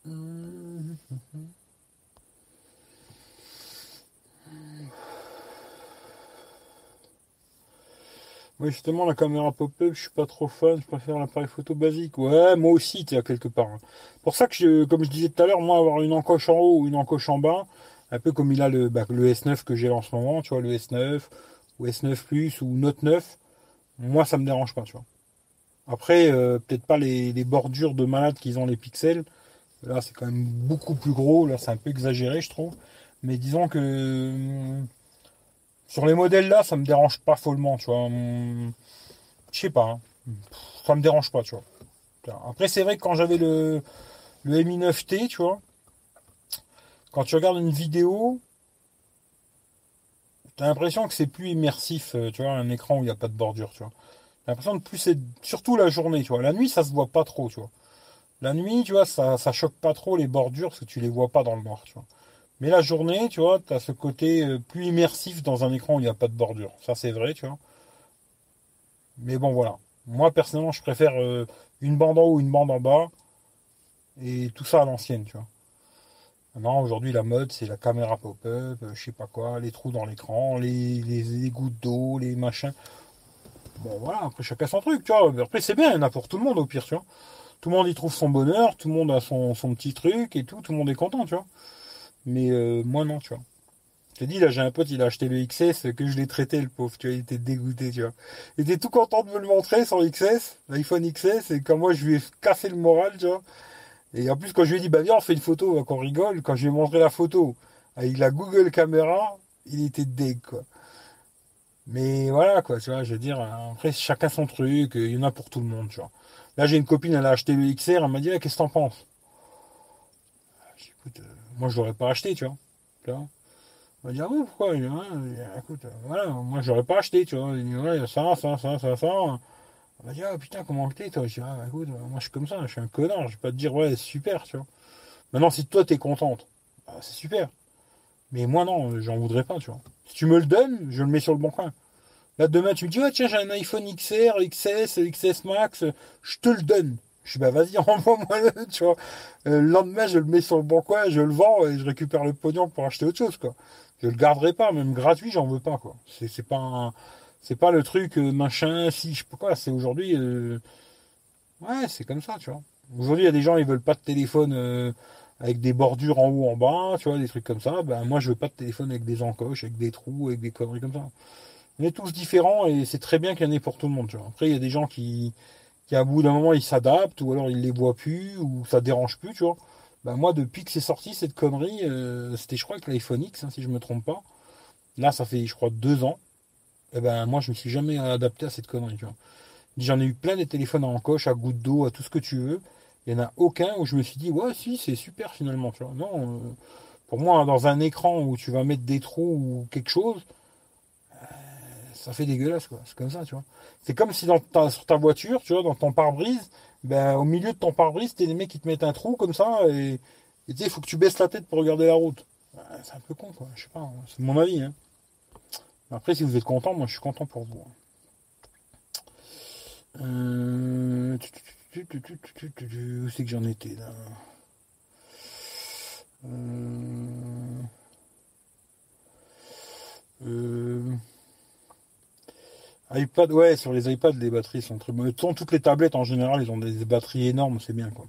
on verra. Oui, justement, la caméra pop-up, je suis pas trop fan, je préfère l'appareil photo basique. Ouais, moi aussi, tu quelque part. Pour ça que, je, comme je disais tout à l'heure, moi, avoir une encoche en haut ou une encoche en bas, un peu comme il a le, bah, le S9 que j'ai en ce moment, tu vois, le S9, ou S9 Plus, ou Note 9, moi, ça me dérange pas, tu vois. Après, euh, peut-être pas les, bordures de malade qu'ils ont les pixels. Là, c'est quand même beaucoup plus gros. Là, c'est un peu exagéré, je trouve. Mais disons que hum, sur les modèles là, ça me dérange pas follement, tu vois. Je sais pas. Hein. Ça me dérange pas, tu vois. Après, c'est vrai que quand j'avais le, le Mi 9T, tu vois, quand tu regardes une vidéo, tu as l'impression que c'est plus immersif, euh, tu vois, un écran où il n'y a pas de bordure, tu vois. J'ai l'impression de plus c'est surtout la journée, tu vois. La nuit, ça se voit pas trop, tu vois. La nuit, tu vois, ça, ça choque pas trop les bordures parce que tu les vois pas dans le noir, tu vois. Mais la journée, tu vois, tu as ce côté euh, plus immersif dans un écran où il n'y a pas de bordure. Ça, c'est vrai, tu vois. Mais bon, voilà. Moi, personnellement, je préfère euh, une bande en haut, une bande en bas. Et tout ça à l'ancienne, tu vois. Maintenant, aujourd'hui, la mode, c'est la caméra pop-up, euh, je sais pas quoi, les trous dans l'écran, les, les, gouttes d'eau, les machins. Bon, voilà, après, chacun son truc, tu vois. Après, c'est bien, il y en a pour tout le monde, au pire, tu vois tout le monde y trouve son bonheur, tout le monde a son, petit truc et tout, tout le monde est content, tu vois. Mais euh, moi non, tu vois. Je te dis, là, j'ai un pote, il a acheté le XS, que je l'ai traité, le pauvre, tu vois, il était dégoûté, tu vois. Il était tout content de me le montrer, son XS, l'iPhone XS, et quand moi, je lui ai cassé le moral, tu vois. Et en plus, quand je lui ai dit, bah viens, on fait une photo, qu'on rigole, quand je lui ai montré la photo, avec la Google Caméra, il était deg, quoi. Mais voilà, quoi, tu vois, je veux dire, après, chacun son truc, il y en a pour tout le monde, tu vois. Là, j'ai une copine, elle a acheté le XR, elle m'a dit, ah, qu'est-ce que t'en penses? Écoute, euh, moi, je l'aurais pas acheté, tu vois. Elle m'a dit, ah oui, pourquoi Écoute, euh, voilà, moi, je pas acheté, tu vois. Il dit, ouais, ça, ça, ça, ça, ça. Elle m'a dit, ah putain, comment t'es, toi Je dis, ah, écoute, moi, je suis comme ça, je suis un connard, je vais pas te dire, ouais, super, tu vois. Maintenant, si toi, t'es contente, bah, c'est super. Mais moi, non, j'en voudrais pas, tu vois. Si tu me le donnes, je le mets sur le bon coin. Là, demain, tu me dis, oh, tiens, j'ai un iPhone XR, XS, XS Max, je te le donne. Je dis, bah, vas-y, envoie-moi le, tu vois. Euh, le lendemain, je le mets sur le bon coin, je le vends et je récupère le pognon pour acheter autre chose, quoi. Je le garderai pas, même gratuit, j'en veux pas, quoi. C'est, c'est pas c'est pas le truc, euh, machin, si, je sais pas quoi, c'est aujourd'hui, euh, ouais, c'est comme ça, tu vois. Aujourd'hui, il y a des gens, ils veulent pas de téléphone, avec des bordures en haut, en bas, tu vois, des trucs comme ça. Ben, moi, je veux pas de téléphone avec des encoches, avec des trous, avec des conneries comme ça on est tous différents et c'est très bien qu'il y en ait pour tout le monde. Tu vois. Après, il y a des gens qui, à bout d'un moment, ils s'adaptent ou alors ils les voient plus ou ça dérange plus, tu vois. Ben, moi, depuis que c'est sorti cette connerie, euh, c'était, je crois, que l'iPhone X, hein, si je me trompe pas. Là, ça fait, je crois, deux ans. Et eh ben, moi, je me suis jamais adapté à cette connerie, tu vois. J'en ai eu plein des téléphones en coche, à goutte d'eau, à tout ce que tu veux. Il n'y en a aucun où je me suis dit, ouais, si, c'est super finalement, tu vois. Non, euh, pour moi, dans un écran où tu vas mettre des trous ou quelque chose, ça fait dégueulasse, quoi. C'est comme ça, tu vois. C'est comme si dans ta, sur ta voiture, tu vois, dans ton pare-brise, ben, au milieu de ton pare-brise, t'es les mecs qui te mettent un trou comme ça, et, tu sais, il faut que tu baisses la tête pour regarder la route. c'est un peu con, quoi. Je sais pas, hein. c'est mon avis, hein. Après, si vous êtes content, moi, je suis content pour vous. Où c'est que j'en étais, là? Euh, euh, iPad, ouais, sur les iPads, les batteries sont très bonnes. Toutes les tablettes en général, ils ont des batteries énormes, c'est bien quoi.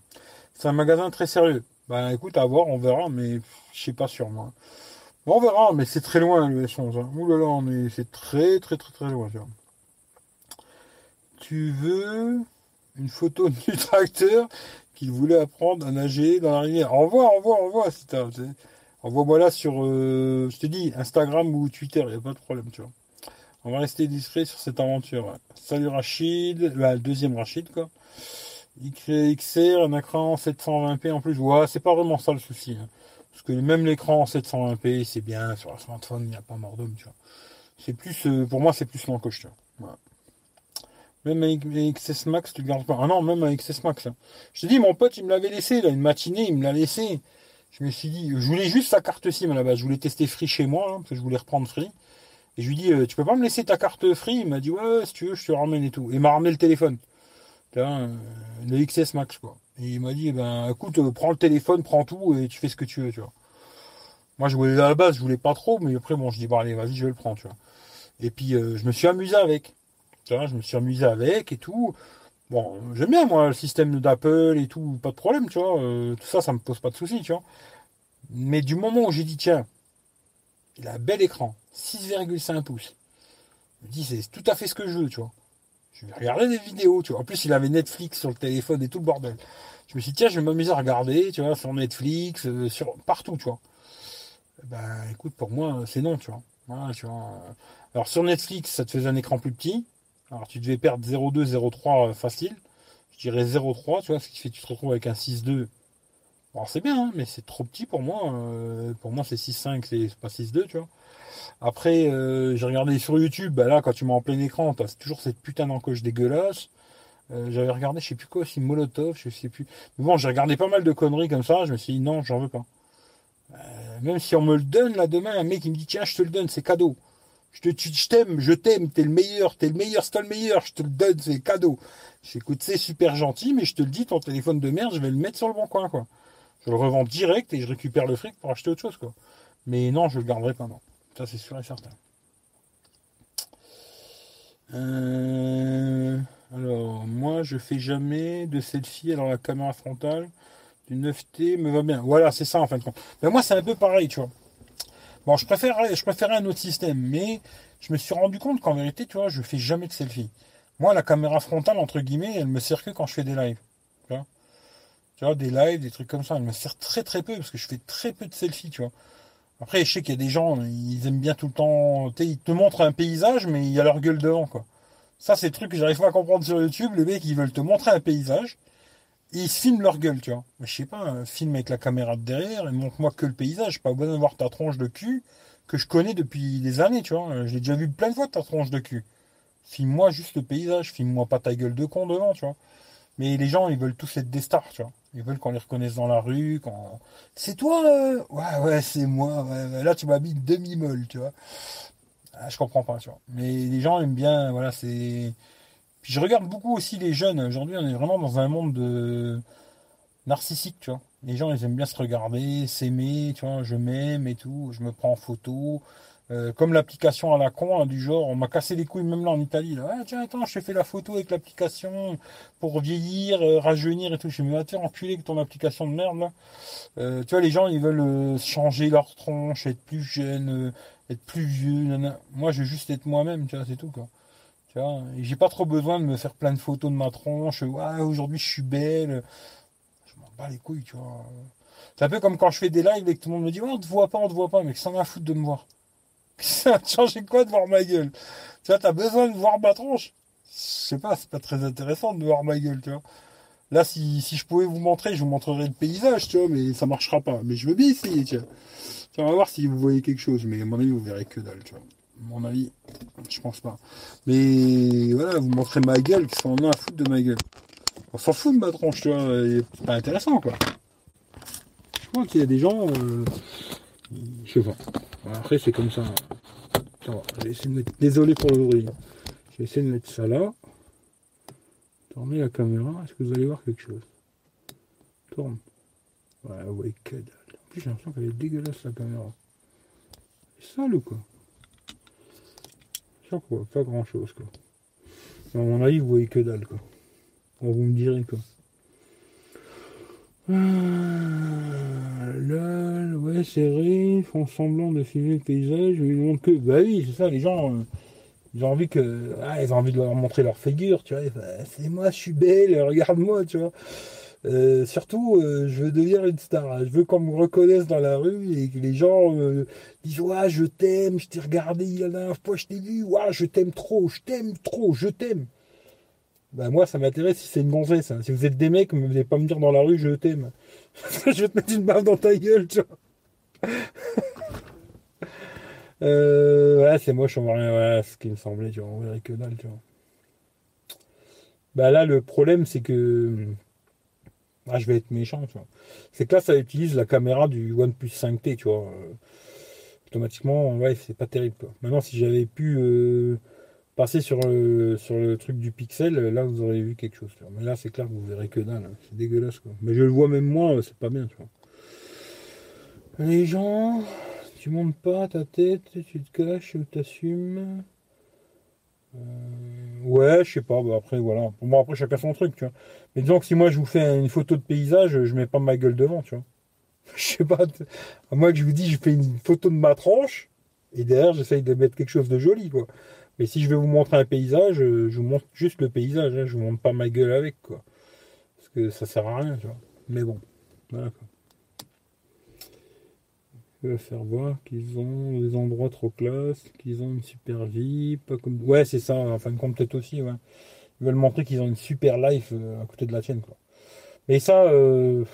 C'est un magasin très sérieux. Bah écoute, à voir, on verra, mais je sais pas sur moi. on verra, mais c'est très loin le S11. Hein. Ouh là là, on est, c'est très très très très loin. Tu veux une photo du tracteur qu'il voulait apprendre à nager dans la rivière? Envoie, envoie, envoie. Envoie-moi là sur, euh, je te dis, Instagram ou Twitter, il n'y a pas de problème, tu vois. On va rester discret sur cette aventure. Salut Rachid, le deuxième Rachid, quoi. XR, un écran 720p en plus. Ouais, c'est pas vraiment ça le souci. Hein. Parce que même l'écran en 720p, c'est bien. Sur un smartphone, il n'y a pas mort d'homme. C'est plus, euh, pour moi, c'est plus l'encoche, tu vois. Même avec, XS Max, tu gardes pas. Ah non, même avec XS Max. Hein. Je te dis, mon pote, il me l'avait laissé, là, une matinée, il me l'a laissé. Je me suis dit, je voulais juste sa carte SIM à la base. Je voulais tester Free chez moi, hein, parce que je voulais reprendre Free. Et je lui dis, euh, tu peux pas me laisser ta carte Free? Il m'a dit, ouais, si tu veux, je te ramène et tout. Et il m'a ramené le téléphone. Euh, le XS Max, quoi. Et il m'a dit, eh ben, écoute, euh, prends le téléphone, prends tout et tu fais ce que tu veux, tu vois. Moi, je voulais à la base, je voulais pas trop, mais après, bon, je dis, bon, allez, vas-y, je vais le prendre, tu vois. Et puis, je me suis amusé avec. Tu vois, je me suis amusé avec et tout. Bon, j'aime bien, moi, le système d'Apple et tout, pas de problème, tu vois. tout ça, ça me pose pas de soucis, tu vois. Mais du moment où j'ai dit, tiens, il a un bel écran, 6,5 pouces. Je me dis, c'est tout à fait ce que je veux, tu vois. Je vais regarder des vidéos, tu vois. En plus, il avait Netflix sur le téléphone et tout le bordel. Je me suis dit, tiens, je vais m'amuser à regarder, tu vois, sur Netflix, euh, sur partout, tu vois. Ben, écoute, pour moi, c'est non, tu vois. Tu vois. Alors, sur Netflix, ça te faisait un écran plus petit. Alors, tu devais perdre 0,2, 0,3 euh, facile. Je dirais 0,3, tu vois, ce qui fait que tu te retrouves avec un 6,2 alors c'est bien, hein, mais c'est trop petit pour moi. Euh, pour moi, c'est 6.5, c'est pas 6.2, tu vois. Après, euh, j'ai regardé sur YouTube, bah là, quand tu mets en plein écran, t'as toujours cette putain d'encoche dégueulasse. Euh, j'avais regardé, je sais plus quoi, si Molotov, je sais plus. Mais bon, j'ai regardé pas mal de conneries comme ça, je me suis dit non, j'en veux pas. même si on me le donne là demain, un mec il me dit tiens, je te le donne, c'est cadeau. Je te, je t'aime, je t'aime, t'es le meilleur, t'es le meilleur, c'est le meilleur, je te le donne, c'est cadeau. J'écoute, c'est super gentil, mais je te le dis, ton téléphone de merde, je vais le mettre sur le bon coin, quoi. Je le revends direct et je récupère le fric pour acheter autre chose, quoi. Mais non, je le garderai pas. Ça, c'est sûr et certain. Euh, alors, moi, je fais jamais de selfie. Alors, la caméra frontale du 9T me va bien. Voilà, c'est ça, en fin de compte. Mais moi, c'est un peu pareil, tu vois. Bon, je préférerais, je préférais un autre système, mais je me suis rendu compte qu'en vérité, tu vois, je fais jamais de selfie. Moi, la caméra frontale, entre guillemets, elle me sert quand je fais des lives. Tu vois des lives, des trucs comme ça. Elle me sert très très peu parce que je fais très peu de selfies, tu vois. Après, je sais qu'il y a des gens, ils aiment bien tout le temps. Tu sais, ils te montrent un paysage, mais il y a leur gueule devant, quoi. Ça, c'est le truc que j'arrive pas à comprendre sur YouTube. Les mecs, ils veulent te montrer un paysage et ils filment leur gueule, tu vois. Mais je sais pas, un film avec la caméra de derrière et montre-moi que le paysage. Pas besoin de voir ta tronche de cul que je connais depuis des années, tu vois. Je l'ai déjà vu plein de fois ta tronche de cul. Filme-moi juste le paysage, filme-moi pas ta gueule de con devant, tu vois. Mais les gens, ils veulent tous être des stars, tu vois. Ils veulent qu'on les reconnaisse dans la rue, quand c'est toi, euh ouais, ouais, c'est moi. Là, tu m'habites demi-molle, tu vois. Ah, je comprends pas, tu vois. Mais les gens aiment bien, voilà, c'est. Puis je regarde beaucoup aussi les jeunes. Aujourd'hui, on est vraiment dans un monde de narcissique, tu vois. Les gens, ils aiment bien se regarder, s'aimer, tu vois. Je m'aime et tout. Je me prends en photo. Euh, comme l'application à la con, hein, du genre, on m'a cassé les couilles même là en Italie. Ah, tiens, attends, je t'ai fait la photo avec l'application pour vieillir, euh, rajeunir et tout. Je me suis dit, tiens, enculé avec ton application de merde là. Euh, tu vois, les gens, ils veulent changer leur tronche, être plus jeune, être plus vieux. Moi, je veux juste être moi-même, tu vois, c'est tout quoi. Tu vois, j'ai pas trop besoin de me faire plein de photos de ma tronche. Ouais, aujourd'hui je suis belle. Je m'en bats les couilles, tu vois. C'est un peu comme quand je fais des lives et que tout le monde me dit, on te voit pas, on te voit pas, mais que ça m'a foutre de me voir. Ça va changer quoi de voir ma gueule? Tu vois, t'as besoin de voir ma tronche? Je sais pas, c'est pas très intéressant de voir ma gueule, tu vois. Là, si, si je pouvais vous montrer, je vous montrerais le paysage, tu vois, mais ça marchera pas. Mais je veux bien essayer, tu vois. On va voir si vous voyez quelque chose, mais à mon avis, vous verrez que dalle, tu vois. À mon avis, je pense pas. Mais voilà, vous montrez ma gueule, qui sont en a à foutre de ma gueule? On s'en fout de ma tronche, tu vois. C'est pas intéressant, quoi. Je crois qu'il y a des gens. Euh, je sais pas. Après, c'est comme ça. Désolé pour le bruit. Je vais essayer de mettre ça là. Tournez la caméra. Est-ce que vous allez voir quelque chose? Tourne. Ouais, ouais, que dalle. plus, j'ai l'impression qu'elle est dégueulasse la caméra. Sale ou quoi? Je quoi, pas grand chose quoi. À mon avis, vous voyez que dalle quoi. Bon, vous me direz quoi. Ah, ouais, c'est vrai, font semblant de filmer le paysage, mais ils montrent que. Bah oui, c'est ça, les gens. euh, ils ont envie que. Ah, ils ont envie de leur montrer leur figure, tu vois. Bah, c'est moi, je suis belle, regarde-moi, tu vois. Euh, surtout, euh, je veux devenir une star. Je veux qu'on me reconnaisse dans la rue et que les gens disent Ouais, je t'aime, je t'ai regardé la dernière fois, je t'ai vu, ouais, je t'aime trop, je t'aime trop, je t'aime. Bah, moi, ça m'intéresse si c'est une gonzesse. Si vous êtes des mecs, ne venez pas me dire dans la rue Je t'aime. je vais te mettre une baffe dans ta gueule, tu vois. euh, ouais, c'est moche, on voit rien. Ouais, ce qui me semblait, tu vois. On verrait que dalle, tu vois. Bah, là, le problème, c'est que. Ah, je vais être méchant, tu vois. C'est que là, ça utilise la caméra du OnePlus 5T, tu vois. Euh, automatiquement, ouais, c'est pas terrible, quoi. Maintenant, si j'avais pu euh, passer sur le, sur le truc du pixel, là, vous auriez vu quelque chose. Mais là, c'est clair que vous verrez que dalle. hein. C'est dégueulasse, quoi. Mais je le vois même moi, c'est pas bien, tu. Les gens, tu montes pas ta tête, tu te caches ou t'assumes. Euh, ouais, je sais pas. Bah après, voilà. Pour moi, après, chacun son truc, tu vois. Mais disons que si moi je vous fais une photo de paysage, je mets pas ma gueule devant, tu vois. Je sais pas. À moi que je vous dis, je fais une photo de ma tranche et derrière, j'essaye de mettre quelque chose de joli, quoi. Mais si je vais vous montrer un paysage, euh, je vous montre juste le paysage, hein, je vous montre pas ma gueule avec, quoi. Parce que ça sert à rien, tu vois. Mais bon, voilà, quoi. Je vais faire voir qu'ils ont des endroits trop classe, qu'ils ont une super vie, pas comme. Ouais, c'est ça, en fin de compte, peut-être aussi, ouais. Ils veulent montrer qu'ils ont une super life euh, à côté de la tienne, quoi. Mais ça, euh,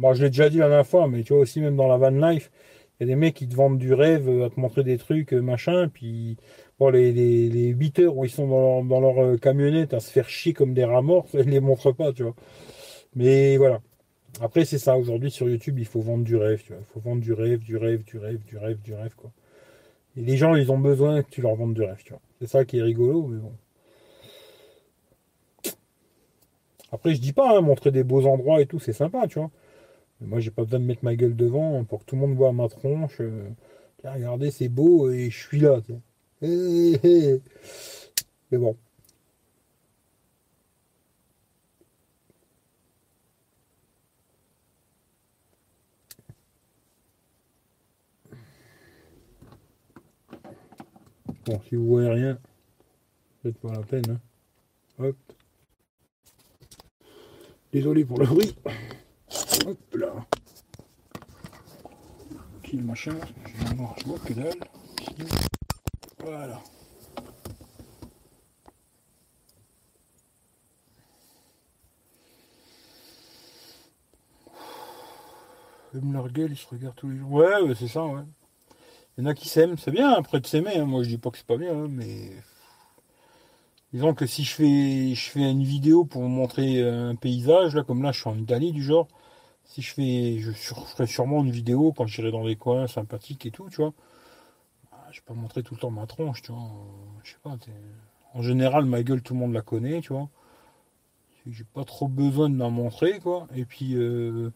je l'ai déjà dit la dernière fois, mais tu vois aussi, même dans la van life, il y a des mecs qui te vendent du rêve, euh, à te montrer des trucs, machin, puis bon, les, les, les 8 heures où ils sont dans leur, euh, camionnette à se faire chier comme des rats morts, ils les montrent pas, tu vois. Mais voilà. Après, c'est ça. Aujourd'hui, sur YouTube, il faut vendre du rêve, tu vois. Il faut vendre du rêve, du rêve, du rêve, du rêve, du rêve, quoi. Et les gens, ils ont besoin que tu leur vendes du rêve, tu vois. C'est ça qui est rigolo, mais bon. Après, je dis pas, hein, montrer des beaux endroits et tout, c'est sympa, tu vois. Mais moi, j'ai pas besoin de mettre ma gueule devant pour que tout le monde voit ma tronche. euh, regardez, c'est beau et je suis là, tu sais. Mais bon. Bon, si vous voyez rien, c'est pas la peine. hein. Hop. Désolé pour le bruit. Hop là. Qui machin je vois que dalle. Voilà. Même leur gueule, ils se regardent tous les jours. Ouais, ouais, c'est ça, ouais. Il y en a qui s'aiment, c'est bien après de s'aimer, hein. moi je dis pas que c'est pas bien, hein, mais disons que si je fais je fais une vidéo pour montrer un paysage, là comme là je suis en Italie du genre, si je fais je ferai sûrement une vidéo quand j'irai dans des coins sympathiques et tout, tu vois. Je vais pas montrer tout le temps ma tronche, tu vois. euh, Je sais pas, en général ma gueule tout le monde la connaît, tu vois. J'ai pas trop besoin de la montrer, quoi. Et puis euh,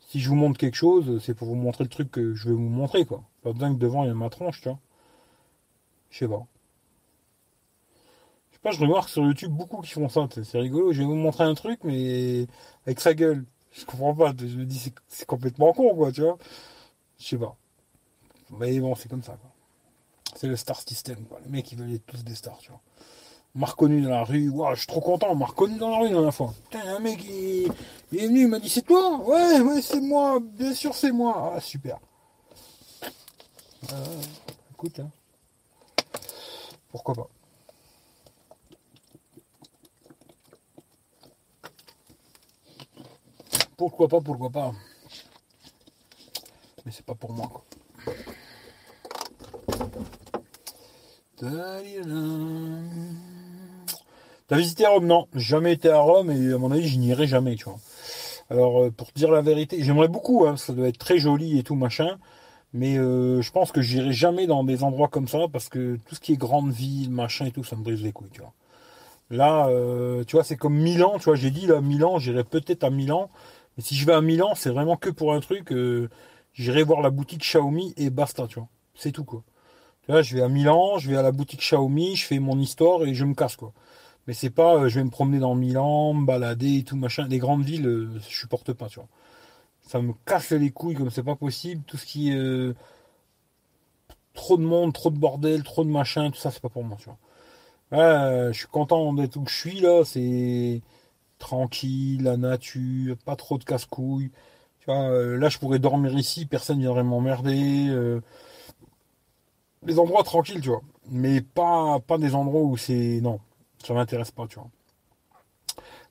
si je vous montre quelque chose, c'est pour vous montrer le truc que je vais vous montrer, quoi. Pas besoin que devant il y a ma tronche, tu vois. Je sais pas. Je sais pas, je remarque sur YouTube beaucoup qui font ça, c'est rigolo. Je vais vous montrer un truc, mais avec sa gueule. Je comprends pas, je me dis c'est complètement con, quoi, tu vois. Je sais pas. Mais bon, c'est comme ça, quoi. C'est le star system, quoi. Les mecs, ils veulent être tous des stars, tu vois. On m'a reconnu dans la rue, Ouah, je suis trop content, on m'a reconnu dans la rue la dernière fois. Putain, un mec, il, il est venu, il m'a dit c'est toi? Ouais, ouais, c'est moi, bien sûr c'est moi. Ah, super. Euh, écoute, hein. pourquoi pas. Pourquoi pas, pourquoi pas. Mais c'est pas pour moi, quoi. T'as visité Rome Non, jamais été à Rome et à mon avis, j'y n'irai jamais, tu vois. Alors, euh, pour te dire la vérité, j'aimerais beaucoup, hein, ça doit être très joli et tout machin, mais euh, je pense que j'irai jamais dans des endroits comme ça parce que tout ce qui est grande ville, machin et tout, ça me brise les couilles, tu vois. Là, euh, tu vois, c'est comme Milan, tu vois, j'ai dit là, Milan, j'irai peut-être à Milan, mais si je vais à Milan, c'est vraiment que pour un truc, j'irai voir la boutique Xiaomi et basta, tu vois. C'est tout, quoi. Je vais à Milan, je vais à la boutique Xiaomi, je fais mon histoire et je me casse, quoi. Mais c'est pas, euh, je vais me promener dans Milan, me balader et tout, machin. Les grandes villes, euh, je supporte pas, tu vois. Ça me casse les couilles comme c'est pas possible. Tout ce qui est euh, trop de monde, trop de bordel, trop de machin, tout ça, c'est pas pour moi, tu vois. je suis content d'être où je suis, là. C'est tranquille, la nature, pas trop de casse-couilles. Là, je pourrais dormir ici, personne viendrait m'emmerder. Des endroits tranquilles, tu vois. Mais pas, pas des endroits où c'est. Non, ça m'intéresse pas, tu vois.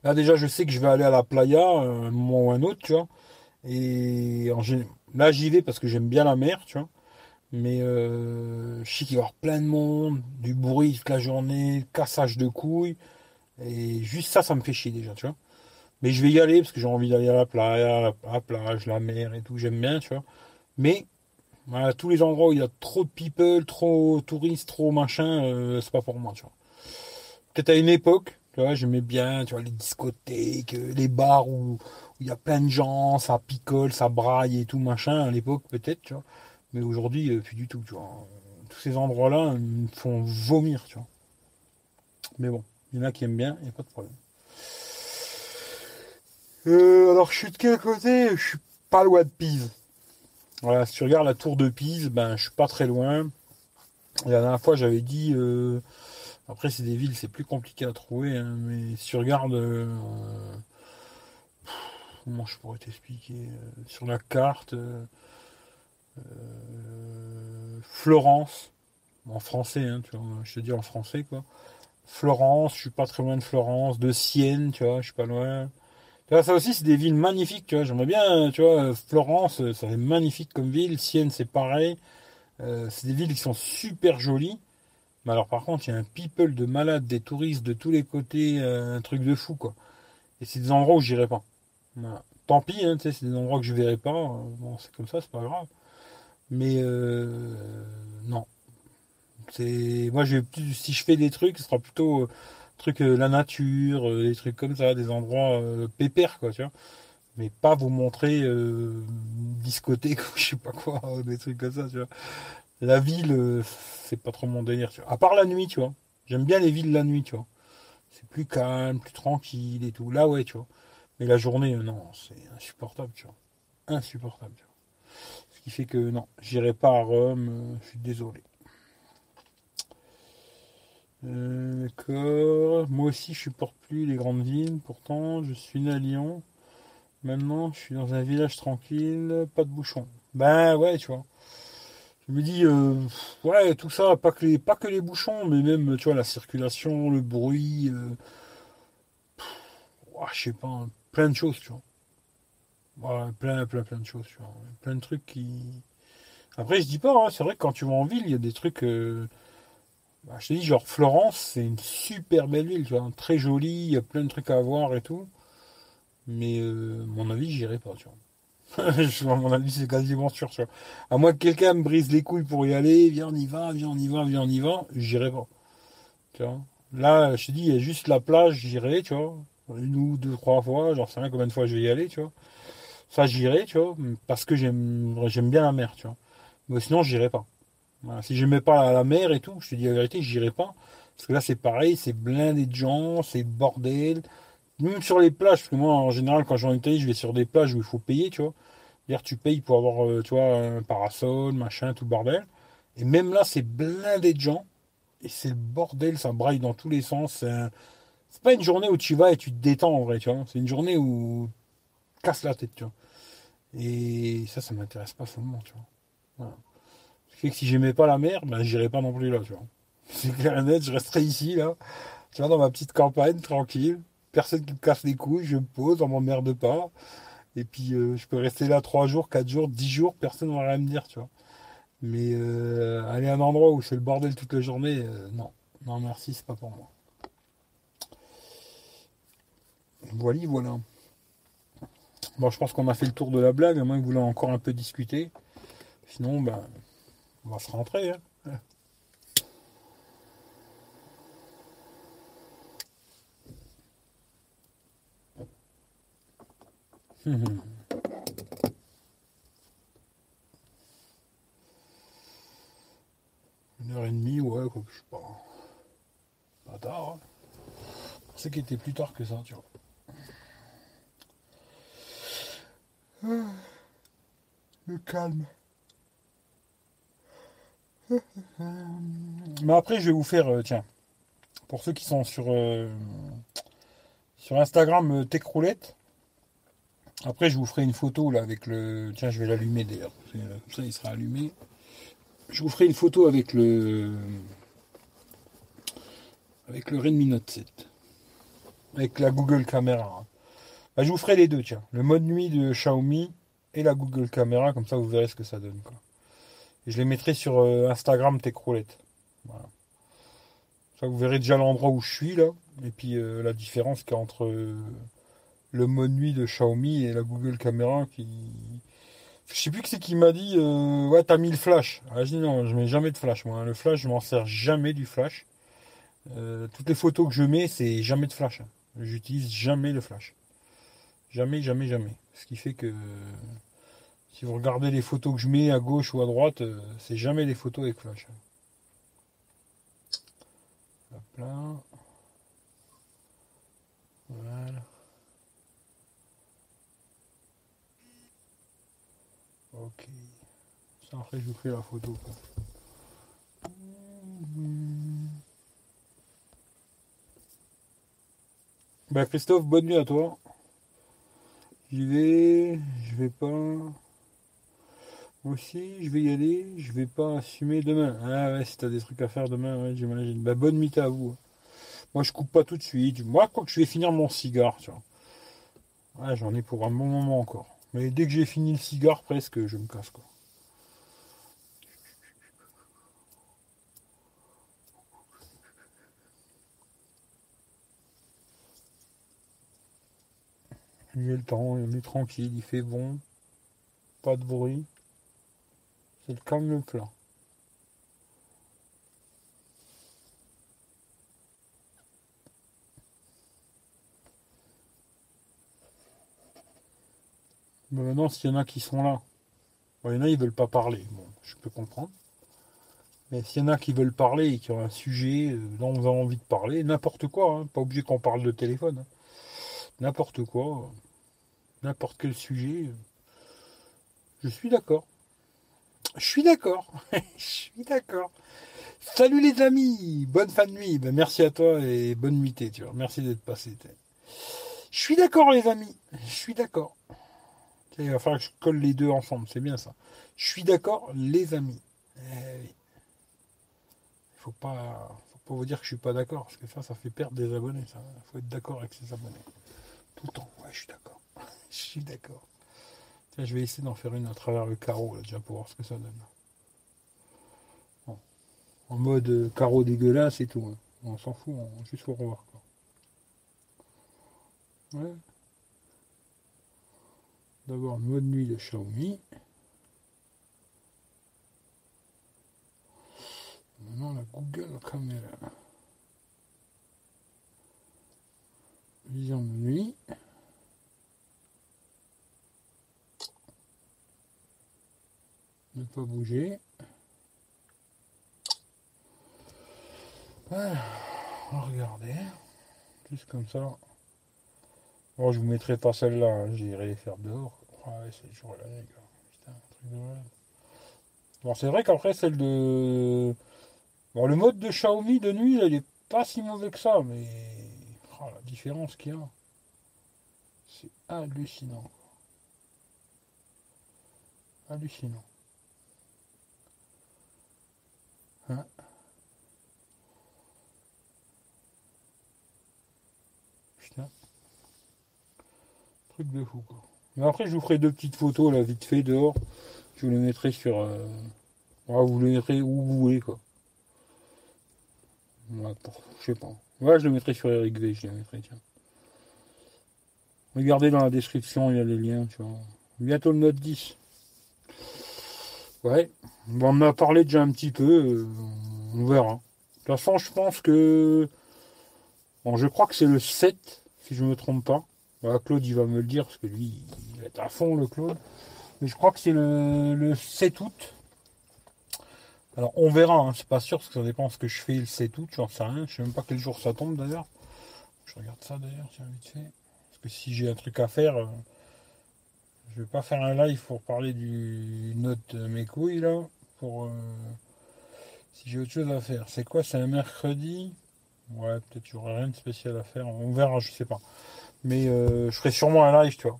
Là, déjà, je sais que je vais aller à la playa, un moment ou un autre, tu vois. Et en, là, j'y vais parce que j'aime bien la mer, tu vois. Mais euh, je sais qu'il y avoir plein de monde, du bruit toute la journée, cassage de couilles. Et juste ça, ça me fait chier déjà, tu vois. Mais je vais y aller parce que j'ai envie d'aller à la playa, la, plage, la mer et tout, j'aime bien, tu vois. Mais voilà, tous les endroits où il y a trop de people, trop touristes, trop machin, euh, c'est pas pour moi, tu vois peut-être à une époque, tu vois, j'aimais bien, tu vois, les discothèques, euh, les bars où il y a plein de gens, ça picole, ça braille et tout, machin, à l'époque, peut-être, tu vois. Mais aujourd'hui, euh, plus du tout, tu vois. Tous ces endroits-là me font vomir, tu vois. Mais bon, il y en a qui aiment bien, il n'y a pas de problème. Alors, je suis de quel côté? Je suis pas loin de Pise. Voilà, si tu regardes la tour de Pise, ben, je suis pas très loin. la dernière fois, j'avais dit, après, c'est des villes, c'est plus compliqué à trouver, hein, mais si tu regardes. Euh, comment je pourrais t'expliquer euh, Sur la carte. Euh, Florence, en français, hein, tu vois, je te dis en français, quoi. Florence, je suis pas très loin de Florence, de Sienne, tu vois, je suis pas loin. Ça aussi, c'est des villes magnifiques, tu vois. J'aimerais bien, tu vois, Florence, ça c'est magnifique comme ville. Sienne, c'est pareil. c'est des villes qui sont super jolies. Mais alors par contre, il y a un people de malades, des touristes de tous les côtés, euh, un truc de fou quoi. Et c'est des endroits où j'irai pas. Tant pis, hein, c'est des endroits que je verrai pas. Bon, c'est comme ça, c'est pas grave. Mais euh, non. C'est moi, je si je fais des trucs, ce sera plutôt euh, truc la nature, des trucs comme ça, des endroits pépères quoi, tu vois. Mais pas vous montrer discothèque ou je sais pas quoi, des trucs comme ça, tu vois. La ville, c'est pas trop mon délire, tu vois. À part la nuit, tu vois. J'aime bien les villes la nuit, tu vois. C'est plus calme, plus tranquille et tout. Là, ouais, tu vois. Mais la journée, euh, non, c'est insupportable, tu vois. Insupportable, tu vois. Ce qui fait que non, j'irai pas à Rome, euh, je suis désolé. Euh, d'accord. Moi aussi, je supporte plus les grandes villes. Pourtant, je suis né à Lyon. Maintenant, je suis dans un village tranquille, pas de bouchons. Ben ouais, tu vois je me dis, euh, ouais, tout ça, pas que, les, bouchons, mais même, tu vois, la circulation, le bruit, euh, je sais pas, plein de choses, tu vois. plein, plein, plein de choses, tu vois. Plein de trucs qui. Après, je dis pas, hein, c'est vrai que quand tu vas en ville, il y a des trucs. Bah, je te dis, genre Florence, c'est une super belle ville, tu vois, très jolie, il y a plein de trucs à voir et tout. Mais, mon avis, j'irai pas, tu vois. mon avis, c'est quasiment sûr. À moins que quelqu'un me brise les couilles pour y aller, viens, on y va, viens, on y va, viens, on y va, j'irai pas. Tu vois Là, je te dis, il y a juste la plage, j'irai, tu vois. Une ou deux, trois fois, j'en sais rien combien de fois je vais y aller, tu vois. Ça, j'irai, tu vois, parce que j'aime, j'aime bien la mer, tu vois. Mais sinon, j'irai pas. Si j'aimais pas la mer et tout, je te dis la vérité, j'irai pas. Parce que là, c'est pareil, c'est blindé de gens, c'est bordel. Même sur les plages, parce que moi, en général, quand je vais en Italie, je vais sur des plages où il faut payer, tu vois. D'ailleurs, tu payes pour avoir, euh, tu vois, un parasol, machin, tout bordel. Et même là, c'est blindé de gens. Et c'est le bordel, ça braille dans tous les sens. C'est pas une journée où tu vas et tu te détends en vrai, tu vois. C'est une journée où tu casses la tête, tu vois. Et ça, ça m'intéresse pas seulement, tu vois. Voilà. Que si j'aimais pas la mer, ben j'irais pas non plus là, tu vois. C'est clair et net, je resterai ici, là. Tu vois, dans ma petite campagne, tranquille personne qui me casse les couilles, je me pose, on m'emmerde pas. Et puis euh, je peux rester là 3 jours, 4 jours, 10 jours, personne ne va rien me dire, tu vois. Mais euh, aller à un endroit où c'est le bordel toute la journée, euh, non. Non merci, c'est pas pour moi. Voilà, voilà. Bon, je pense qu'on a fait le tour de la blague, à moins que vous encore un peu discuter. Sinon, ben, on va se rentrer. Hein. Une heure et demie, ouais, quoi je sais pas. Pas tard. Hein. Je pensais qu'il était plus tard que ça, tu vois. Ah. Le calme. Mais après, je vais vous faire, euh, tiens, pour ceux qui sont sur, euh, sur Instagram, euh, Tech Roulette. Après, je vous ferai une photo là avec le. Tiens, je vais l'allumer d'ailleurs. Comme ça, il sera allumé. Je vous ferai une photo avec le. Avec le Redmi Note 7. Avec la Google Caméra. Bah, je vous ferai les deux, tiens. Le mode nuit de Xiaomi et la Google Caméra. Comme ça, vous verrez ce que ça donne. Quoi. Et je les mettrai sur euh, Instagram Techroulette. Voilà. Ça, vous verrez déjà l'endroit où je suis là. Et puis euh, la différence qu'il y a entre euh, le mode nuit de Xiaomi et la Google Caméra qui. Je sais plus que c'est qui m'a dit ouais t'as mis le flash. Ah, je dis non, je mets jamais de flash moi. Le flash, je m'en sers jamais du flash. toutes les photos que je mets, c'est jamais de flash. J'utilise jamais le flash. Jamais, jamais, jamais. Ce qui fait que si vous regardez les photos que je mets à gauche ou à droite, euh, c'est jamais des photos avec flash. Là. Voilà. Ok. Ça après je vous fais la photo. Ben Christophe, bonne nuit à toi. J'y vais, je vais pas. Aussi, je vais y aller, je vais pas assumer demain. Ah ouais, si t'as des trucs à faire demain, ouais, j'imagine. Bah, bonne nuit à vous. Moi, je coupe pas tout de suite. Moi, quand je vais finir mon cigare, tu vois. Ouais, j'en ai pour un bon moment encore. Mais dès que j'ai fini le cigare, presque, je me casse, quoi. Est le temps, on est tranquille, il fait bon, pas de bruit. C'est comme le plan. Mais maintenant, s'il y en a qui sont là, il y en a, ils veulent pas parler. Bon, je peux comprendre. Mais s'il y en a qui veulent parler et qui ont un sujet euh, dont on a envie de parler, n'importe quoi, hein, pas obligé qu'on parle de téléphone, hein. n'importe quoi, n'importe quel sujet, euh, je suis d'accord. Je suis d'accord. Je suis d'accord. Salut les amis, bonne fin de nuit. Ben, merci à toi et bonne nuitée, tu vois. Merci d'être passé. Je suis d'accord les amis. Je suis d'accord. Il va falloir que je colle les deux ensemble, c'est bien ça. Je suis d'accord les amis. Eh Il faut pas, faut pas vous dire que je suis pas d'accord, parce que ça, ça fait perdre des abonnés. Il faut être d'accord avec ses abonnés. Tout le temps. Ouais, je suis d'accord. je suis d'accord je vais essayer d'en faire une à travers le carreau, déjà, pour voir ce que ça donne. En mode euh, carreau dégueulasse et tout. Hein. On s'en fout, juste pour voir. Ouais. D'abord, mode nuit de Xiaomi. Maintenant, la Google Caméra. Vision de nuit. Ne pas bouger. Va regarder. Juste comme ça. Bon, je vous mettrai pas celle-là, hein. j'irai les faire dehors. C'est toujours la. Putain, truc de Bon, c'est vrai qu'après, celle de. Bon, le mode de Xiaomi de nuit, il est pas si mauvais que ça, mais. Oh, la différence qu'il y a. C'est hallucinant. Hallucinant. Putain. Truc de fou. Mais après je vous ferai deux petites photos là vite fait dehors. Je vous les mettrai sur. Euh... vous les mettrez où vous voulez quoi. je sais pas. Ouais, je le mettrai sur Eric V, je les mettrai, tiens. Regardez dans la description, il y a les liens, tu vois. Bientôt le Note 10. Ouais, on en a parlé déjà un petit peu, euh, on verra. De toute façon, je pense que. Bon, je crois que c'est le 7, si je ne me trompe pas. Claude, il va me le dire, parce que lui, il est à fond, le Claude. Mais je crois que c'est le, 7 août. Alors on verra, hein, c'est pas sûr parce que ça dépend de ce que je fais le 7 août, j'en sais rien. Je sais même pas quel jour ça tombe d'ailleurs. Je regarde ça d'ailleurs, tiens vite fait. Parce que si j'ai un truc à faire, euh, je vais pas faire un live pour parler du note mes couilles là. Pour euh, si j'ai autre chose à faire. C'est quoi C'est un mercredi? Ouais, peut-être aura rien de spécial à faire. On verra, je sais pas. Mais euh, je ferai sûrement un live, tu vois.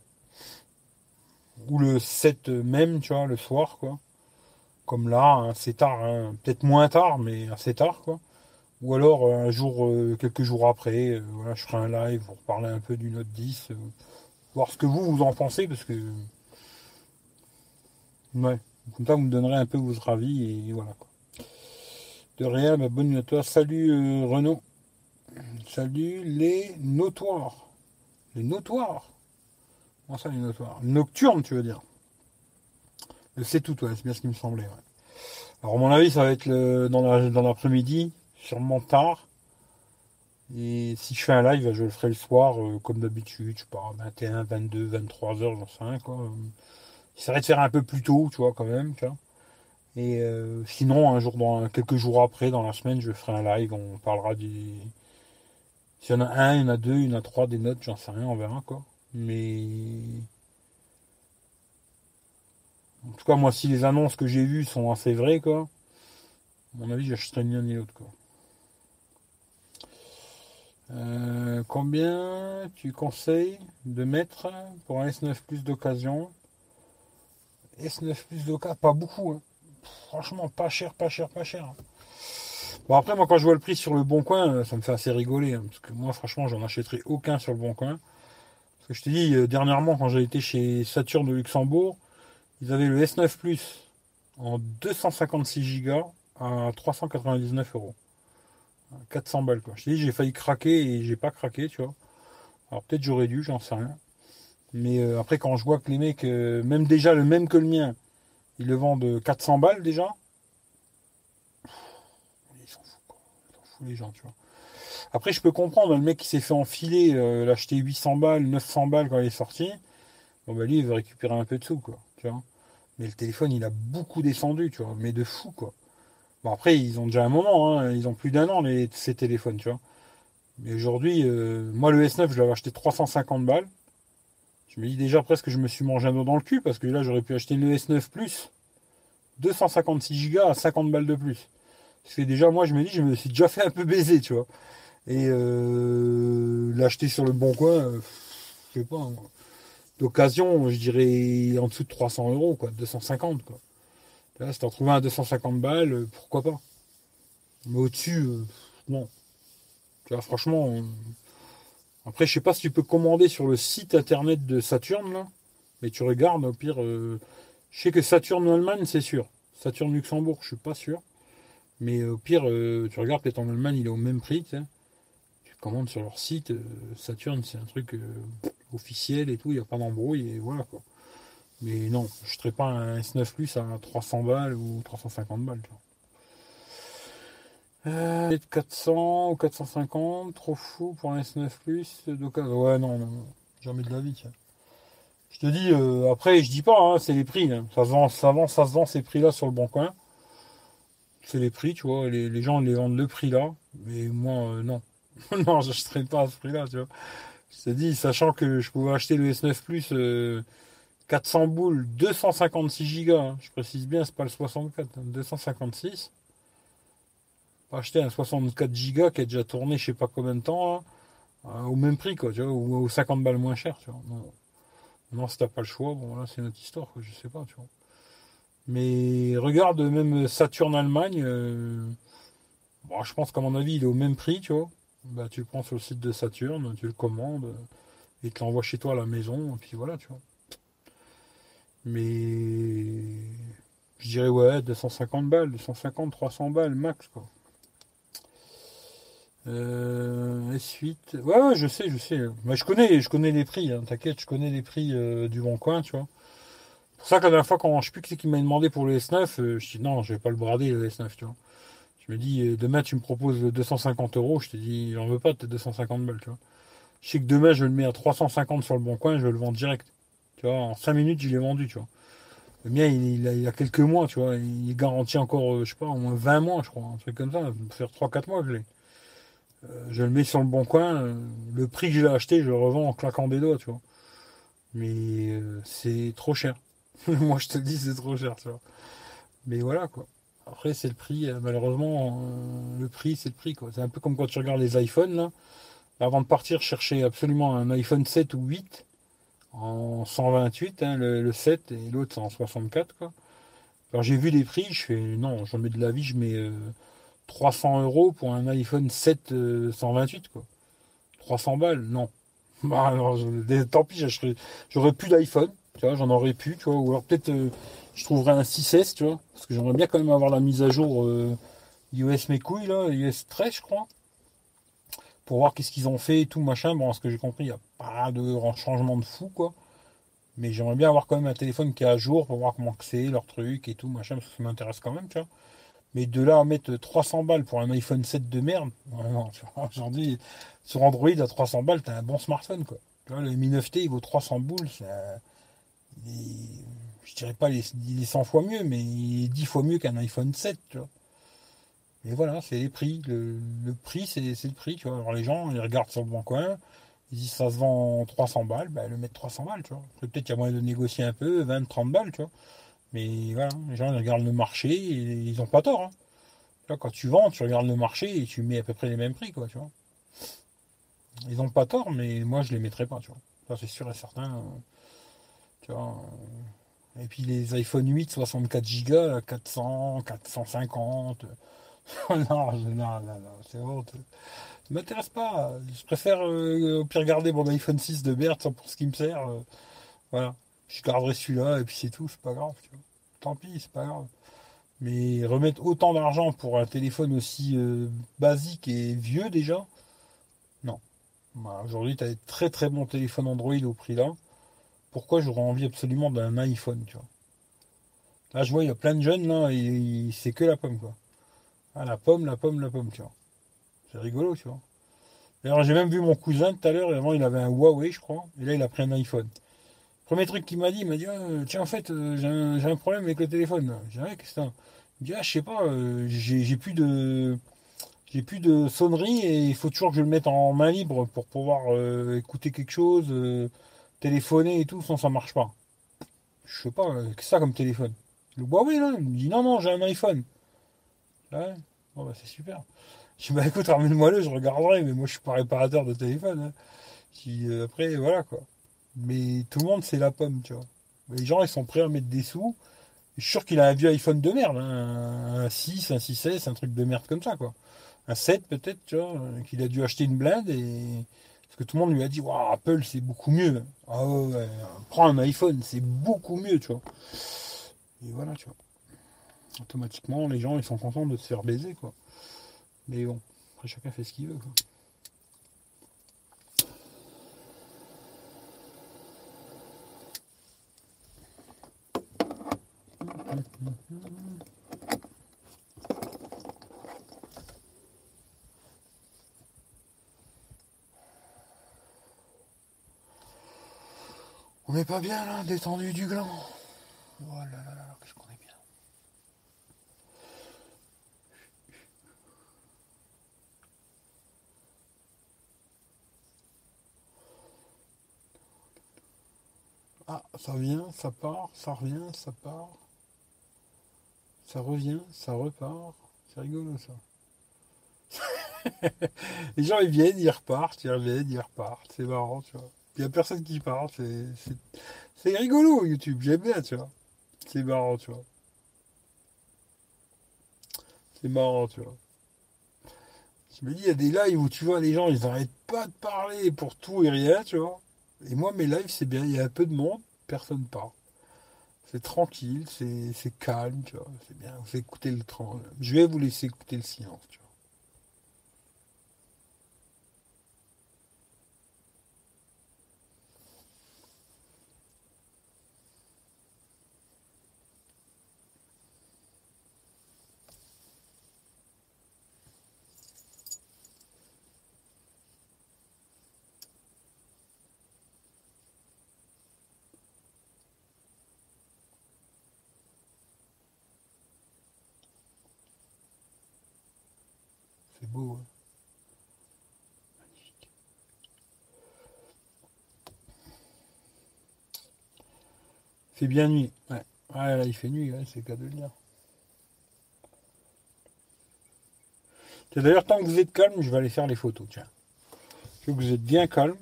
Ou le 7 même, tu vois, le soir, quoi. Comme là, assez tard, hein. peut-être moins tard, mais assez tard, quoi. Ou alors un jour, euh, quelques jours après, voilà, je ferai un live pour parler un peu du Note 10, voir ce que vous, vous en pensez, parce que. Ouais, comme ça, vous me donnerez un peu votre avis, et voilà, quoi. De rien, bah, bonne toi. Salut Renaud. Salut les notoires. Les notoires Comment ça les notoires? Nocturne, tu veux dire? C'est tout, ouais, c'est bien ce qui me semblait. Alors, à mon avis, ça va être le, dans l'après-midi, sûrement tard. Et si je fais un live, je le ferai le soir, euh, comme d'habitude, je sais pas, 21, 22, 23 heures, j'en sais rien, quoi. J'essaierai de faire un peu plus tôt, tu vois, quand même, tu vois. Et euh, sinon, un jour, dans, quelques jours après, dans la semaine, je ferai un live, on parlera du, s'il y en a un, il y en a deux, il y en a trois des notes, j'en sais rien, on verra quoi. Mais. En tout cas, moi, si les annonces que j'ai vues sont assez vraies, quoi, à mon avis, j'achèterai ni l'un ni l'autre, quoi. Euh, combien tu conseilles de mettre pour un S9 Plus d'occasion? S9 Plus d'occasion, pas beaucoup. Hein. Franchement, pas cher, pas cher, pas cher. Bon, après, moi, quand je vois le prix sur le bon coin, euh, ça me fait assez rigoler. Hein, parce que moi, franchement, j'en achèterai aucun sur le bon coin. Parce que je te dis, euh, dernièrement, quand j'ai été chez Saturn de Luxembourg, ils avaient le S9 Plus en 256 Go à 399 euros. 400 balles, quoi. Je dis, j'ai failli craquer et j'ai pas craqué, tu vois. Alors, peut-être j'aurais dû, j'en sais rien. Mais euh, après, quand je vois que les mecs, même déjà le même que le mien, ils le vendent 400 balles déjà. les gens, tu vois. Après, je peux comprendre, le mec qui s'est fait enfiler, euh, l'acheter 800 balles, 900 balles quand il est sorti, bon, bah lui, il veut récupérer un peu de sous, quoi, tu vois. Mais le téléphone, il a beaucoup descendu, tu vois, mais de fou, quoi. Bon, après, ils ont déjà un moment, hein, ils ont plus d'un an, les, ces téléphones, tu vois. Mais aujourd'hui, euh, moi, le S9, je l'avais acheté 350 balles. Je me dis déjà presque que je me suis mangé un dos dans le cul, parce que là, j'aurais pu acheter le S9 Plus, 256 Go à 50 balles de plus. Parce que déjà, moi, je me dis, je me suis déjà fait un peu baiser, tu vois. Et euh, l'acheter sur le bon coin, euh, je sais pas. Hein. D'occasion, je dirais en dessous de 300 euros, quoi, 250, quoi. Là, si t'en trouves un à 250 balles, euh, pourquoi pas. Mais au-dessus, non. Tu vois, franchement. Après, je sais pas si tu peux commander sur le site internet de Saturn, là. Mais tu regardes, au pire. Je sais que Saturn Allemagne, c'est sûr. Saturn Luxembourg, je suis pas sûr. Mais au pire, euh, tu regardes peut-être en Allemagne, il est au même prix. Tu, commandes sur leur site. Euh, Saturn, c'est un truc euh, officiel et tout. Il n'y a pas d'embrouille et voilà quoi. Mais non, je ne serais pas un S9 Plus à 300 balles ou 350 balles. Tu 400 ou 450, trop fou pour un S9 Plus. Ouais, non, non, jamais de la vie. Je te dis, après, je dis pas, hein, c'est les prix. Hein. Ça, se vend, ça, vend, ça se vend ces prix-là sur le bon coin c'est les prix, tu vois. Les, gens les vendent le prix là, mais moi, euh, non. non, je ne traîne pas à ce prix-là, tu vois. Je t'ai dit, sachant que je pouvais acheter le S9 Plus 400 euh, boules, 256 Go, hein. je précise bien, c'est pas le 64, 256. Hein, pas acheter un 64 Go qui a déjà tourné je sais pas combien de temps, hein, au même prix, quoi, tu vois, ou, 50 balles moins cher, tu vois. Non, si t'as pas le choix, bon, là, c'est notre histoire, je sais pas, tu vois. Mais regarde, même Saturn Allemagne, euh, je pense qu'à mon avis, il est au même prix, tu vois. Bah, tu le prends sur le site de Saturn, tu le commandes, et te l'envoie chez toi à la maison, et puis voilà, tu vois. Mais je dirais, ouais, 250 balles, 250, 300 balles max, quoi. Euh, S8. Ouais, ouais, je sais, je sais. Mais je connais, je connais les prix, hein, t'inquiète, je connais les prix euh, du bon coin, tu vois pour ça que la dernière fois, quand je sais plus qui m'a demandé pour le S9, euh, je dis non, je vais pas le brader le S9, tu vois. Je me dis, euh, demain tu me proposes 250 euros, je te dis, j'en veux pas de 250 balles, tu vois. Je sais que demain je le mets à 350 sur le bon coin, je vais le vendre direct. Tu vois, en 5 minutes, je l'ai vendu, tu vois. Le mien, il, a, quelques mois, tu vois. Il est garanti encore, euh, je sais pas, au moins 20 mois, je crois. Un truc comme ça. Ça faire 3-4 mois que je l'ai. Euh, je le mets sur le bon coin. Euh, le prix que je l'ai acheté, je le revends en claquant des doigts, tu vois. Mais c'est trop cher. Moi, je te dis, c'est trop cher, tu vois. Mais voilà, quoi. Après, c'est le prix. Malheureusement, le prix, c'est le prix, quoi. C'est un peu comme quand tu regardes les iPhones, là. Avant de partir chercher absolument un iPhone 7 ou 8 en 128, hein, le, 7 et l'autre en 64, quoi. Alors j'ai vu les prix, je fais non, j'en mets de la vie, je mets 300 euh, euros pour un iPhone 7 128, euh, quoi. 300 balles, non. Bah, tant pis, j'aurais plus d'iPhone, tu vois, j'en aurais pu, tu vois, ou alors peut-être euh, je trouverais un 6S, tu vois, parce que j'aimerais bien quand même avoir la mise à jour iOS mes couilles, là, iOS 13, je crois pour voir qu'est-ce qu'ils ont fait et tout, machin. Bon, ce que j'ai compris, il de changement de fou, quoi. Mais j'aimerais bien avoir quand même un téléphone qui est à jour pour voir comment c'est, leur truc et tout, machin, parce que ça m'intéresse quand même, tu vois. Mais de là à mettre 300 balles pour un iPhone 7 de merde, aujourd'hui, sur Android à 300 balles, t'as un bon smartphone, quoi. Tu vois, le Mi 9T, il vaut 300 boules, je dirais pas les, il est 100 fois mieux, mais il est 10 fois mieux qu'un iPhone 7, tu vois. Et voilà, c'est les prix. Le, prix, c'est le prix, tu vois. Alors les gens, ils regardent sur le bon coin, disent ça se vend 300 balles, ben le mettre 300 balles, tu vois. Peut-être qu'il y a moyen de négocier un peu, 20, 30 balles, tu vois. Mais voilà, les gens ils regardent le marché et ils n'ont pas tort. Hein. quand tu vends, tu regardes le marché et tu mets à peu près les mêmes prix, quoi, tu vois. Ils n'ont pas tort, mais moi je les mettrai pas, tu vois. Ça c'est sûr et certain. Tu vois. Et puis les iPhone 8, 64 Go, 400, 450. non, non, non, c'est honte. Ça m'intéresse pas. Je préfère euh, au pire garder mon iPhone 6 de Bert pour ce qui me sert. Euh, voilà. Je garderai celui-là et puis c'est tout, c'est pas grave. Tant pis, c'est pas grave. Mais remettre autant d'argent pour un téléphone aussi euh, basique et vieux déjà, non. Bah, aujourd'hui, tu as des très très bons téléphones Android au prix là. Pourquoi j'aurais envie absolument d'un iPhone, tu vois? Là, je vois, il y a plein de jeunes là, et c'est que la pomme, quoi. Ah, la pomme, la pomme, la pomme, tu vois. C'est rigolo, tu vois. D'ailleurs, j'ai même vu mon cousin tout à l'heure, avant il avait un Huawei, je crois, et là il a pris un iPhone. Premier truc qu'il m'a dit, il m'a dit, ah, tiens, en fait, euh, j'ai un, problème avec le téléphone. J'ai dit, ah, qu'est-ce que Il dit, ah, je sais pas, euh, j'ai plus de. J'ai plus de sonnerie et il faut toujours que je le mette en main libre pour pouvoir euh, écouter quelque chose, téléphoner et tout, sinon ça marche pas. Je sais pas, que ça comme téléphone? Le Huawei là, il me dit non, non, j'ai un iPhone. Bon, bah, c'est super. Je dis, bah écoute, ramène-moi le, je regarderai, mais moi je suis pas réparateur de téléphone. Hein. Euh, après, voilà quoi. Mais tout le monde, c'est la pomme, tu vois. Les gens, ils sont prêts à mettre des sous. Je suis sûr qu'il a un vieux iPhone de merde, hein. un 6, un 6S, un truc de merde comme ça, quoi. Un 7 peut-être, tu vois, qu'il a dû acheter une blinde. Parce que tout le monde lui a dit, waouh, Apple, c'est beaucoup mieux. Ah prends un iPhone, c'est beaucoup mieux, tu vois. Et voilà, tu vois automatiquement, les gens, ils sont contents de se faire baiser, quoi. Mais bon, après, chacun fait ce qu'il veut, quoi. On n'est pas bien là, détendu du gland. Oh qu'est-ce qu'on est bien. Ah, ça vient, ça part, ça revient, ça part. Ça revient, ça repart. C'est rigolo ça. Les gens ils viennent, ils repartent, ils reviennent, ils repartent. C'est marrant, tu vois. Il n'y a personne qui part. C'est rigolo YouTube, j'aime bien, tu vois. C'est marrant, tu vois. C'est marrant, tu vois. Je me dis, il y a des lives où tu vois les gens, ils n'arrêtent pas de parler pour tout et rien, tu vois. Et moi, mes lives, c'est bien, il y a un peu de monde, personne parle. C'est tranquille, c'est calme, tu vois. C'est bien, vous écoutez le Je vais vous laisser écouter le silence. Fait bien nuit. Ouais. ouais, là il fait nuit, c'est le cas de le dire. D'ailleurs, tant que vous êtes calme, je vais aller faire les photos. Tiens. Je que vous êtes bien calme.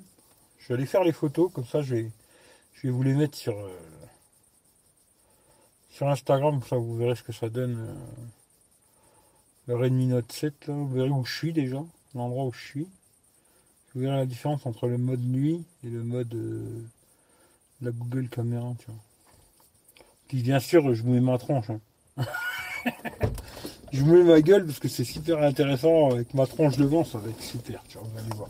Je vais aller faire les photos, comme ça je vais, je vais vous les mettre sur, euh, sur Instagram, ça vous verrez ce que ça donne. euh, le Redmi Note 7, là, vous verrez où je suis déjà, l'endroit où je suis. Vous verrez la différence entre le mode nuit et le mode euh, la Google Caméra, tu vois. Puis bien sûr, je mets ma tronche. hein. je mets ma gueule parce que c'est super intéressant avec ma tronche devant, ça va être super, tu vois, vous allez voir.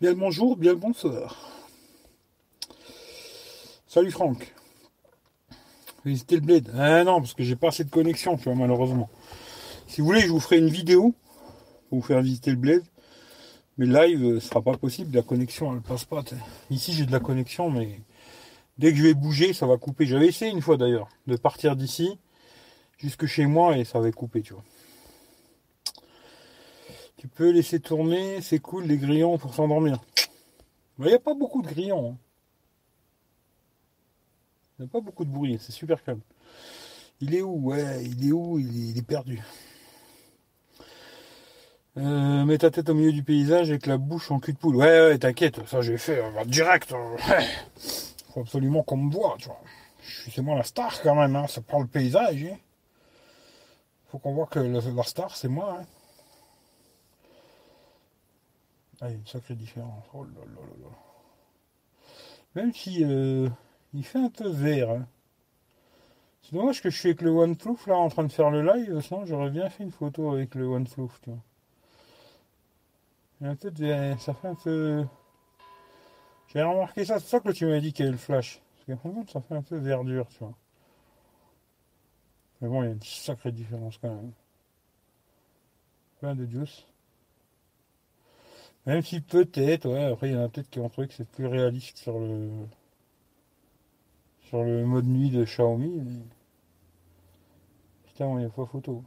Bien le bonjour, bien le bonsoir. Salut Franck. Visiter le bled. Ah non, parce que j'ai pas assez de connexion, tu vois, malheureusement. Si vous voulez, je vous ferai une vidéo pour vous faire visiter le bled. Mais live, euh, ce sera pas possible, la connexion, elle passe pas. Ici, j'ai de la connexion, mais dès que je vais bouger, ça va couper. J'avais essayé une fois d'ailleurs, de partir d'ici jusque chez moi et ça va couper, tu vois. Tu peux laisser tourner, c'est cool, les grillons pour s'endormir. Il n'y a pas beaucoup de grillons. hein. Il n'y a pas beaucoup de bruit, c'est super calme. Il est où? Ouais, il est où? Il est, perdu. Euh, mets ta tête au milieu du paysage avec la bouche en cul de poule. Ouais, ouais, t'inquiète, ça j'ai fait euh, direct. euh. Faut absolument qu'on me voit, tu vois. C'est moi la star quand même, hein. ça prend le paysage. hein. Faut qu'on voit que la star c'est moi. hein. Ah, il y a une sacrée différence. Oh là là là. Même si euh, il fait un peu vert. hein. C'est dommage que je suis avec le OnePloof là en train de faire le live, sinon j'aurais bien fait une photo avec le OnePloof, tu vois. Il y a un peu de- ça fait un peu. J'ai remarqué ça, c'est ça que tu m'as dit qu'il y avait le flash. Parce fait, ça fait un peu verdure, tu vois. Mais bon, il y a une sacrée différence quand même. Plein de juice. Même si peut-être, ouais, après il y en a peut-être qui ont trouvé que c'est plus réaliste sur le sur le mode nuit de Xiaomi, mais putain, il n'y a pas photo.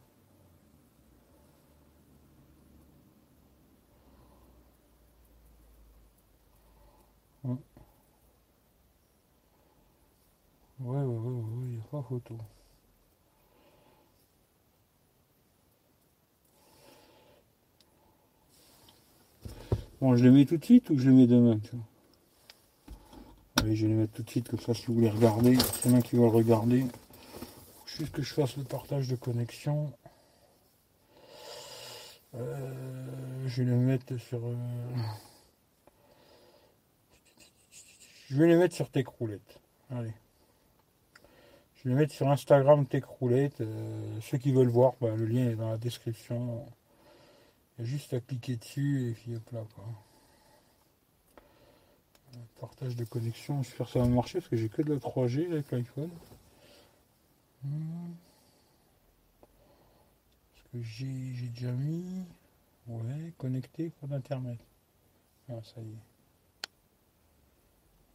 Ouais, trois photos. Je les mets tout de suite ou je les mets demain Allez, je vais les mettre tout de suite, comme ça, si vous voulez regarder, c'est moi qui va le regarder. Juste que je fasse le partage de connexion. Euh, je vais les mettre sur. Euh, je vais les mettre sur Techroulette. Allez. Je vais les mettre sur Instagram Techroulette. Euh, ceux qui veulent voir, bah, le lien est dans la description. Il y a juste à cliquer dessus et puis hop là quoi. Partage de connexion, j'espère que ça va marcher parce que j'ai que de la 3G avec l'iPhone. Hmm. Parce que j'ai déjà mis. Ouais, connecté pour l'internet. Ah, ça y est.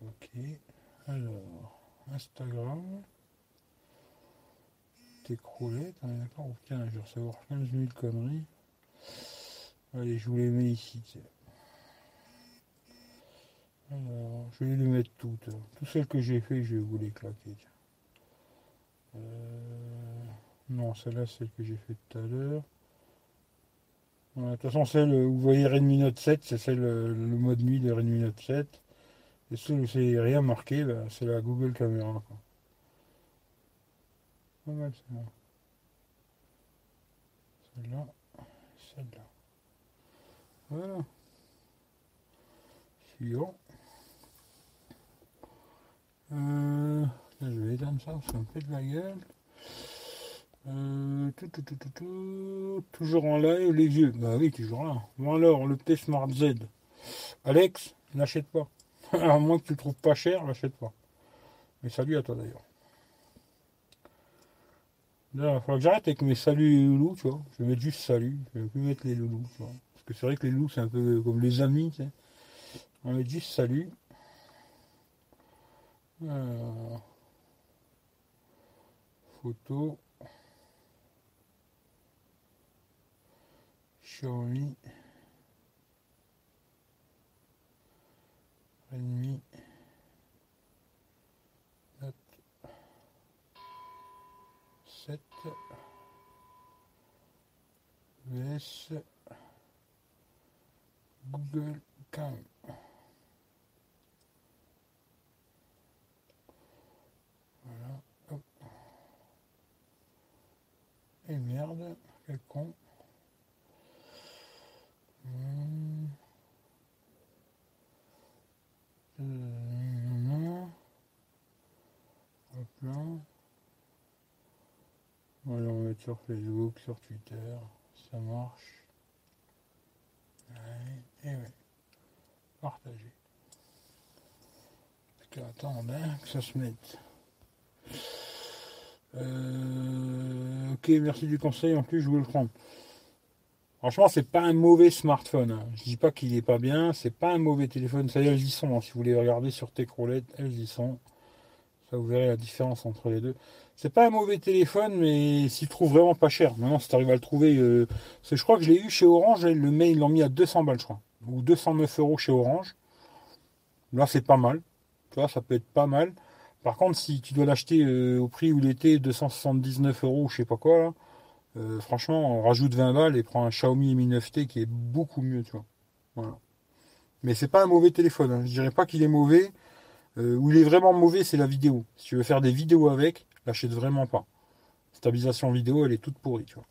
Ok. Alors, Instagram. T'écrouler, t'en es d'accord? Tiens, je vais recevoir 15 000 conneries. Allez, je vous les mets ici. Alors, je vais les mettre toutes. Toutes celles que j'ai fait, je vais vous les claquer. Euh, non, celle-là, celle que j'ai fait tout à l'heure. de toute façon, celle où vous voyez Redmi Note 7, c'est celle le, mode nuit de Redmi Note 7. Et celle où c'est rien marqué, c'est la Google Caméra. Celle-là, celle-là. Voilà. Suivant. Euh, je vais éteindre ça, ça me fait de la gueule. Euh, toujours en live, les vieux. Bah oui, toujours là. Bon alors, le P Smart Z. Alex, n'achète pas. à moins que tu le trouves pas cher, n'achète pas. Mais salut à toi d'ailleurs. il va falloir que j'arrête avec mes saluts et loulous, tu vois. Je vais mettre juste salut. Je vais plus mettre les loulous, tu vois. Que c'est vrai que les loulous, c'est un peu comme les amis, tu. On met juste salut. Alors, photo. Xiaomi. Redmi. Note 7. VS. Google Cam. Et merde, quel con. Hmm. Euh, Hop là. Voilà, on va mettre sur Facebook, sur Twitter. Ça marche. Et ouais. Partager. Parce hein, que ça se mette. Euh, ok, merci du conseil. En plus, je vous le prends. Franchement, c'est pas un mauvais smartphone. Hein. Je dis pas qu'il est pas bien. C'est pas un mauvais téléphone. Ça y est, elles y sont. Hein. Si vous voulez regarder sur Techroulette, elles y sont. Ça, vous verrez la différence entre les deux. C'est pas un mauvais téléphone, mais s'il trouve vraiment pas cher. Maintenant, si tu à le trouver, euh, je crois que je l'ai eu chez Orange. Le mail, l'ont mis à 200 balles, je crois. Ou 209 euros chez Orange. Là, c'est pas mal. Tu vois, ça peut être pas mal. Par contre, si tu dois l'acheter euh, au prix où il était, 279 euros ou je sais pas quoi, euh, franchement, on rajoute 20 balles et prend un Xiaomi Mi 9T qui est beaucoup mieux, tu vois. Voilà. Mais c'est pas un mauvais téléphone. Hein. Je dirais pas qu'il est mauvais. Où il est vraiment mauvais, c'est la vidéo. Si tu veux faire des vidéos avec, l'achète vraiment pas. Stabilisation vidéo, elle est toute pourrie, tu vois.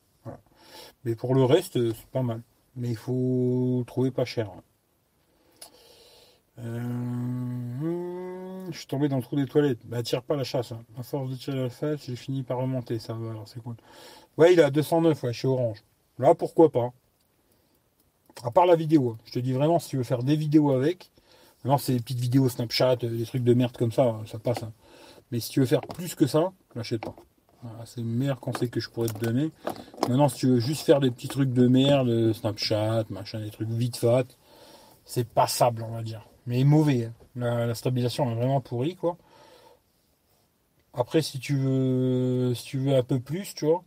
Mais pour le reste, c'est pas mal. Mais il faut trouver pas cher. Hein. Euh, je suis tombé dans le trou des toilettes. Bah, tire pas la chasse. Hein. À force de tirer la face, j'ai fini par remonter. Ça va, alors c'est cool. Ouais, il est à 209, ouais, chez Orange. Là, pourquoi pas? À part la vidéo. Hein. Je te dis vraiment, si tu veux faire des vidéos avec, maintenant, c'est des petites vidéos Snapchat, euh, des trucs de merde comme ça, ça passe. Mais si tu veux faire plus que ça, l'achète pas. c'est le meilleur conseil que je pourrais te donner. Maintenant, si tu veux juste faire des petits trucs de merde, Snapchat, machin, des trucs vite fat, c'est passable, on va dire mais mauvais. Hein. La, stabilisation est vraiment pourrie, quoi. Après, si tu veux, si tu veux un peu plus, tu vois.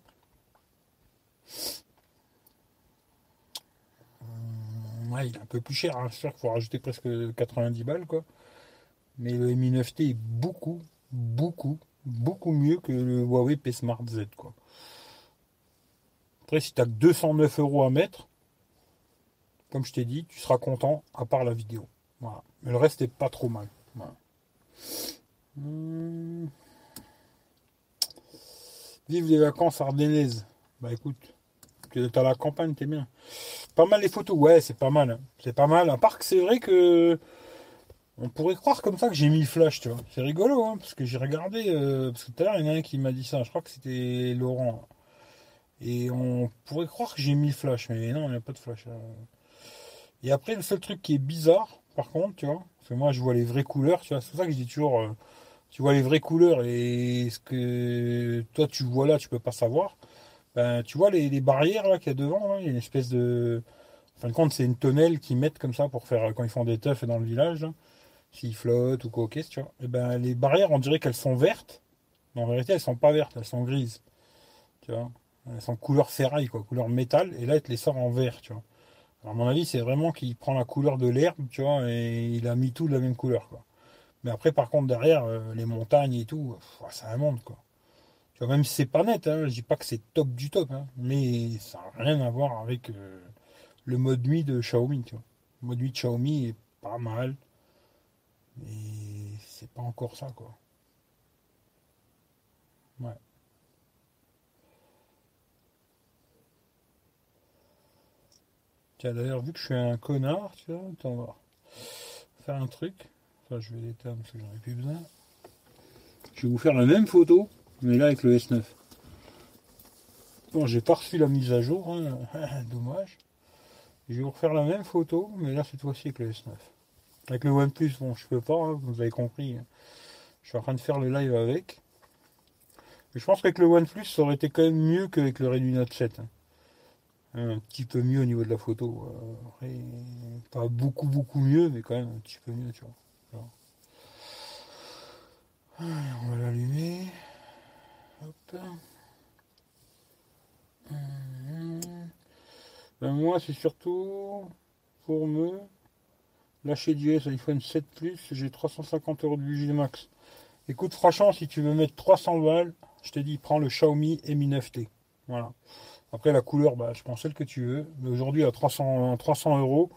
Hum, ouais, il est un peu plus cher. Hein. C'est sûr qu'il faut rajouter presque 90 balles, quoi. Mais le Mi 9T est beaucoup, beaucoup, beaucoup mieux que le Huawei P Smart Z. Quoi. Après, si tu as que 209 euros à mettre, comme je t'ai dit, tu seras content à part la vidéo. Voilà. Mais le reste est pas trop mal. Hmm. Vive les vacances ardennaises. Bah écoute, tu es à la campagne, t'es bien. Pas mal les photos, ouais, c'est pas mal. Hein. C'est pas mal. À part que c'est vrai que on pourrait croire comme ça que j'ai mis flash, tu vois. C'est rigolo, hein, parce que j'ai regardé, euh, parce que tout à l'heure, il y en a un qui m'a dit ça, je crois que c'était Laurent. Et on pourrait croire que j'ai mis flash, mais non, il n'y a pas de flash. Hein. Et après, le seul truc qui est bizarre, par contre, tu vois, parce moi, je vois les vraies couleurs, tu vois, c'est pour ça que je dis toujours, euh, tu vois les vraies couleurs et ce que toi, tu vois là, tu peux pas savoir. Ben, tu vois les, barrières là qu'il y a devant, il y a une espèce de. En fin de compte, c'est une tonnelle qu'ils mettent comme ça pour faire quand ils font des teufs dans le village, s'ils flottent ou quoi, ok, tu vois. Et ben, les barrières, on dirait qu'elles sont vertes, mais en vérité, elles sont pas vertes, elles sont grises. Tu vois. Elles sont couleur ferraille, quoi, couleur métal, et là, il te les sort en vert, tu vois. Alors, à mon avis, c'est vraiment qu'il prend la couleur de l'herbe, tu vois, et il a mis tout de la même couleur, quoi. Mais après, par contre, derrière, euh, les montagnes et tout, c'est un monde, quoi même si c'est pas net, hein, je dis pas que c'est top du top, hein, mais ça n'a rien à voir avec euh, le mode nuit de Xiaomi. Le mode nuit de Xiaomi est pas mal, mais c'est pas encore ça, quoi. Ouais. Tiens, d'ailleurs, vu que je suis un connard, tu vois, on va faire un truc. Enfin, je vais l'éteindre parce que j'en ai plus besoin. Je vais vous faire la même photo mais là avec le S9. Bon, j'ai pas reçu la mise à jour, hein. dommage. Je vais vous refaire la même photo, mais là cette fois-ci avec le S9. Avec le OnePlus, bon, je peux pas, hein, vous avez compris. Je suis en train de faire le live avec. je pense qu'avec le OnePlus, ça aurait été quand même mieux qu'avec le Redmi Note 7. Un petit peu mieux au niveau de la photo. Euh, pas beaucoup, beaucoup mieux, mais quand même un petit peu mieux, tu vois. On va l'allumer. Ben, moi, c'est surtout pour me lâcher du S iPhone 7 Plus. J'ai 350 euros de budget max. Écoute, franchement, si tu veux mettre 300 balles, je te dis, prends le Xiaomi Mi 9T. Voilà. Après, la couleur, bah, je prends celle que tu veux. Mais aujourd'hui, à 300, 300 euros,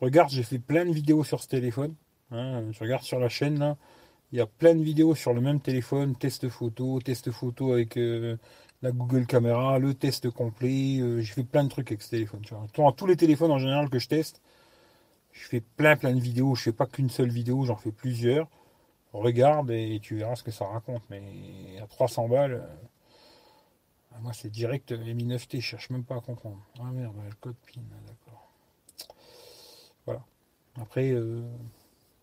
regarde, j'ai fait plein de vidéos sur ce téléphone. Hein, je regarde sur la chaîne. Il y a plein de vidéos sur le même téléphone, test photo, test photo avec euh, la Google Caméra, le test complet. Euh, je fais plein de trucs avec ce téléphone. Tu. Tous les téléphones en général que je teste, je fais plein plein de vidéos. Je fais pas qu'une seule vidéo, j'en fais plusieurs. Regarde et tu verras ce que ça raconte. Mais à 300 balles, euh, moi c'est direct Mi 9T, je cherche même pas à comprendre. Ah merde, le code PIN, d'accord. Voilà. Après,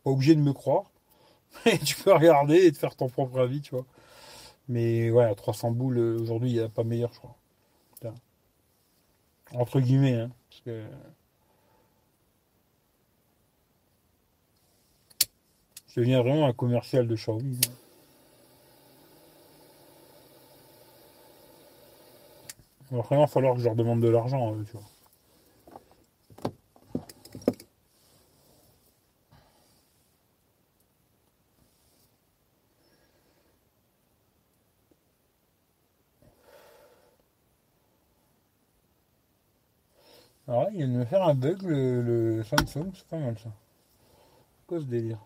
pas obligé de me croire. tu peux regarder et te faire ton propre avis, tu vois. Mais ouais, à 300 boules, euh, aujourd'hui, il n'y a pas meilleur, je crois. Entre guillemets, hein, parce que... Je deviens vraiment un commercial de Xiaomi. Hein. Il va vraiment falloir que je leur demande de l'argent. Alors là, il vient de me faire un bug, le, Samsung, c'est pas mal ça. Ce délire?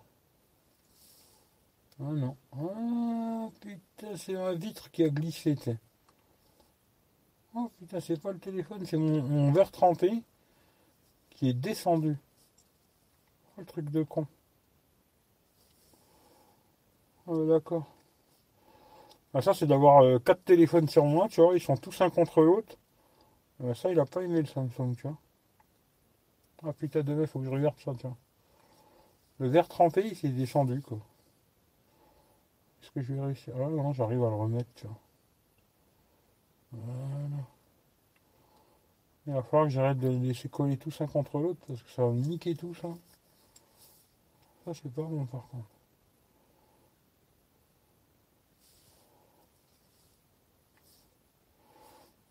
Ah non. Ah putain, c'est ma vitre qui a glissé. Oh putain, c'est pas le téléphone, c'est mon, verre trempé qui est descendu. Oh, le truc de con. Oh, d'accord. Ah, ça, c'est d'avoir euh, quatre téléphones sur moi, tu vois, ils sont tous un contre l'autre. Euh, ça, il a pas aimé le Samsung, tu vois. Ah putain de il faut que je regarde ça, tiens. Le verre trempé, il s'est descendu, quoi. Est-ce que je vais réussir Ah non, j'arrive à le remettre, tu vois. Voilà. Il va falloir que j'arrête de laisser coller tous un contre l'autre, parce que ça va niquer tout, ça. Ça, c'est pas bon, par contre.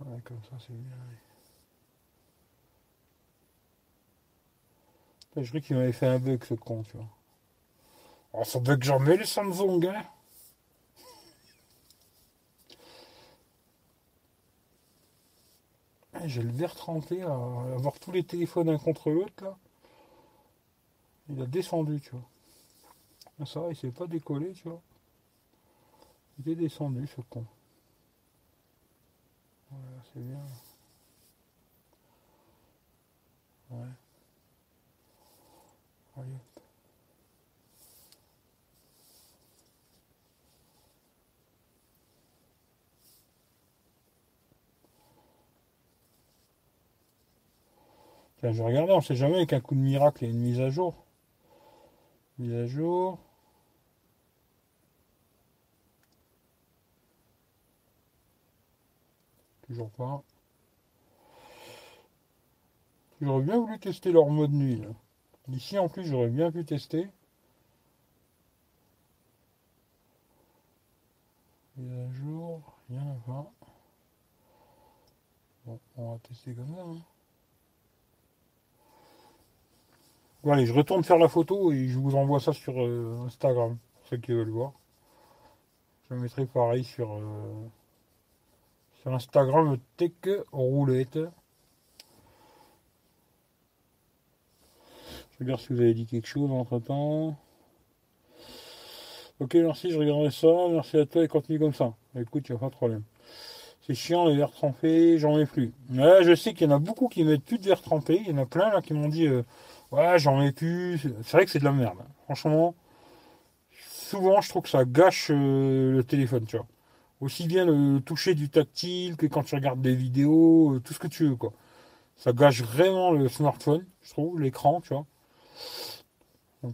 Ouais, comme ça, c'est bien. Je crois qu'il m'avait fait un bug, ce con, tu vois. Oh, ça bug jamais, les Samsung, hein j'ai le verre trempé à avoir tous les téléphones un contre l'autre là. Il a descendu, tu vois. Ah, ça il s'est pas décollé, tu vois. Il est descendu ce con. Voilà, c'est bien. Je regardais, on sait jamais avec un coup de miracle, a une mise à jour. Mise à jour. Toujours pas. J'aurais bien voulu tester leur mode nuit. Ici en plus j'aurais bien pu tester. Mise à jour, rien à voir. Bon, on va tester comme ça. Hein. Bon, allez, je retourne faire la photo et je vous envoie ça sur euh, Instagram, ceux qui veulent voir. Je mettrai pareil sur, euh, sur Instagram Tech Roulette. Je regarde si vous avez dit quelque chose entre temps. Ok, merci, je regarderai ça. Merci à toi et continue comme ça. Écoute, il n'y a pas de problème. C'est chiant les verres trempés, j'en ai plus. Ouais, je sais qu'il y en a beaucoup qui mettent plus de verres trempés. Il y en a plein là qui m'ont dit euh, Ouais, j'en ai plus. C'est vrai que c'est de la merde. Franchement, souvent je trouve que ça gâche euh, le téléphone, tu vois. Aussi bien le toucher du tactile que quand tu regardes des vidéos, euh, tout ce que tu veux, quoi. Ça gâche vraiment le smartphone, je trouve, l'écran, tu vois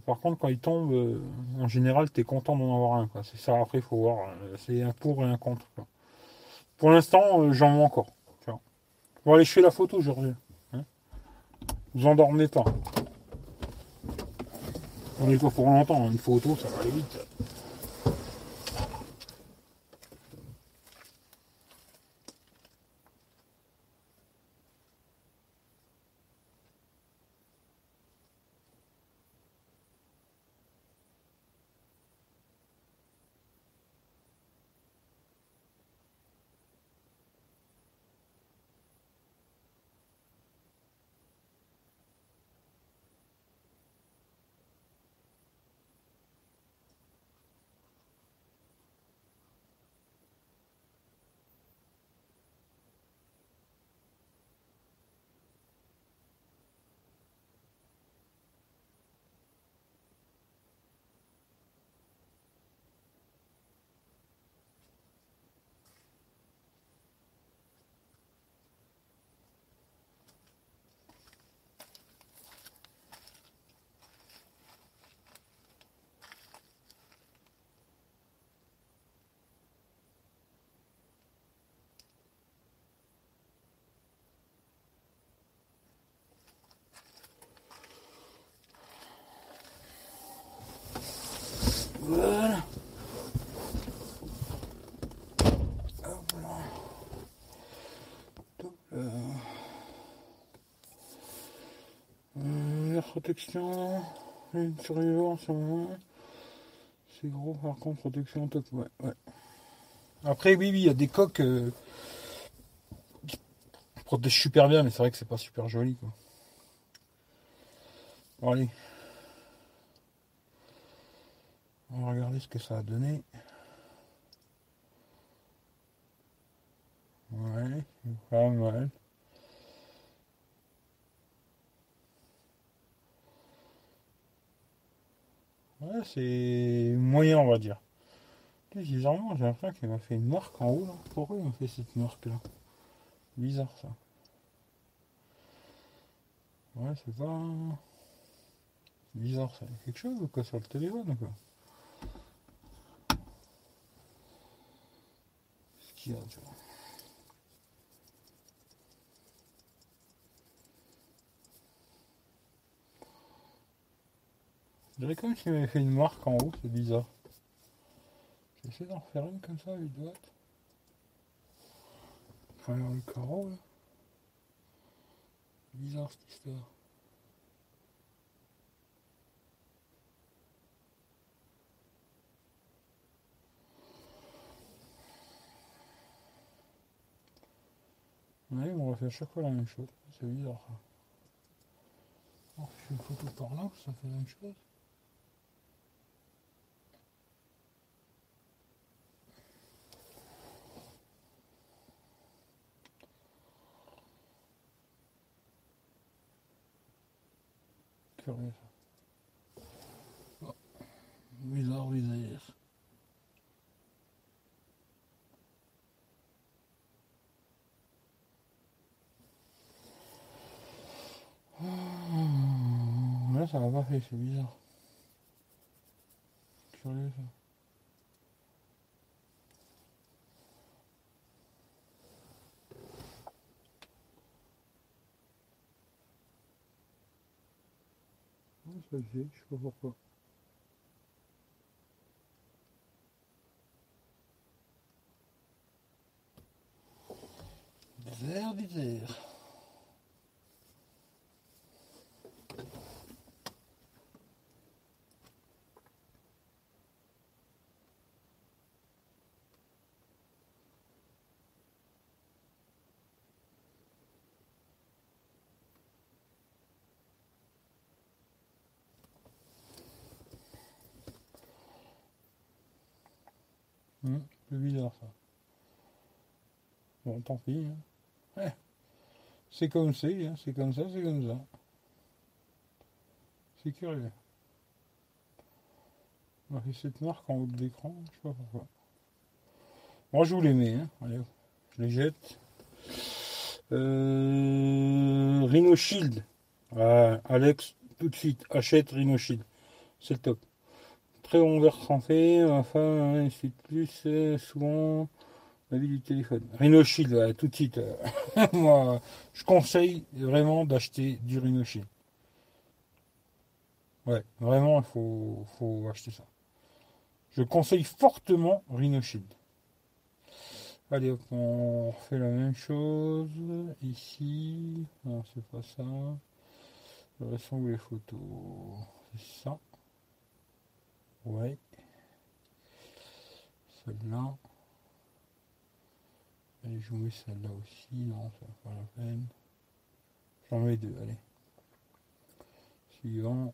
par contre, quand il tombe, euh, en général, tu es content d'en avoir un. C'est ça, après, il faut voir. C'est un pour et un contre. Pour l'instant, j'en ai encore. Bon, allez, je fais la photo, je reviens. Hein vous endormez pas. On est pas pour longtemps. Une photo, ça va aller vite. Protection. Une survivance en. C'est gros par contre, protection top. Ouais, ouais. Après, oui, oui, il y a des coques euh, qui protègent super bien, mais c'est vrai que c'est pas super joli quoi. Bon, allez. On va regarder ce que ça a donné. Ouais, pas mal. C'est moyen, on va dire. Bizarrement, j'ai l'impression qu'il m'a fait une marque en haut. Là? Pourquoi il m'a fait cette marque-là? Bizarre, ça. Ouais, c'est pas... Bizarre, ça. quelque chose ou quoi sur le téléphone quoi? Dirais comme s'il m'avait fait une marque en haut, c'est bizarre. J'essaie d'en refaire une comme ça, avec droite. Enfin, le carreau là. Bizarre cette histoire. Ouais, on refait à chaque fois la même chose. C'est bizarre ça. Alors, je fais une photo par là, ça fait la même chose. Curieux. Bizarre, bizarre. Là, ça va pas fait, c'est bizarre. Curieux ça. Ça je sais pas pourquoi. Bizarre, bizarre. Hum, bizarre ça. Bon, tant pis. hein. Ouais. C'est comme c'est, hein. c'est comme ça, c'est comme ça. C'est curieux. Fait cette marque en haut de l'écran, je sais pas pourquoi. Moi je vous les mets, hein. Allez, je les jette. Euh, Rhino Shield. Ouais, Alex, tout de suite, achète Rhino Shield. C'est le top très bon versant fait, enfin, c'est plus euh, souvent la vie du téléphone. Rhino tout de suite. euh, Moi, je conseille vraiment d'acheter du Rhino Shield. Ouais, vraiment, il faut, faut acheter ça. Je conseille fortement Rhino. Allez, on refait la même chose. Ici, non, c'est pas ça. Le où les photos C'est ça. Ouais. Celle-là. Allez, je mets celle-là aussi. Non, ça va pas la peine. J'en mets deux, allez. Suivant.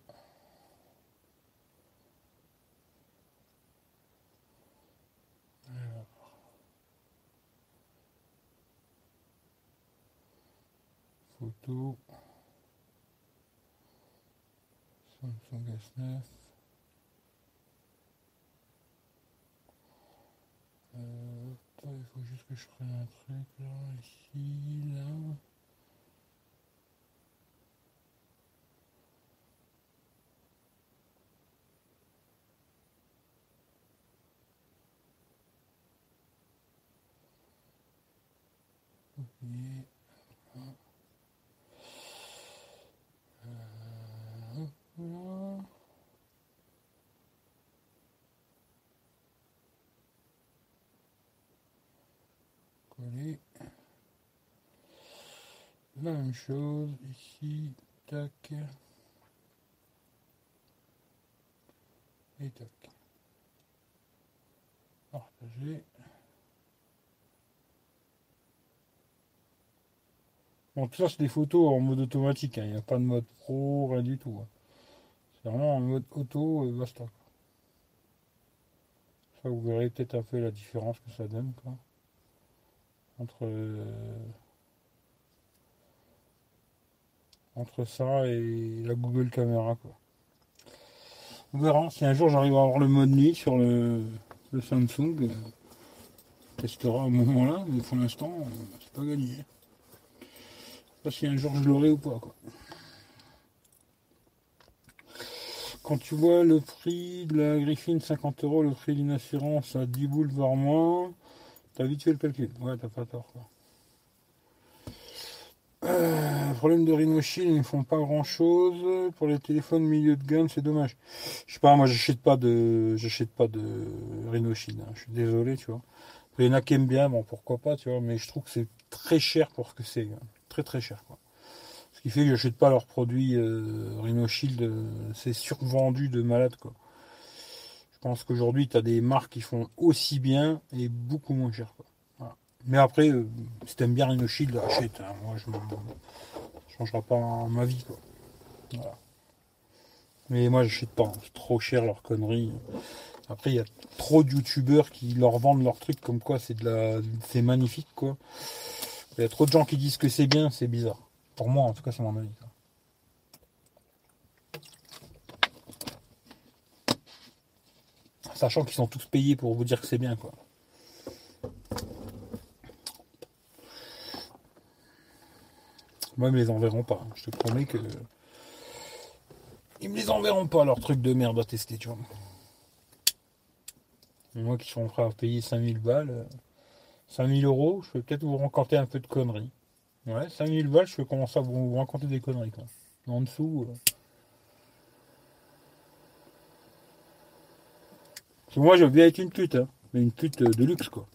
Photo. Samsung S9. Euh, il faut juste que je prenne un truc là, ici, là. Euh, là. coller. La même chose ici, tac. Et tac. Partager. Bon, tout ça, c'est des photos en mode automatique. hein. Il n'y a pas de mode pro, rien du tout. hein. C'est vraiment en mode auto et basta. Ça, vous verrez peut-être un peu la différence que ça donne. Quoi entre euh, entre ça et la Google Caméra quoi. On verra si un jour j'arrive à avoir le mode nuit sur le, Samsung. euh, on testera au moment là, mais pour l'instant euh, c'est pas gagné. Je sais pas si un jour je l'aurai ou pas quoi. Quand tu vois le prix de la Griffin 50 euros, le prix d'une assurance à 10 boules voire moins, T'as vite fait le calcul. Ouais, t'as pas tort. Quoi. Euh, problème de Rhino Shield, ils ne font pas grand chose. Pour les téléphones milieu de gamme, c'est dommage. Je sais pas, moi j'achète pas de j'achète pas de Rhino Shield. hein. Je suis désolé, tu vois. Il y en a qui aiment bien, bon pourquoi pas, tu vois, mais je trouve que c'est très cher pour ce que c'est. hein. Très très cher quoi. Ce qui fait que j'achète pas leurs produits euh, Rhino Shield, euh, c'est survendu de malade quoi. Je pense qu'aujourd'hui, tu as des marques qui font aussi bien et beaucoup moins cher. Quoi. Mais après, euh, si t'aimes bien Rhino Shield, achète. Hein. Moi, je ne changera pas ma vie. Voilà. Mais moi, j'achète pas. Hein. C'est trop cher leur connerie. Après, il y a trop de youtubeurs qui leur vendent leurs trucs comme quoi c'est de la, c'est magnifique quoi. Il y a trop de gens qui disent que c'est bien, c'est bizarre. Pour moi, en tout cas, c'est mon avis. Sachant qu'ils sont tous payés pour vous dire que c'est bien quoi. Moi, ils me les enverront pas. Je te promets que. Ils me les enverront pas, leurs trucs de merde à tester, tu vois. Moi qui suis prêts à payer 5000 balles, 5000 euros, je peux peut-être vous raconter un peu de conneries. Ouais, 5000 balles, je peux commencer à vous raconter des conneries. En dessous. Euh... moi, je veux bien être une pute, hein, mais une pute de luxe, quoi.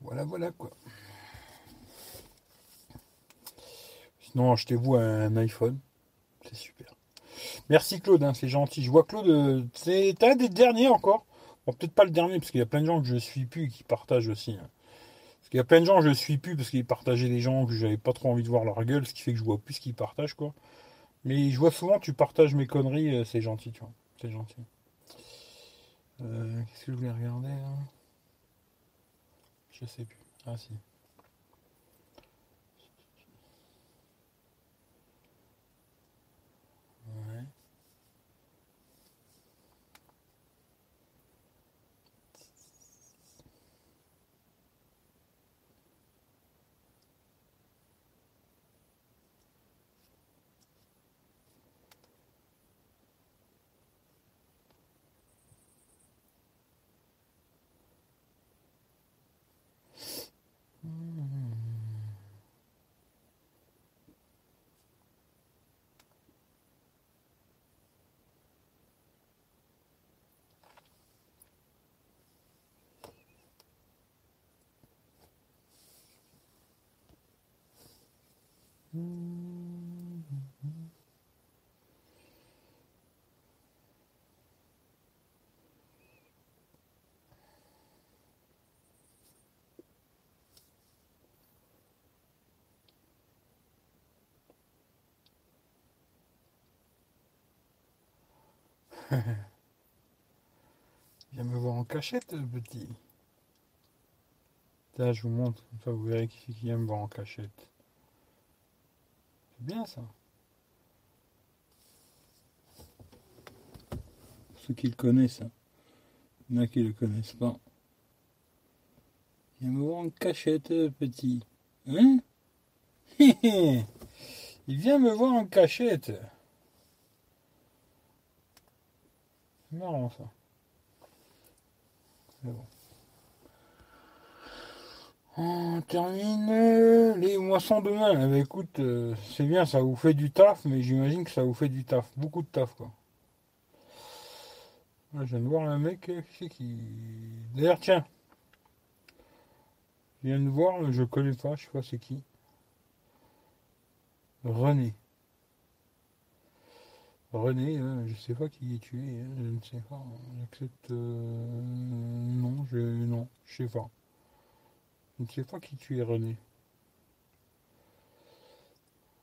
Voilà, voilà quoi. Sinon, achetez-vous un iPhone. C'est super. Merci Claude, hein, c'est gentil. Je vois Claude, euh, c'est un des derniers encore. Bon, peut-être pas le dernier, parce qu'il y a plein de gens que je suis plus et qui partagent aussi. Hein. Parce qu'il y a plein de gens que je suis plus parce qu'ils partageaient des gens que j'avais pas trop envie de voir leur gueule, ce qui fait que je vois plus ce qu'ils partagent, quoi. Mais je vois souvent tu partages mes conneries, euh, c'est gentil, tu vois. C'est gentil. Euh, qu'est-ce que je voulais regarder là? Je sais plus. Ah si. Viens me voir en cachette, petit. Là, je vous montre, ça vous verrez qui, vient me voir en cachette. C'est bien ça. Ceux qui le connaissent, hein. il y en a qui le connaissent pas. Viens me voir en cachette, petit. Hein? Il vient me voir en cachette. C'est marrant ça. On termine les moissons demain. Eh ben, écoute, euh, c'est bien, ça vous fait du taf, mais j'imagine que ça vous fait du taf. Beaucoup de taf, quoi. je viens de voir un mec euh, qui. D'ailleurs, tiens. Je viens de voir, je connais pas, je sais pas c'est qui. René. René, hein, je sais pas qui est tué, hein, je ne sais pas. J'accepte. Euh, non, je. Non, je sais pas. Je ne sais pas qui tu es, René.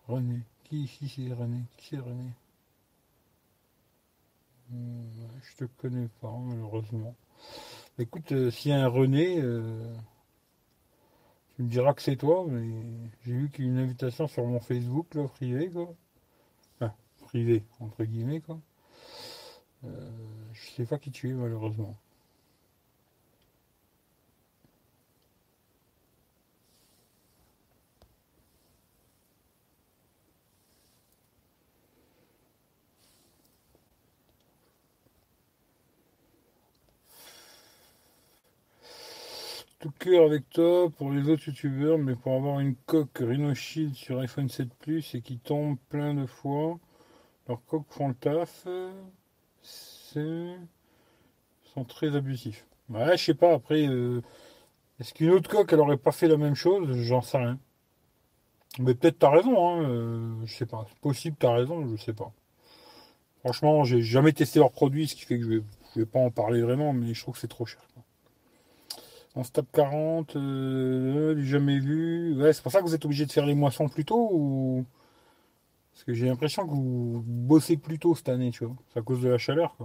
René. Qui ici c'est René? Qui c'est René? Hmm, Je te connais pas, malheureusement. Écoute, euh, s'il y a un René, euh, tu me diras que c'est toi, mais j'ai vu qu'il y a une invitation sur mon Facebook, là, privé, quoi. Privé, entre guillemets, quoi. Euh, je sais pas qui tu es, malheureusement. tout cœur avec toi pour les autres youtubeurs, mais pour avoir une coque Rhino Shield sur iPhone 7 Plus et qui tombe plein de fois, leurs coques font le taf, c'est sont très abusifs. Ouais, je sais pas, après, euh, Est-ce qu'une autre coque, elle aurait pas fait la même chose? J'en sais rien. Mais peut-être t'as raison, hein. euh, je sais pas. C'est possible, t'as raison, je sais pas. Franchement, j'ai jamais testé leurs produits, ce qui fait que je vais, vais pas en parler vraiment, mais je trouve que c'est trop cher. On se tape 40, euh, jamais vu. Ouais, c'est pour ça que vous êtes obligé de faire les moissons plus tôt ou. Parce que j'ai l'impression que vous bossez plus tôt cette année, tu vois. C'est à cause de la chaleur.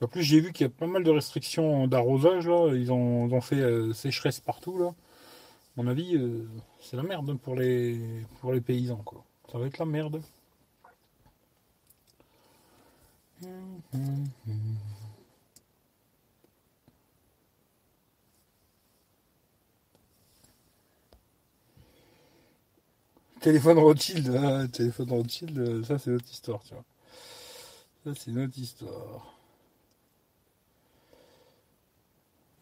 En plus, j'ai vu qu'il y a pas mal de restrictions d'arrosage, là. Ils ont, fait euh, sécheresse partout, là. À mon avis, euh, c'est la merde pour les, pour les paysans, quoi. Ça va être la merde. Téléphone Rothschild, ah, téléphone Rothschild, euh, ça c'est notre histoire, tu vois. Ça c'est notre histoire.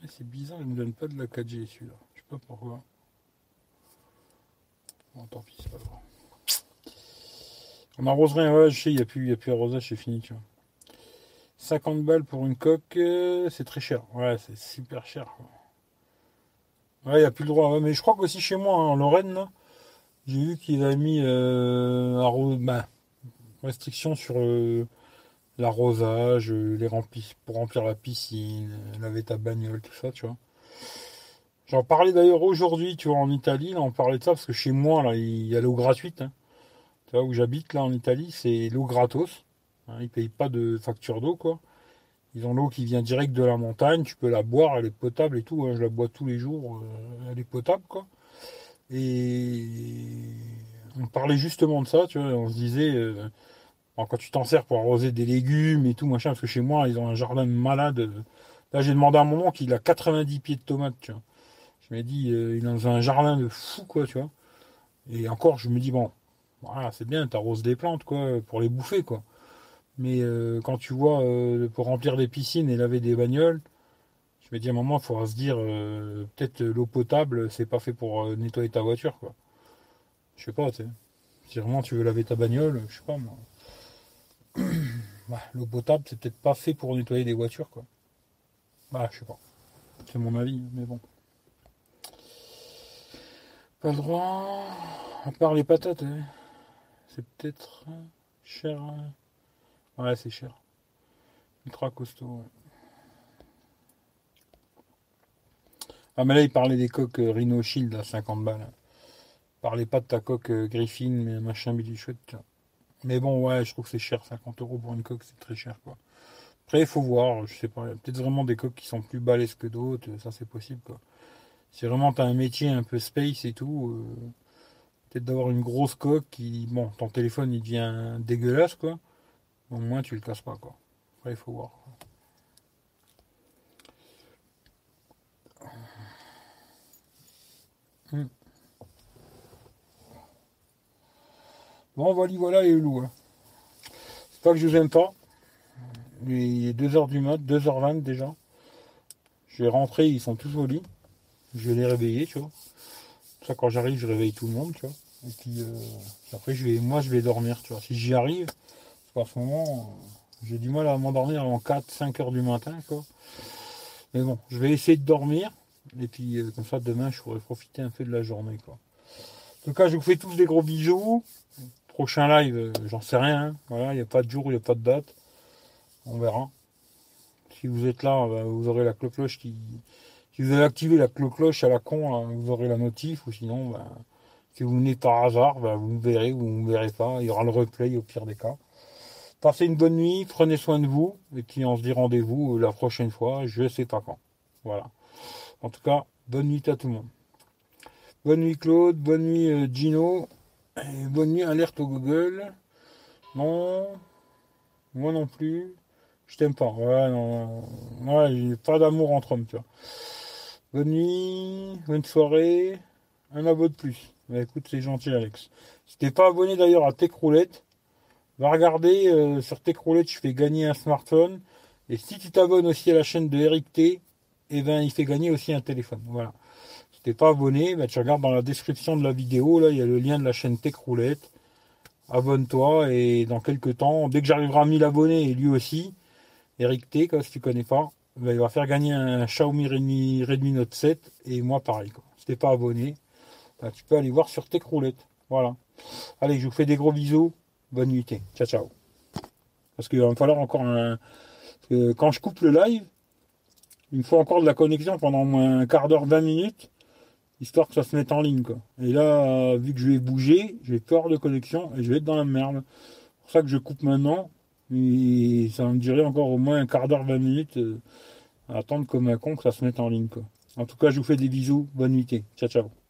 Mais c'est bizarre, il me donne pas de la 4G celui-là. Je sais pas pourquoi. Bon, tant pis, c'est pas grave. On arrose rien, ouais, je sais, il n'y a plus, y a plus arrosage, c'est fini, tu vois. 50 balles pour une coque, euh, c'est très cher. Ouais, c'est super cher. Ouais, il n'y a plus le droit. mais je crois qu'aussi chez moi, hein, en Lorraine, j'ai vu qu'ils avaient mis euh, bah, restriction sur euh, l'arrosage, les remplis pour remplir la piscine, laver ta bagnole, tout ça, tu vois. J'en parlais d'ailleurs aujourd'hui, tu vois, en Italie, là, on parlait de ça parce que chez moi, là, il y a l'eau gratuite. Hein. Tu vois, où j'habite, là, en Italie, c'est l'eau gratos. Hein, ils payent pas de facture d'eau, quoi. Ils ont l'eau qui vient direct de la montagne, tu peux la boire, elle est potable et tout. Hein. je la bois tous les jours, euh, elle est potable, quoi. Et on parlait justement de ça, tu vois, on se disait, euh, quand tu t'en sers pour arroser des légumes et tout, machin, parce que chez moi, ils ont un jardin malade. Là, j'ai demandé à un moment qu'il a 90 pieds de tomates, tu vois. Je m'ai dit, euh, il a un jardin de fou, quoi, tu vois. Et encore, je me dis, bon, voilà, c'est bien, t'arroses des plantes, quoi, pour les bouffer, quoi. Mais euh, quand tu vois, pour remplir des piscines et laver des bagnoles, me dis à un moment, il faudra se dire, peut-être l'eau potable, c'est pas fait pour nettoyer ta voiture, quoi. Je sais pas, tu sais. Si vraiment tu veux laver ta bagnole, je sais pas, moi. Bah, l'eau potable, c'est peut-être pas fait pour nettoyer des voitures, quoi. Bah, je sais pas. C'est mon avis, mais bon. Pas le droit. À part les patates, hein. c'est peut-être cher. Hein. Ouais, c'est cher. Ultra costaud. Ah, mais là, il parlait des coques euh, Rhino Shield à 50 balles. Il parlait pas de ta coque euh, Griffin, mais machin chouette. Mais bon, ouais, je trouve que c'est cher. 50 euros pour une coque, c'est très cher, quoi. Après, il faut voir. Je sais pas. Peut-être vraiment des coques qui sont plus balèzes que d'autres. Ça, c'est possible, quoi. Si vraiment tu as un métier un peu space et tout, euh, peut-être d'avoir une grosse coque qui. Bon, ton téléphone il devient dégueulasse quoi. Au moins tu le casses pas quoi. Après il faut voir. Hmm. Bon voilà voilà les loups. Hein. C'est pas que je vous aime pas. Il est 2h du mat, 2h20 déjà. Je vais rentrer, ils sont tous au lit je vais les réveiller, tu vois. Ça, quand j'arrive, je réveille tout le monde, tu vois. Et puis, euh, après, je vais, moi, je vais dormir, tu vois. Si j'y arrive, parce qu'en ce moment, j'ai du mal à m'endormir avant 4, 5 heures du matin, quoi. Mais bon, je vais essayer de dormir. Et puis, euh, comme ça, demain, je pourrai profiter un peu de la journée, quoi. En tout cas, je vous fais tous des gros bisous. Prochain live, euh, j'en sais rien. Hein. Voilà, il n'y a pas de jour, il n'y a pas de date. On verra. Si vous êtes là, bah, vous aurez la cloche qui, si vous avez activé la cloche à la con, vous aurez la notif, ou sinon, ben, si vous venez par hasard, ben, vous me verrez ou vous ne me verrez pas. Il y aura le replay au pire des cas. Passez une bonne nuit, prenez soin de vous, et puis on se dit rendez-vous la prochaine fois, je sais pas quand. Voilà. En tout cas, bonne nuit à tout le monde. Bonne nuit Claude, bonne nuit euh, Gino, bonne nuit alerte au Google. Non, moi non plus. Je t'aime pas. Ouais, non, Ouais, pas d'amour entre hommes, tu vois. Bonne nuit, bonne soirée, un abonné de plus. Bah, écoute, c'est gentil, Alex. Si t'es pas abonné d'ailleurs à Techroulette, va regarder euh, sur Techroulette, je fais gagner un smartphone. Et si tu t'abonnes aussi à la chaîne de Eric T, eh ben, il fait gagner aussi un téléphone. Voilà. Si t'es pas abonné, bah, tu regardes dans la description de la vidéo, là, il y a le lien de la chaîne Techroulette. Abonne-toi et dans quelques temps, dès que j'arriverai à 1000 abonnés et lui aussi, Eric T, si tu connais pas, bah, il va faire gagner un Xiaomi Redmi, Redmi Note 7 et moi pareil. Quoi. Si t'es pas abonné, bah, tu peux aller voir sur tes croulettes. Voilà. Allez, je vous fais des gros bisous. Bonne nuit. Ciao, ciao. Parce qu'il va me falloir encore un. quand je coupe le live, il me faut encore de la connexion pendant un quart d'heure, 20 minutes, histoire que ça se mette en ligne. Quoi. Et là, vu que je vais bouger, j'ai peur de connexion et je vais être dans la merde. C'est pour ça que je coupe maintenant. Et ça me durer encore au moins un quart d'heure, 20 minutes euh, à attendre comme un con que ça se mette en ligne. Quoi. En tout cas, je vous fais des bisous. Bonne nuit. Ciao, ciao.